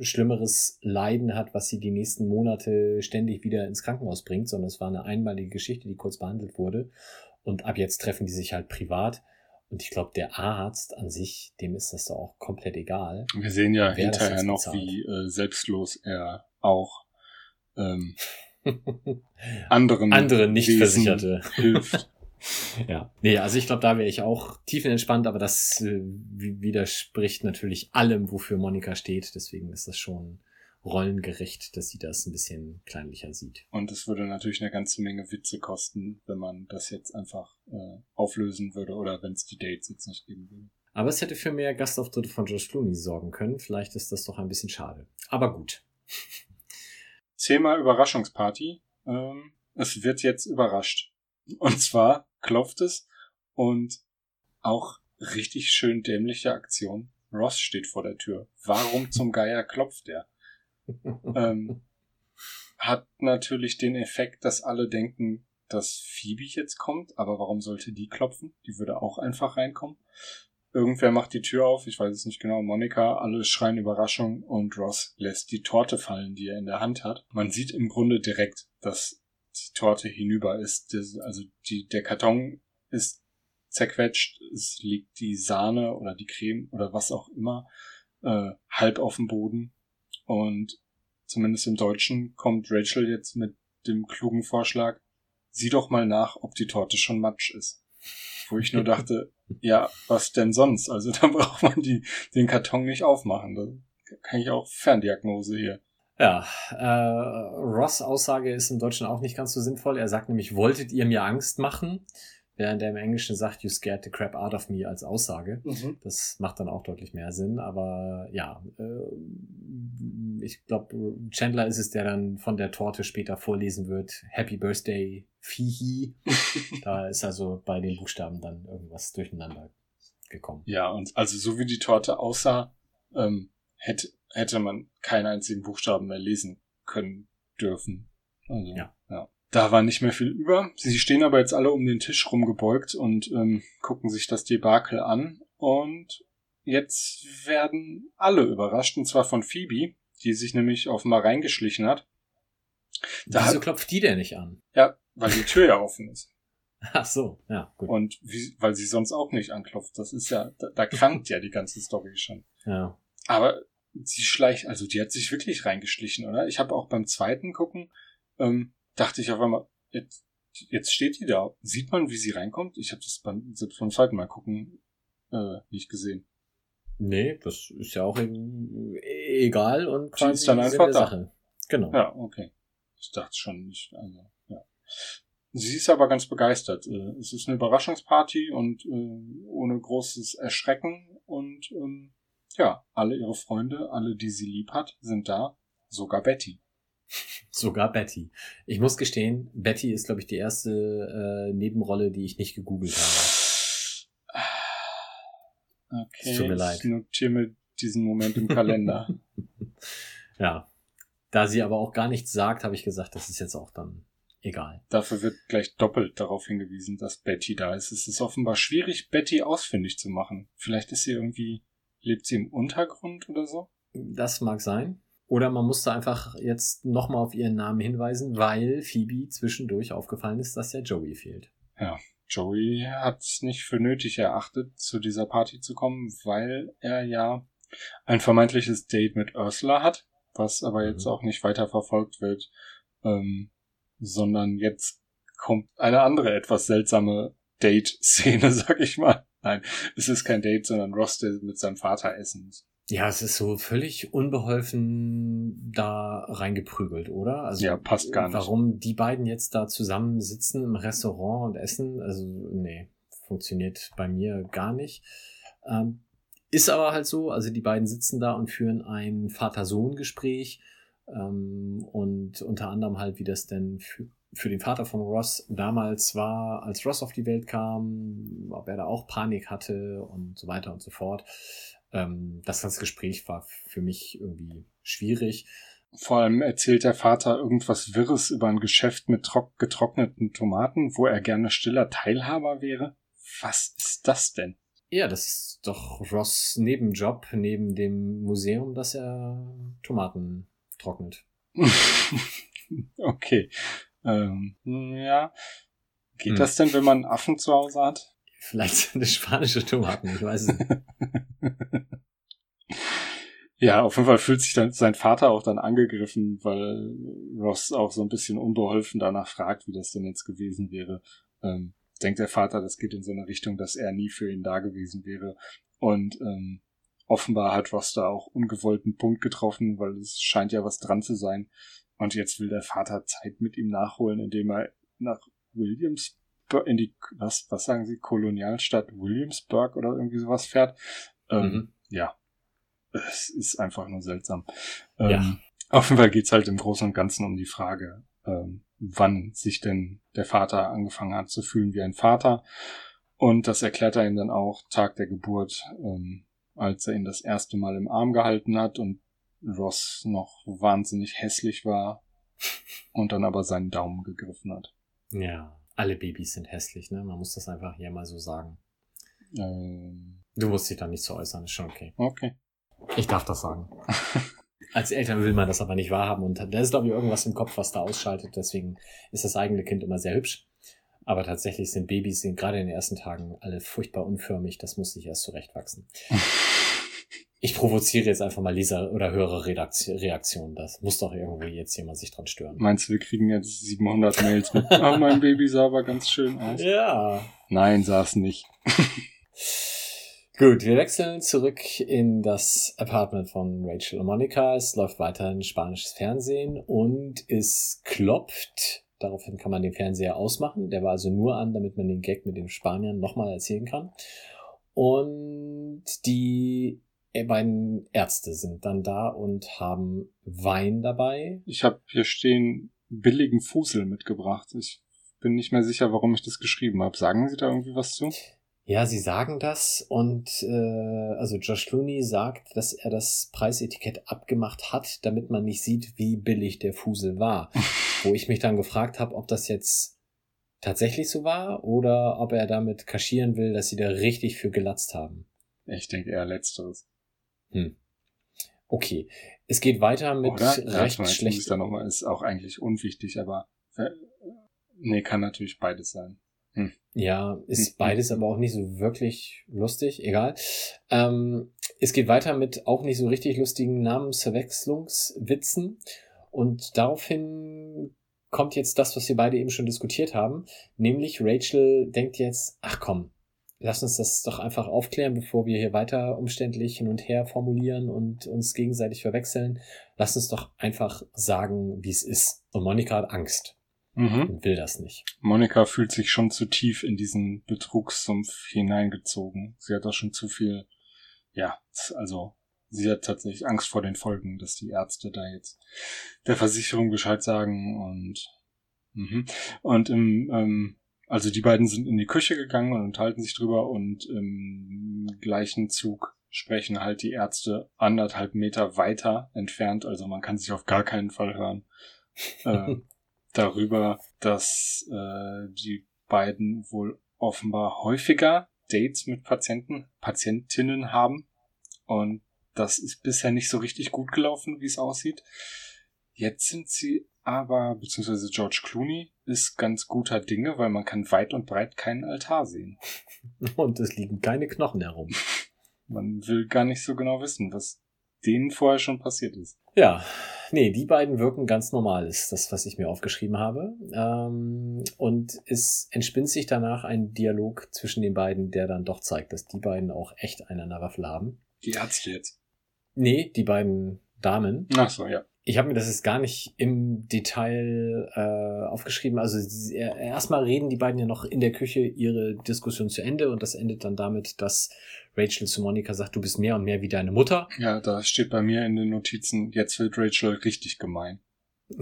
schlimmeres Leiden hat, was sie die nächsten Monate ständig wieder ins Krankenhaus bringt, sondern es war eine einmalige Geschichte, die kurz behandelt wurde. Und ab jetzt treffen die sich halt privat. Und ich glaube, der Arzt an sich, dem ist das doch auch komplett egal. Wir sehen ja hinterher noch, wie äh, selbstlos er auch ähm, anderen andere nicht Versicherte hilft. ja, nee, also ich glaube, da wäre ich auch tiefenentspannt, aber das äh, widerspricht natürlich allem, wofür Monika steht. Deswegen ist das schon rollengerecht, dass sie das ein bisschen kleinlicher sieht. Und es würde natürlich eine ganze Menge Witze kosten, wenn man das jetzt einfach äh, auflösen würde oder wenn es die Dates jetzt nicht geben würde. Aber es hätte für mehr Gastauftritte von Josh Clooney sorgen können. Vielleicht ist das doch ein bisschen schade. Aber gut. Thema Überraschungsparty. Ähm, es wird jetzt überrascht. Und zwar klopft es und auch richtig schön dämliche Aktion. Ross steht vor der Tür. Warum zum Geier klopft er? ähm, hat natürlich den Effekt, dass alle denken, dass Phoebe jetzt kommt, aber warum sollte die klopfen? Die würde auch einfach reinkommen. Irgendwer macht die Tür auf, ich weiß es nicht genau, Monika, alle schreien Überraschung und Ross lässt die Torte fallen, die er in der Hand hat. Man sieht im Grunde direkt, dass die Torte hinüber ist. Also die, der Karton ist zerquetscht, es liegt die Sahne oder die Creme oder was auch immer äh, halb auf dem Boden. Und zumindest im Deutschen kommt Rachel jetzt mit dem klugen Vorschlag, sieh doch mal nach, ob die Torte schon matsch ist. Wo ich nur dachte, ja, was denn sonst? Also da braucht man die, den Karton nicht aufmachen. Da kann ich auch Ferndiagnose hier. Ja, äh, Ross Aussage ist im Deutschen auch nicht ganz so sinnvoll. Er sagt nämlich, wolltet ihr mir Angst machen? Während er im Englischen sagt, you scared the crap out of me als Aussage. Mhm. Das macht dann auch deutlich mehr Sinn. Aber ja, äh, ich glaube, Chandler ist es, der dann von der Torte später vorlesen wird. Happy Birthday, Fihi. da ist also bei den Buchstaben dann irgendwas durcheinander gekommen. Ja, und also so wie die Torte aussah, ähm, hätte, hätte man keinen einzigen Buchstaben mehr lesen können dürfen. Also, ja. ja. Da war nicht mehr viel über. Sie stehen aber jetzt alle um den Tisch rumgebeugt und ähm, gucken sich das Debakel an. Und jetzt werden alle überrascht, und zwar von Phoebe, die sich nämlich auf mal reingeschlichen hat. Da Wieso klopft die denn nicht an? Ja, weil die Tür ja offen ist. Ach so, ja, gut. Und wie, weil sie sonst auch nicht anklopft. Das ist ja, da, da krankt ja die ganze Story schon. Ja. Aber sie schleicht, also die hat sich wirklich reingeschlichen, oder? Ich habe auch beim zweiten gucken, ähm, dachte ich auf einmal, jetzt, jetzt steht die da. Sieht man, wie sie reinkommt? Ich habe das beim, selbst beim zweiten Mal gucken äh, nicht gesehen. Nee, das ist ja auch egal und quasi ist dann einfach da. Sache. Genau. Ja, okay. Ich dachte schon nicht, also, ja. Sie ist aber ganz begeistert. Äh, Es ist eine Überraschungsparty und äh, ohne großes Erschrecken und ähm, ja, alle ihre Freunde, alle, die sie lieb hat, sind da, sogar Betty. Sogar Betty. Ich muss gestehen, Betty ist, glaube ich, die erste äh, Nebenrolle, die ich nicht gegoogelt habe. Okay, tut mir leid. ich notiere mir diesen Moment im Kalender. Ja. Da sie aber auch gar nichts sagt, habe ich gesagt, das ist jetzt auch dann egal. Dafür wird gleich doppelt darauf hingewiesen, dass Betty da ist. Es ist offenbar schwierig, Betty ausfindig zu machen. Vielleicht ist sie irgendwie, lebt sie im Untergrund oder so? Das mag sein. Oder man musste einfach jetzt nochmal auf ihren Namen hinweisen, weil Phoebe zwischendurch aufgefallen ist, dass ja Joey fehlt. Joey hat es nicht für nötig erachtet, zu dieser Party zu kommen, weil er ja ein vermeintliches Date mit Ursula hat, was aber jetzt Mhm. auch nicht weiter verfolgt wird, ähm, sondern jetzt kommt eine andere etwas seltsame Date-Szene, sag ich mal. Nein, es ist kein Date, sondern Ross, der mit seinem Vater essen muss. Ja, es ist so völlig unbeholfen da reingeprügelt, oder? Also Ja, passt gar nicht. Warum die beiden jetzt da zusammen sitzen im Restaurant und essen, also nee, funktioniert bei mir gar nicht. Ähm, ist aber halt so, also die beiden sitzen da und führen ein Vater-Sohn-Gespräch ähm, und unter anderem halt, wie das denn für, für den Vater von Ross damals war, als Ross auf die Welt kam, ob er da auch Panik hatte und so weiter und so fort. Ähm, das ganze Gespräch war für mich irgendwie schwierig. Vor allem erzählt der Vater irgendwas Wirres über ein Geschäft mit trock getrockneten Tomaten, wo er gerne stiller Teilhaber wäre. Was ist das denn? Ja, das ist doch Ross Nebenjob neben dem Museum, dass er Tomaten trocknet. okay. Ähm, ja. Geht Hm. das denn, wenn man einen Affen zu Hause hat? Vielleicht sind es spanische Tomaten, ich weiß es nicht. Ja, auf jeden Fall fühlt sich dann sein Vater auch dann angegriffen, weil Ross auch so ein bisschen unbeholfen danach fragt, wie das denn jetzt gewesen wäre. Ähm, denkt der Vater, das geht in so eine Richtung, dass er nie für ihn da gewesen wäre. Und ähm, offenbar hat Ross da auch ungewollten Punkt getroffen, weil es scheint ja was dran zu sein. Und jetzt will der Vater Zeit mit ihm nachholen, indem er nach Williamsburg, in die, was, was sagen Sie, Kolonialstadt Williamsburg oder irgendwie sowas fährt. Ähm, Mhm. Ja, es ist einfach nur seltsam. Ähm, Ja. Auf jeden Fall geht's halt im Großen und Ganzen um die Frage, ähm, wann sich denn der Vater angefangen hat zu fühlen wie ein Vater. Und das erklärt er ihm dann auch Tag der Geburt, ähm, als er ihn das erste Mal im Arm gehalten hat und Ross noch wahnsinnig hässlich war und dann aber seinen Daumen gegriffen hat. Ja, alle Babys sind hässlich, ne? Man muss das einfach hier mal so sagen. Ähm, Du musst dich da nicht zu äußern, ist schon okay. okay. Ich darf das sagen. Als Eltern will man das aber nicht wahrhaben und da ist, glaube ich, irgendwas im Kopf, was da ausschaltet. Deswegen ist das eigene Kind immer sehr hübsch. Aber tatsächlich sind Babys sind gerade in den ersten Tagen alle furchtbar unförmig. Das muss sich erst zurechtwachsen. Ich provoziere jetzt einfach mal Leser- oder höhere Reaktionen. Das muss doch irgendwie jetzt jemand sich dran stören. Meinst du, wir kriegen jetzt 700 Mails mit, oh, mein Baby sah aber ganz schön aus? Ja. Nein, sah es nicht. Gut, wir wechseln zurück in das Apartment von Rachel und Monica. Es läuft weiterhin spanisches Fernsehen und es klopft. Daraufhin kann man den Fernseher ausmachen. Der war also nur an, damit man den Gag mit den Spaniern nochmal erzählen kann. Und die beiden Ärzte sind dann da und haben Wein dabei. Ich habe hier stehen billigen Fusel mitgebracht. Ich bin nicht mehr sicher, warum ich das geschrieben habe. Sagen Sie da irgendwie was zu? Ja, sie sagen das und äh, also Josh Clooney sagt, dass er das Preisetikett abgemacht hat, damit man nicht sieht, wie billig der Fusel war. Wo ich mich dann gefragt habe, ob das jetzt tatsächlich so war oder ob er damit kaschieren will, dass sie da richtig für gelatzt haben. Ich denke eher letzteres. Hm. Okay, es geht weiter mit Oder? recht schlecht. da nochmal, ist auch eigentlich unwichtig, aber äh, nee, kann natürlich beides sein. Ja, ist Mhm. beides aber auch nicht so wirklich lustig, egal. Ähm, es geht weiter mit auch nicht so richtig lustigen Namensverwechslungswitzen und daraufhin kommt jetzt das, was wir beide eben schon diskutiert haben, nämlich Rachel denkt jetzt, ach komm, lass uns das doch einfach aufklären, bevor wir hier weiter umständlich hin und her formulieren und uns gegenseitig verwechseln. Lass uns doch einfach sagen, wie es ist. Und Monika hat Angst. Mhm. und will das nicht. Monika fühlt sich schon zu tief in diesen Betrugssumpf hineingezogen. Sie hat da schon zu viel, ja, also sie hat tatsächlich Angst vor den Folgen, dass die Ärzte da jetzt der Versicherung Bescheid sagen und mhm. und im ähm, also die beiden sind in die Küche gegangen und unterhalten sich drüber und im gleichen Zug sprechen halt die Ärzte anderthalb Meter weiter entfernt, also man kann sich auf gar keinen Fall hören, äh, darüber, dass äh, die beiden wohl offenbar häufiger Dates mit Patienten, Patientinnen haben und das ist bisher nicht so richtig gut gelaufen, wie es aussieht. Jetzt sind sie aber, beziehungsweise George Clooney ist ganz guter Dinge, weil man kann weit und breit keinen Altar sehen. Und es liegen keine Knochen herum. Man will gar nicht so genau wissen, was denen vorher schon passiert ist. Ja, nee, die beiden wirken ganz normal, ist das, was ich mir aufgeschrieben habe. Ähm, und es entspinnt sich danach ein Dialog zwischen den beiden, der dann doch zeigt, dass die beiden auch echt einen an der Waffel haben. Die Ärzte jetzt. Nee, die beiden Damen. Ach so, ja. Ich habe mir das jetzt gar nicht im Detail äh, aufgeschrieben. Also er- erstmal reden die beiden ja noch in der Küche ihre Diskussion zu Ende und das endet dann damit, dass Rachel zu Monika sagt, du bist mehr und mehr wie deine Mutter. Ja, da steht bei mir in den Notizen, jetzt wird Rachel richtig gemein.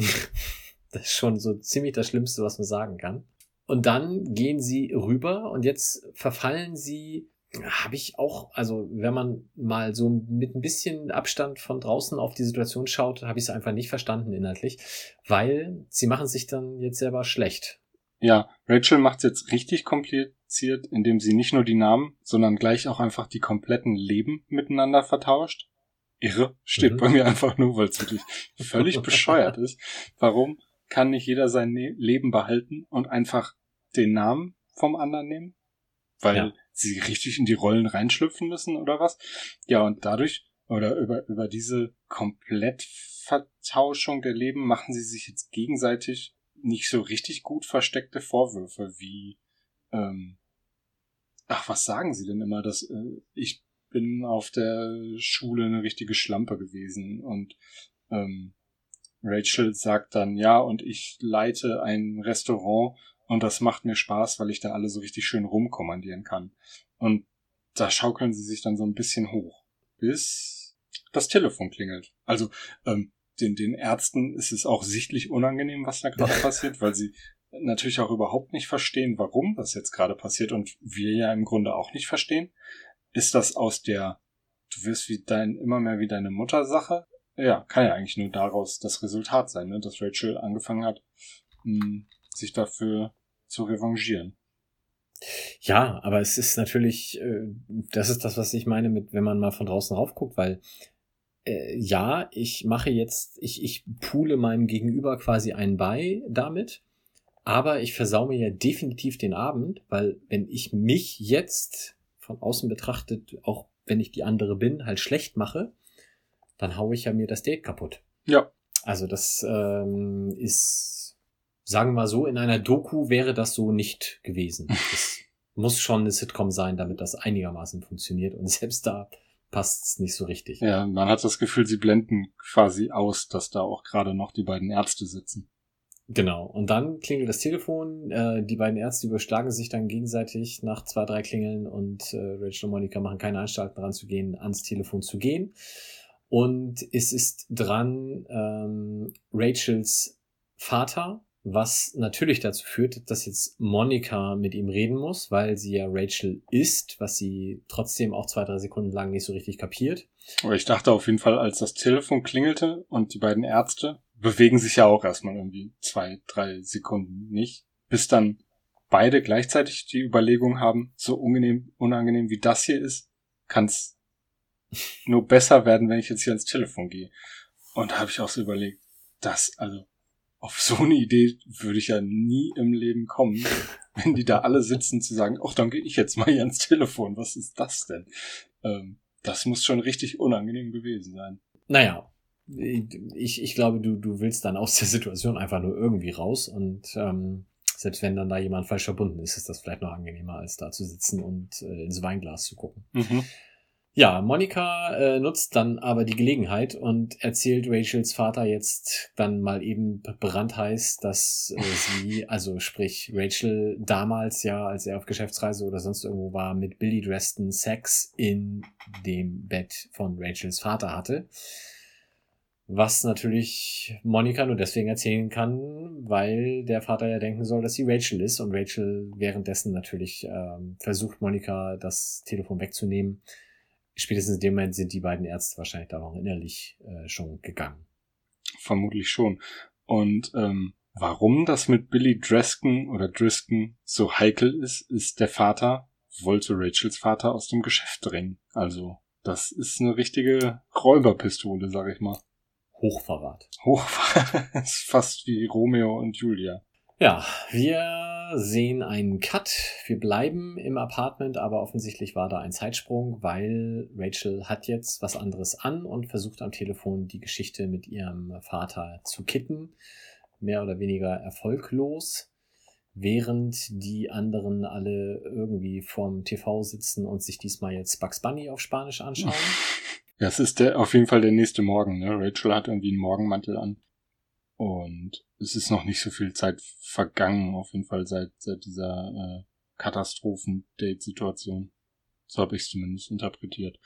Das ist schon so ziemlich das Schlimmste, was man sagen kann. Und dann gehen sie rüber und jetzt verfallen sie, habe ich auch, also wenn man mal so mit ein bisschen Abstand von draußen auf die Situation schaut, habe ich es einfach nicht verstanden inhaltlich, weil sie machen sich dann jetzt selber schlecht. Ja, Rachel macht es jetzt richtig kompliziert, indem sie nicht nur die Namen, sondern gleich auch einfach die kompletten Leben miteinander vertauscht. Irre, steht Mhm. bei mir einfach nur, weil es wirklich völlig bescheuert ist. Warum kann nicht jeder sein ne Leben behalten und einfach den Namen vom anderen nehmen? Weil Ja. Sie richtig in die Rollen reinschlüpfen müssen oder was? Ja, und dadurch oder über, über diese Komplettvertauschung der Leben machen sie sich jetzt gegenseitig nicht so richtig gut versteckte Vorwürfe wie ähm, ach, was sagen sie denn immer, dass äh, ich bin auf der Schule eine richtige Schlampe gewesen und ähm, Rachel sagt dann ja und ich leite ein Restaurant und das macht mir Spaß, weil ich dann alle so richtig schön rumkommandieren kann. Und da schaukeln sie sich dann so ein bisschen hoch, bis das Telefon klingelt. Also ähm, den, den Ärzten ist es auch sichtlich unangenehm, was da gerade passiert, weil sie natürlich auch überhaupt nicht verstehen, warum das jetzt gerade passiert und wir ja im Grunde auch nicht verstehen. Ist das aus der du wirst wie dein immer mehr wie deine Mutter Sache? Ja, kann ja eigentlich nur daraus das Resultat sein, ne? dass Rachel angefangen hat, mh, sich dafür zu revanchieren. Ja, aber es ist natürlich, äh, das ist das, was ich meine mit, wenn man mal von draußen raufguckt, weil äh, ja, ich mache jetzt, ich, ich pule meinem Gegenüber quasi einen bei damit, aber ich versau mir ja definitiv den Abend, weil wenn ich mich jetzt von außen betrachtet, auch wenn ich die andere bin, halt schlecht mache, dann haue ich ja mir das Date kaputt. Ja, Also das ähm, ist, sagen wir mal so, in einer Doku wäre das so nicht gewesen. Es muss schon eine Sitcom sein, damit das einigermaßen funktioniert. Und selbst da passt es nicht so richtig. ja, man hat das Gefühl, sie blenden quasi aus, dass da auch gerade noch die beiden Ärzte sitzen. Genau. Und dann klingelt das Telefon. Äh, die beiden Ärzte überschlagen sich dann gegenseitig nach zwei, drei Klingeln und äh, Rachel und Monika machen keine Anstalten ranzugehen, ans Telefon zu gehen. Und es ist dran ähm, Rachels Vater, was natürlich dazu führt, dass jetzt Monika mit ihm reden muss, weil sie ja Rachel ist, was sie trotzdem auch zwei, drei Sekunden lang nicht so richtig kapiert. Aber ich dachte auf jeden Fall, als das Telefon klingelte und die beiden Ärzte bewegen sich ja auch erstmal irgendwie zwei, drei Sekunden nicht, bis dann beide gleichzeitig die Überlegung haben, so unangenehm, unangenehm wie das hier ist, kann es nur besser werden, wenn ich jetzt hier ans Telefon gehe. Und da habe ich auch so überlegt, das, also auf so eine Idee würde ich ja nie im Leben kommen, wenn die da alle sitzen zu sagen, ach, dann gehe ich jetzt mal hier ans Telefon. Was ist das denn? Ähm, das muss schon richtig unangenehm gewesen sein. Naja, ich, ich glaube, du, du willst dann aus der Situation einfach nur irgendwie raus und ähm, selbst wenn dann da jemand falsch verbunden ist, ist das vielleicht noch angenehmer, als da zu sitzen und äh, ins Weinglas zu gucken. Mhm. Ja, Monika äh, nutzt dann aber die Gelegenheit und erzählt Rachels Vater jetzt dann mal eben brandheiß, dass äh, sie, also sprich Rachel damals ja, als er auf Geschäftsreise oder sonst irgendwo war, mit Billy Dreston Sex in dem Bett von Rachels Vater hatte. Was natürlich Monika nur deswegen erzählen kann, weil der Vater ja denken soll, dass sie Rachel ist und Rachel währenddessen natürlich ähm, versucht, Monika das Telefon wegzunehmen spätestens in dem Moment sind die beiden Ärzte wahrscheinlich da auch innerlich äh, schon gegangen. Vermutlich schon. Und ähm, warum das mit Billy Dresken oder Drisken so heikel ist, ist der Vater wollte Rachels Vater aus dem Geschäft drängen. Also das ist eine richtige Räuberpistole, sag ich mal. Hochverrat. Hochverrat. ist fast wie Romeo und Julia. Ja, wir sehen einen Cut. Wir bleiben im Apartment, aber offensichtlich war da ein Zeitsprung, weil Rachel hat jetzt was anderes an und versucht am Telefon die Geschichte mit ihrem Vater zu kitten. Mehr oder weniger erfolglos, während die anderen alle irgendwie vorm TV sitzen und sich diesmal jetzt Bugs Bunny auf Spanisch anschauen. Ja, es ist der, auf jeden Fall der nächste Morgen. Ne? Rachel hat irgendwie einen Morgenmantel an. Und es ist noch nicht so viel Zeit vergangen, auf jeden Fall seit, seit dieser äh, Katastrophen-Date-Situation. So habe ich es zumindest interpretiert.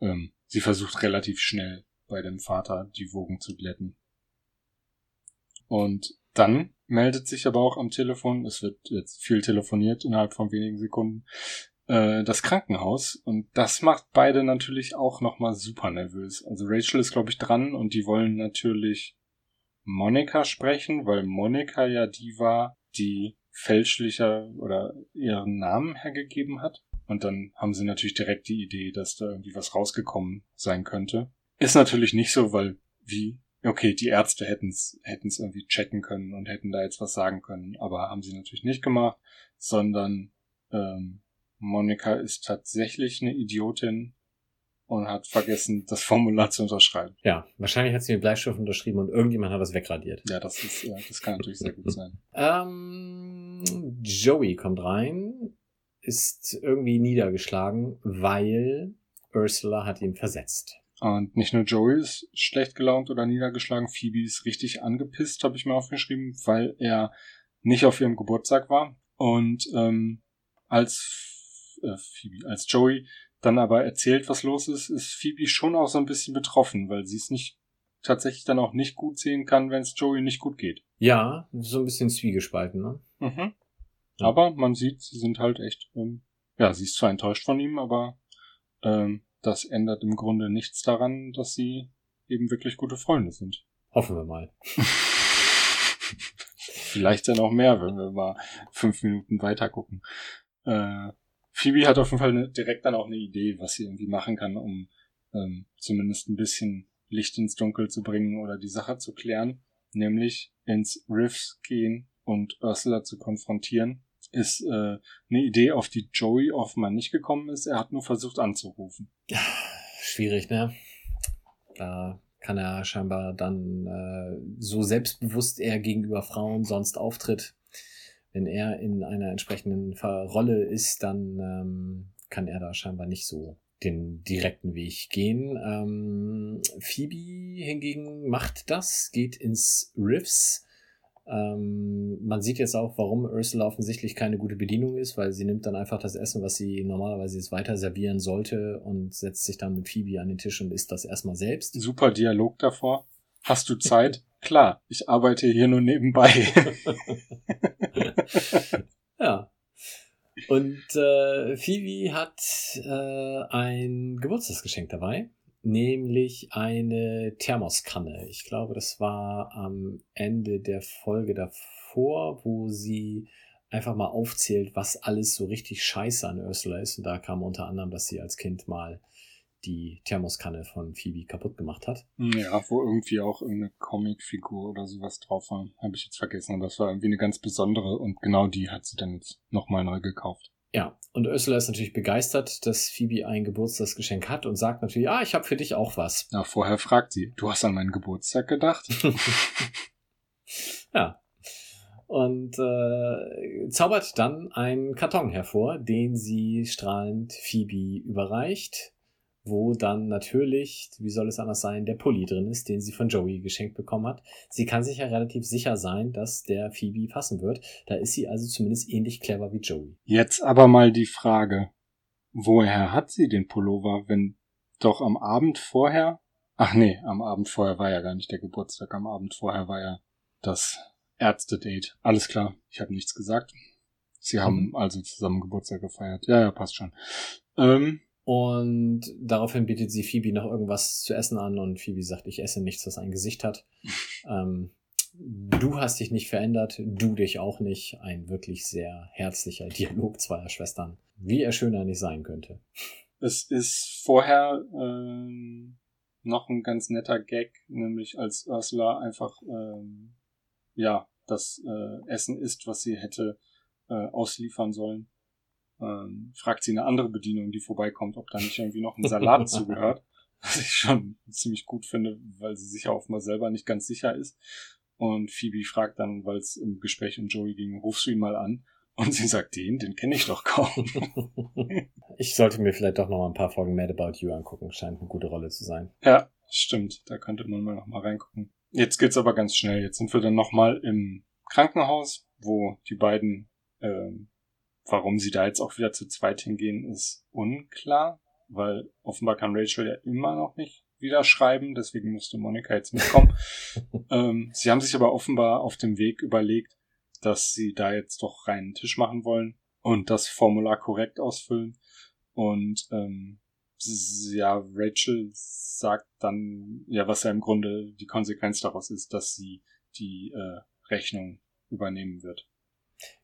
Ähm, sie versucht relativ schnell bei dem Vater die Wogen zu glätten. Und dann meldet sich aber auch am Telefon, es wird jetzt viel telefoniert innerhalb von wenigen Sekunden, äh, das Krankenhaus. Und das macht beide natürlich auch nochmal super nervös. Also Rachel ist, glaube ich, dran und die wollen natürlich Monika sprechen, weil Monika ja die war, die fälschlicher oder ihren Namen hergegeben hat. Und dann haben sie natürlich direkt die Idee, dass da irgendwie was rausgekommen sein könnte. Ist natürlich nicht so, weil wie, okay, die Ärzte hätten es hätten's irgendwie checken können und hätten da jetzt was sagen können, aber haben sie natürlich nicht gemacht, sondern ähm, Monika ist tatsächlich eine Idiotin und hat vergessen, das Formular zu unterschreiben. Ja, wahrscheinlich hat sie mit Bleistift unterschrieben und irgendjemand hat das wegradiert. Ja, das ist, ja, das kann natürlich sehr gut sein. Ähm, Joey kommt rein, ist irgendwie niedergeschlagen, weil Ursula hat ihn versetzt. Und nicht nur Joey ist schlecht gelaunt oder niedergeschlagen, Phoebe ist richtig angepisst, habe ich mir aufgeschrieben, weil er nicht auf ihrem Geburtstag war. Und ähm, als äh, Phoebe, als Joey dann aber erzählt, was los ist, ist Phoebe schon auch so ein bisschen betroffen, weil sie es nicht tatsächlich dann auch nicht gut sehen kann, wenn es Joey nicht gut geht. Ja, so ein bisschen zwiegespalten, ne? Mhm. Ja. Aber man sieht, sie sind halt echt, ähm, ja, sie ist zwar enttäuscht von ihm, aber ähm, das ändert im Grunde nichts daran, dass sie eben wirklich gute Freunde sind. Hoffen wir mal. Vielleicht ja noch mehr, wenn wir mal fünf Minuten weiter gucken. Äh, Phoebe hat auf jeden Fall eine, direkt dann auch eine Idee, was sie irgendwie machen kann, um ähm, zumindest ein bisschen Licht ins Dunkel zu bringen oder die Sache zu klären, nämlich ins Riffs gehen und Ursula zu konfrontieren. Ist äh, eine Idee, auf die Joey offenbar nicht gekommen ist. Er hat nur versucht anzurufen. Schwierig, ne? Da kann er scheinbar dann äh, so selbstbewusst er gegenüber Frauen sonst auftritt, wenn er in einer entsprechenden Rolle ist, dann ähm, kann er da scheinbar nicht so den direkten Weg gehen. Ähm, Phoebe hingegen macht das, geht ins Riffs. Ähm, man sieht jetzt auch, warum Ursula offensichtlich keine gute Bedienung ist, weil sie nimmt dann einfach das Essen, was sie normalerweise jetzt weiter servieren sollte und setzt sich dann mit Phoebe an den Tisch und isst das erstmal selbst. Super Dialog davor. Hast du Zeit? Klar, ich arbeite hier nur nebenbei. ja. Und äh, Phoebe hat äh, ein Geburtstagsgeschenk dabei, nämlich eine Thermoskanne. Ich glaube, das war am Ende der Folge davor, wo sie einfach mal aufzählt, was alles so richtig scheiße an Ursula ist. Und da kam unter anderem, dass sie als Kind mal die Thermoskanne von Phoebe kaputt gemacht hat. Ja, wo irgendwie auch irgendeine Comicfigur oder sowas drauf war. Habe ich jetzt vergessen. Aber das war irgendwie eine ganz besondere und genau die hat sie dann jetzt nochmal neu gekauft. Ja, und Ursula ist natürlich begeistert, dass Phoebe ein Geburtstagsgeschenk hat und sagt natürlich, ah, ich habe für dich auch was. Ja, vorher fragt sie, du hast an meinen Geburtstag gedacht? ja. Und äh, zaubert dann einen Karton hervor, den sie strahlend Phoebe überreicht wo dann natürlich, wie soll es anders sein, der Pulli drin ist, den sie von Joey geschenkt bekommen hat. Sie kann sich ja relativ sicher sein, dass der Phoebe passen wird. Da ist sie also zumindest ähnlich clever wie Joey. Jetzt aber mal die Frage, woher hat sie den Pullover, wenn doch am Abend vorher, ach nee, am Abend vorher war ja gar nicht der Geburtstag, am Abend vorher war ja das Ärzte-Date. Alles klar, ich habe nichts gesagt. Sie haben Mhm. also zusammen Geburtstag gefeiert. Ja, ja, passt schon. Ähm, Und daraufhin bietet sie Phoebe noch irgendwas zu essen an und Phoebe sagt, ich esse nichts, das ein Gesicht hat. ähm, du hast dich nicht verändert, du dich auch nicht. Ein wirklich sehr herzlicher Dialog zweier Schwestern. Wie er schöner nicht sein könnte. Es ist vorher ähm, noch ein ganz netter Gag, nämlich als Ursula einfach ähm, ja das äh, Essen isst, was sie hätte äh, ausliefern sollen. Ähm, fragt sie eine andere Bedienung, die vorbeikommt, ob da nicht irgendwie noch ein Salat zugehört. Was ich schon ziemlich gut finde, weil sie sich ja offenbar selber nicht ganz sicher ist. Und Phoebe fragt dann, weil es im Gespräch um Joey ging, rufst du ihn mal an? Und sie sagt, den, den kenne ich doch kaum. ich sollte mir vielleicht doch noch mal ein paar Folgen Mad About You angucken. Scheint eine gute Rolle zu sein. Ja, stimmt. Da könnte man mal noch mal reingucken. Jetzt geht's aber ganz schnell. Jetzt sind wir dann noch mal im Krankenhaus, wo die beiden, ähm, warum sie da jetzt auch wieder zu zweit hingehen, ist unklar, weil offenbar kann Rachel ja immer noch nicht wieder schreiben, deswegen musste Monika jetzt mitkommen. ähm, sie haben sich aber offenbar auf dem Weg überlegt, dass sie da jetzt doch reinen Tisch machen wollen und das Formular korrekt ausfüllen. Und ähm, ja, Rachel sagt dann, ja, was ja im Grunde die Konsequenz daraus ist, dass sie die äh, Rechnung übernehmen wird.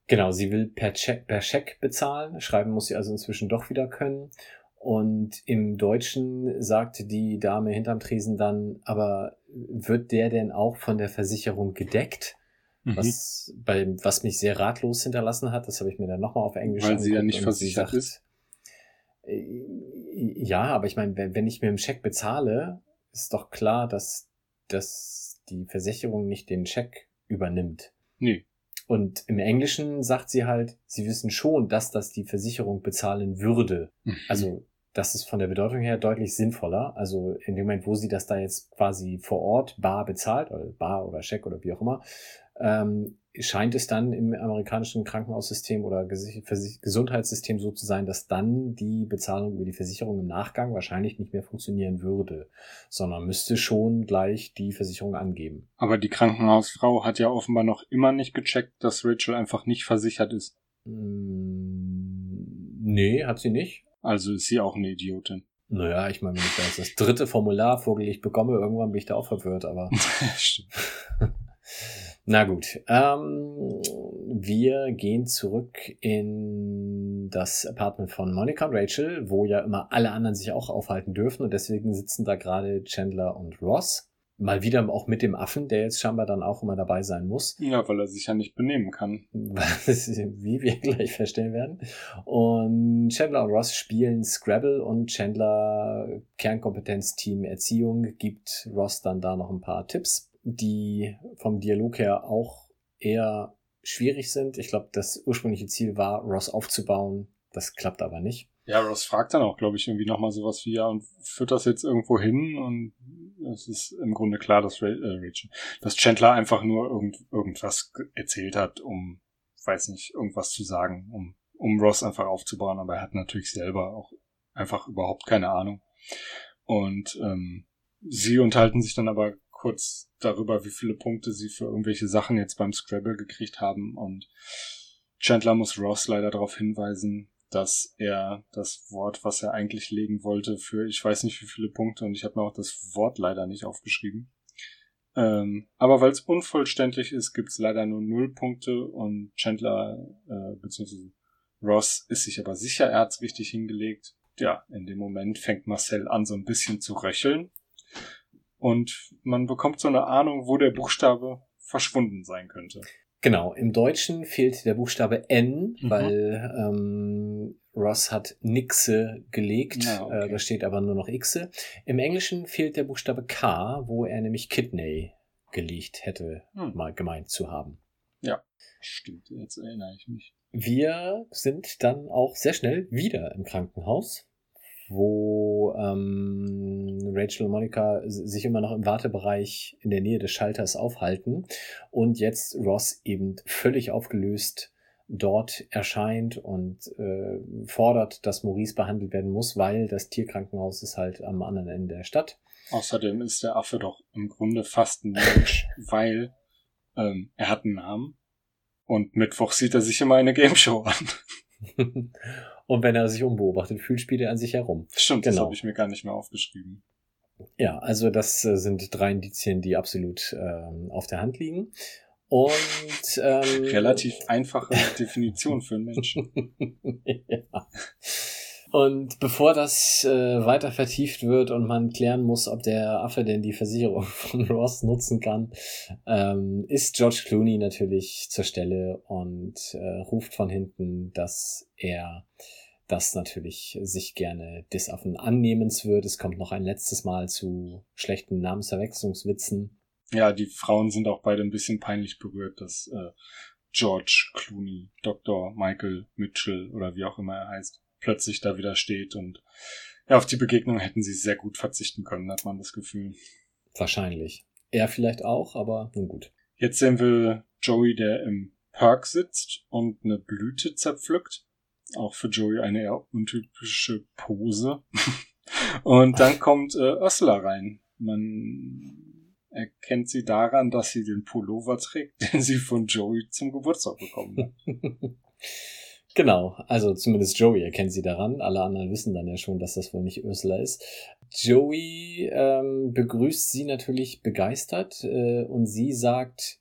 Genau, sie will per Check, per Scheck bezahlen. Schreiben muss sie also inzwischen doch wieder können. Und im Deutschen sagte die Dame hinterm Tresen dann, aber wird der denn auch von der Versicherung gedeckt? Mhm. Was, bei, was mich sehr ratlos hinterlassen hat, das habe ich mir dann nochmal auf Englisch Weil sie ja nicht versichert ist. äh, Ja, aber ich meine, wenn, ich mit dem Scheck bezahle, ist doch klar, dass, dass die Versicherung nicht den Scheck übernimmt. Nee. Und im Englischen sagt sie halt, sie wissen schon, dass das die Versicherung bezahlen würde. Mhm. Also das ist von der Bedeutung her deutlich sinnvoller. Also in dem Moment, wo sie das da jetzt quasi vor Ort bar bezahlt, oder bar oder Scheck oder wie auch immer, ähm, scheint es dann im amerikanischen Krankenhaussystem oder Gesundheitssystem so zu sein, dass dann die Bezahlung über die Versicherung im Nachgang wahrscheinlich nicht mehr funktionieren würde, sondern müsste schon gleich die Versicherung angeben. Aber die Krankenhausfrau hat ja offenbar noch immer nicht gecheckt, dass Rachel einfach nicht versichert ist. Mm, Nee, hat sie nicht. Also ist sie auch eine Idiotin. Naja, ich meine, wenn ich da jetzt das dritte Formular vorgelegt bekomme, irgendwann bin ich da auch verwirrt, aber Stimmt. na gut. Ähm, wir gehen zurück in das Apartment von Monica und Rachel, wo ja immer alle anderen sich auch aufhalten dürfen und deswegen sitzen da gerade Chandler und Ross. Mal wieder auch mit dem Affen, der jetzt scheinbar dann auch immer dabei sein muss. Ja, weil er sich ja nicht benehmen kann. Was- wie wir gleich feststellen werden. Und Chandler und Ross spielen Scrabble und Chandler Kernkompetenz-Team Erziehung gibt Ross dann da noch ein paar Tipps, die vom Dialog her auch eher schwierig sind. Ich glaube, das ursprüngliche Ziel war, Ross aufzubauen. Das klappt aber nicht. Ja, Ross fragt dann auch, glaube ich, irgendwie nochmal sowas wie, ja, und führt das jetzt irgendwo hin? Und es ist im Grunde klar, dass, Ra äh, Rachel, dass Chandler einfach nur irgend irgendwas ge- erzählt hat, um, weiß nicht, irgendwas zu sagen, um, um Ross einfach aufzubauen. Aber er hat natürlich selber auch einfach überhaupt keine Ahnung. Und ähm, sie unterhalten sich dann aber kurz darüber, wie viele Punkte sie für irgendwelche Sachen jetzt beim Scrabble gekriegt haben. Und Chandler muss Ross leider darauf hinweisen, dass er das Wort, was er eigentlich legen wollte, für ich weiß nicht wie viele Punkte und ich habe mir auch das Wort leider nicht aufgeschrieben. Ähm, aber weil es unvollständig ist, gibt's leider nur null Punkte und Chandler äh, bzw. Ross ist sich aber sicher, er hat's richtig hingelegt. Ja, in dem Moment fängt Marcel an, so ein bisschen zu röcheln und man bekommt so eine Ahnung, wo der Buchstabe verschwunden sein könnte. Genau, im Deutschen fehlt der Buchstabe N, Mhm. weil ähm, Ross hat Nixe gelegt, Ah, okay. äh, da steht aber nur noch Xe. Im Englischen fehlt der Buchstabe K, wo er nämlich Kidney gelegt hätte, Hm. mal gemeint zu haben. Stimmt, jetzt erinnere ich mich. Wir sind dann auch sehr schnell wieder im Krankenhaus. Wo ähm, Rachel und Monica sich immer noch im Wartebereich in der Nähe des Schalters aufhalten und jetzt Ross eben völlig aufgelöst dort erscheint und äh, fordert, dass Maurice behandelt werden muss, weil das Tierkrankenhaus ist halt am anderen Ende der Stadt. Außerdem ist der Affe doch im Grunde fast ein Mensch, weil ähm, er hat einen Namen und Mittwoch sieht er sich immer eine Gameshow an. und wenn er sich unbeobachtet fühlt, spielt er an sich herum. Stimmt, genau. das habe ich mir gar nicht mehr aufgeschrieben. Ja, also das äh, sind drei Indizien, die absolut ähm, auf der Hand liegen. Und ähm, relativ einfache Definition für einen Menschen. ja. Und bevor das äh, weiter vertieft wird und man klären muss, ob der Affe denn die Versicherung von Ross nutzen kann, ähm, ist George Clooney natürlich zur Stelle und äh, ruft von hinten, dass er das natürlich sich gerne des Affen annehmens wird. Es kommt noch ein letztes Mal zu schlechten Namensverwechslungswitzen. Ja, die Frauen sind auch beide ein bisschen peinlich berührt, dass äh, George Clooney, Dr. Michael Mitchell oder wie auch immer er heißt, plötzlich da wieder steht und ja, auf die Begegnung hätten sie sehr gut verzichten können, hat man das Gefühl. Wahrscheinlich. Er vielleicht auch, aber nun gut. Jetzt sehen wir Joey, der im Park sitzt und eine Blüte zerpflückt. Auch für Joey eine eher untypische Pose. und dann kommt äh, Ursula rein. Man erkennt sie daran, dass sie den Pullover trägt, den sie von Joey zum Geburtstag bekommen hat. Genau, also zumindest Joey erkennt sie daran. Alle anderen wissen dann ja schon, dass das wohl nicht Ursula ist. Joey ähm, begrüßt sie natürlich begeistert äh, und sie sagt,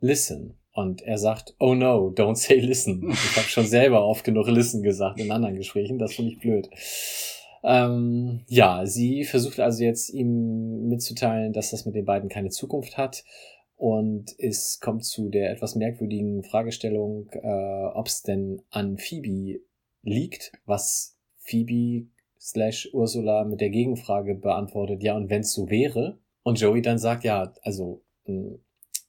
listen. Und er sagt, oh no, don't say listen. Ich habe schon selber oft genug listen gesagt in anderen Gesprächen, das finde ich blöd. Ähm, ja, sie versucht also jetzt ihm mitzuteilen, dass das mit den beiden keine Zukunft hat und es kommt zu der etwas merkwürdigen Fragestellung, äh, ob es denn an Phoebe liegt, was Phoebe slash Ursula mit der Gegenfrage beantwortet, ja, und wenn es so wäre. Und Joey dann sagt, ja, also hm,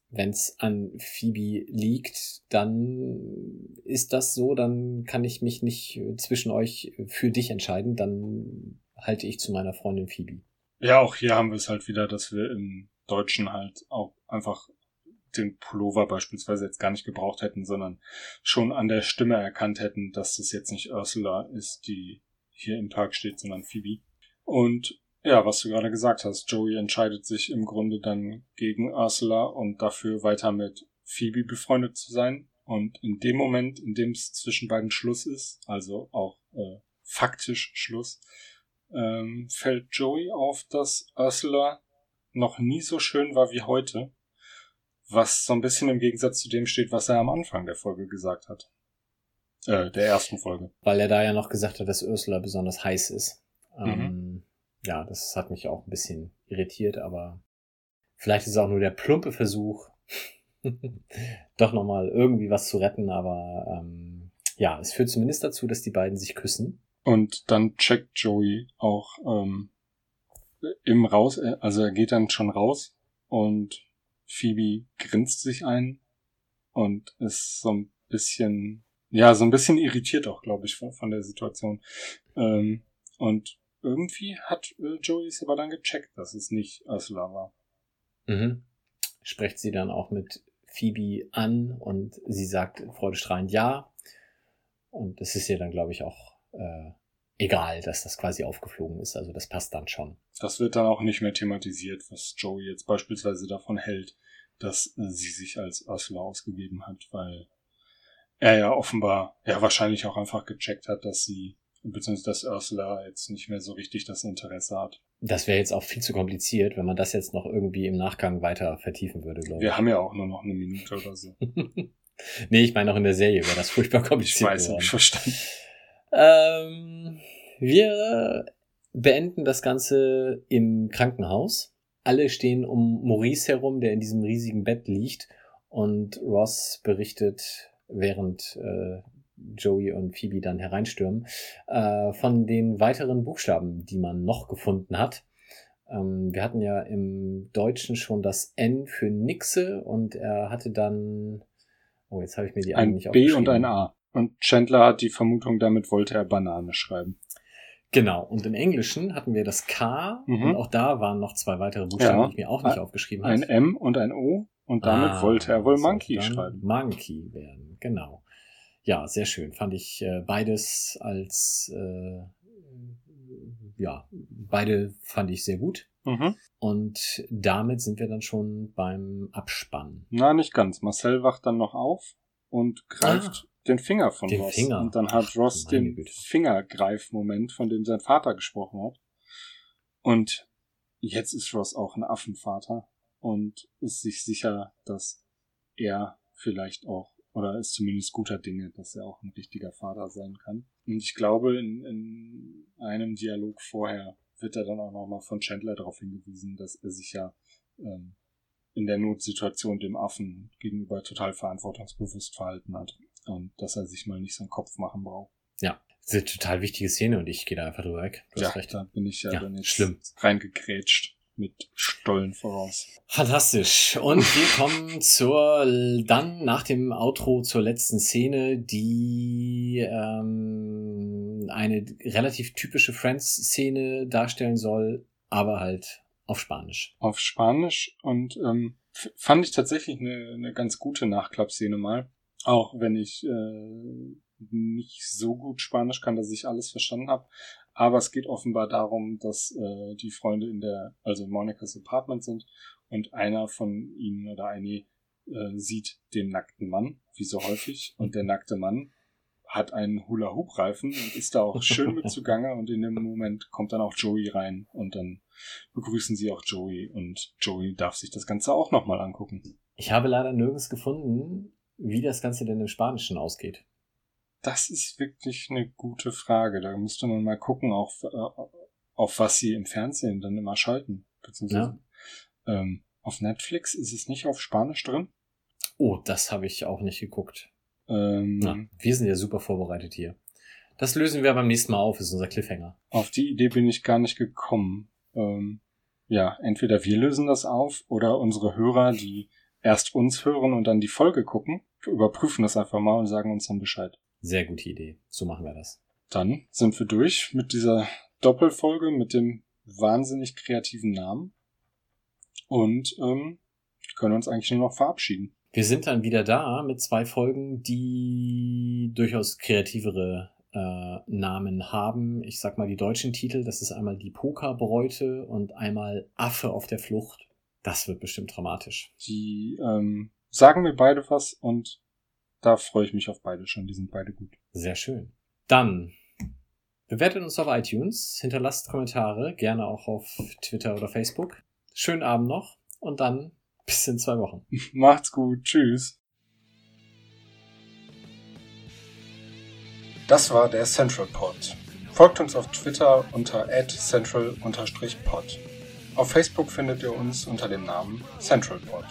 wenn es an Phoebe liegt, dann ist das so, dann kann ich mich nicht zwischen euch für dich entscheiden, dann halte ich zu meiner Freundin Phoebe. Ja, auch hier haben wir es halt wieder, dass wir im Deutschen halt auch einfach den Pullover beispielsweise jetzt gar nicht gebraucht hätten, sondern schon an der Stimme erkannt hätten, dass das jetzt nicht Ursula ist, die hier im Park steht, sondern Phoebe. Und ja, was du gerade gesagt hast, Joey entscheidet sich im Grunde dann gegen Ursula und dafür weiter mit Phoebe befreundet zu sein. Und in dem Moment, in dem es zwischen beiden Schluss ist, also auch äh, faktisch Schluss, ähm, fällt Joey auf, dass Ursula noch nie so schön war wie heute. Was so ein bisschen im Gegensatz zu dem steht, was er am Anfang der Folge gesagt hat. Äh, der ersten Folge. Weil er da ja noch gesagt hat, dass Ursula besonders heiß ist. Mhm. Ähm, ja, das hat mich auch ein bisschen irritiert, aber vielleicht ist es auch nur der plumpe Versuch, doch nochmal irgendwie was zu retten, aber ähm, ja, es führt zumindest dazu, dass die beiden sich küssen. Und dann checkt Joey auch ähm, im Raus, äh, also er geht dann schon raus und Phoebe grinst sich ein und ist so ein bisschen, ja, so ein bisschen irritiert auch, glaube ich, von, von, der Situation. Ähm, und irgendwie hat äh, Joey es aber dann gecheckt, dass es nicht Ursula war. Mhm. Spricht sie dann auch mit Phoebe an und sie sagt freudestrahlend ja. Und das ist ihr dann, glaube ich, auch äh, egal, dass das quasi aufgeflogen ist. Also das passt dann schon. Das wird dann auch nicht mehr thematisiert, was Joey jetzt beispielsweise davon hält, dass sie sich als Ursula ausgegeben hat, weil er ja offenbar, ja wahrscheinlich auch einfach gecheckt hat, dass sie, beziehungsweise dass Ursula jetzt nicht mehr so richtig das Interesse hat. Das wäre jetzt auch viel zu kompliziert, wenn man das jetzt noch irgendwie im Nachgang weiter vertiefen würde, glaube ich. Wir haben ja auch nur noch eine Minute oder so. nee, ich meine auch in der Serie wäre das furchtbar kompliziert. Ich weiß, hab ich verstanden. Ähm, wir beenden das Ganze im Krankenhaus. Alle stehen um Maurice herum, der in diesem riesigen Bett liegt. Und Ross berichtet, während äh, Joey und Phoebe dann hereinstürmen, äh, von den weiteren Buchstaben, die man noch gefunden hat. Ähm, wir hatten ja im Deutschen schon das N für Nixe und er hatte dann, oh, jetzt habe ich mir die ein nicht B und ein A. Und Chandler hat die Vermutung, damit wollte er Banane schreiben. Genau. Und im Englischen hatten wir das K Mhm. und auch da waren noch zwei weitere Buchstaben, Ja. die ich mir auch nicht Ein- aufgeschrieben Ein habe. M und ein O und damit Ah, wollte er wohl Monkey schreiben. Monkey werden, genau. Ja, sehr schön. Fand ich äh, beides als, äh, ja, beide fand ich sehr gut. Mhm. Und damit sind wir dann schon beim Abspann. Na, nicht ganz. Marcel wacht dann noch auf und greift den Finger von. Den Ross. Finger. Und dann hat Ross Meine den Güte. Fingergreifmoment, von dem sein Vater gesprochen hat. Und jetzt ist Ross auch ein Affenvater und ist sich sicher, dass er vielleicht auch, oder ist zumindest guter Dinge, dass er auch ein richtiger Vater sein kann. Und ich glaube, in, in einem Dialog vorher wird er dann auch nochmal von Chandler darauf hingewiesen, dass er sich ja ähm, in der Notsituation dem Affen gegenüber total verantwortungsbewusst verhalten hat und dass er sich mal nicht so einen Kopf machen braucht. Ja, das ist eine total wichtige Szene und ich gehe da einfach drüber weg. Du ja, hast recht. da bin ich ja, Ja, dann jetzt schlimm. reingekrätscht mit Stollen voraus. Fantastisch. Und wir kommen zur, dann nach dem Outro zur letzten Szene, die ähm, eine relativ typische Friends-Szene darstellen soll, aber halt auf Spanisch. Auf Spanisch und ähm, fand ich tatsächlich eine, eine ganz gute Nachklappszene mal. Auch wenn ich äh, nicht so gut Spanisch kann, dass ich alles verstanden habe. Aber es geht offenbar darum, dass äh, die Freunde in der, also in Monikas Apartment sind und einer von ihnen oder eine äh, sieht den nackten Mann, wie so häufig, und der nackte Mann hat einen Hula-Hoop-Reifen und ist da auch schön mit zugange und in dem Moment kommt dann auch Joey rein und dann begrüßen sie auch Joey und Joey darf sich das Ganze auch nochmal angucken. Ich habe leider nirgends gefunden, wie das Ganze denn im Spanischen ausgeht. Das ist wirklich eine gute Frage. Da müsste man mal gucken, auf, äh, auf was sie im Fernsehen dann immer schalten. Beziehungsweise ähm, auf Netflix ist es nicht auf Spanisch drin. Oh, das habe ich auch nicht geguckt. Ähm, Na, wir sind ja super vorbereitet hier. Das lösen wir beim nächsten Mal auf, ist unser Cliffhanger. Auf die Idee bin ich gar nicht gekommen. Ähm, ja, entweder wir lösen das auf oder unsere Hörer, die erst uns hören und dann die Folge gucken, überprüfen das einfach mal und sagen uns dann Bescheid. Sehr gute Idee. So machen wir das. Dann sind wir durch mit dieser Doppelfolge mit dem wahnsinnig kreativen Namen und ähm, können uns eigentlich nur noch verabschieden. Wir sind dann wieder da mit zwei Folgen, die durchaus kreativere äh, Namen haben. Ich sag mal die deutschen Titel. Das ist einmal die Pokerbräute und einmal Affe auf der Flucht. Das wird bestimmt dramatisch. Die ähm, sagen mir beide was und da freue ich mich auf beide schon. Die sind beide gut. Sehr schön. Dann bewertet uns auf iTunes, hinterlasst Kommentare, gerne auch auf Twitter oder Facebook. Schönen Abend noch und dann bis in zwei Wochen. Macht's gut. Tschüss. Das war der Central Pod. Folgt uns auf Twitter unter @central_pod. Auf Facebook findet ihr uns unter dem Namen Central Pod.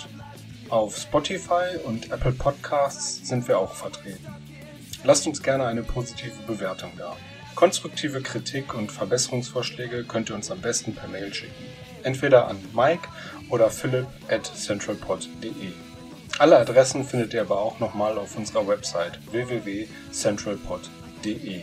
Auf Spotify und Apple Podcasts sind wir auch vertreten. Lasst uns gerne eine positive Bewertung da. Konstruktive Kritik und Verbesserungsvorschläge könnt ihr uns am besten per Mail schicken. Entweder an Mike oder philipp at centralpod.de. Alle Adressen findet ihr aber auch nochmal auf unserer Website www.centralpod.de.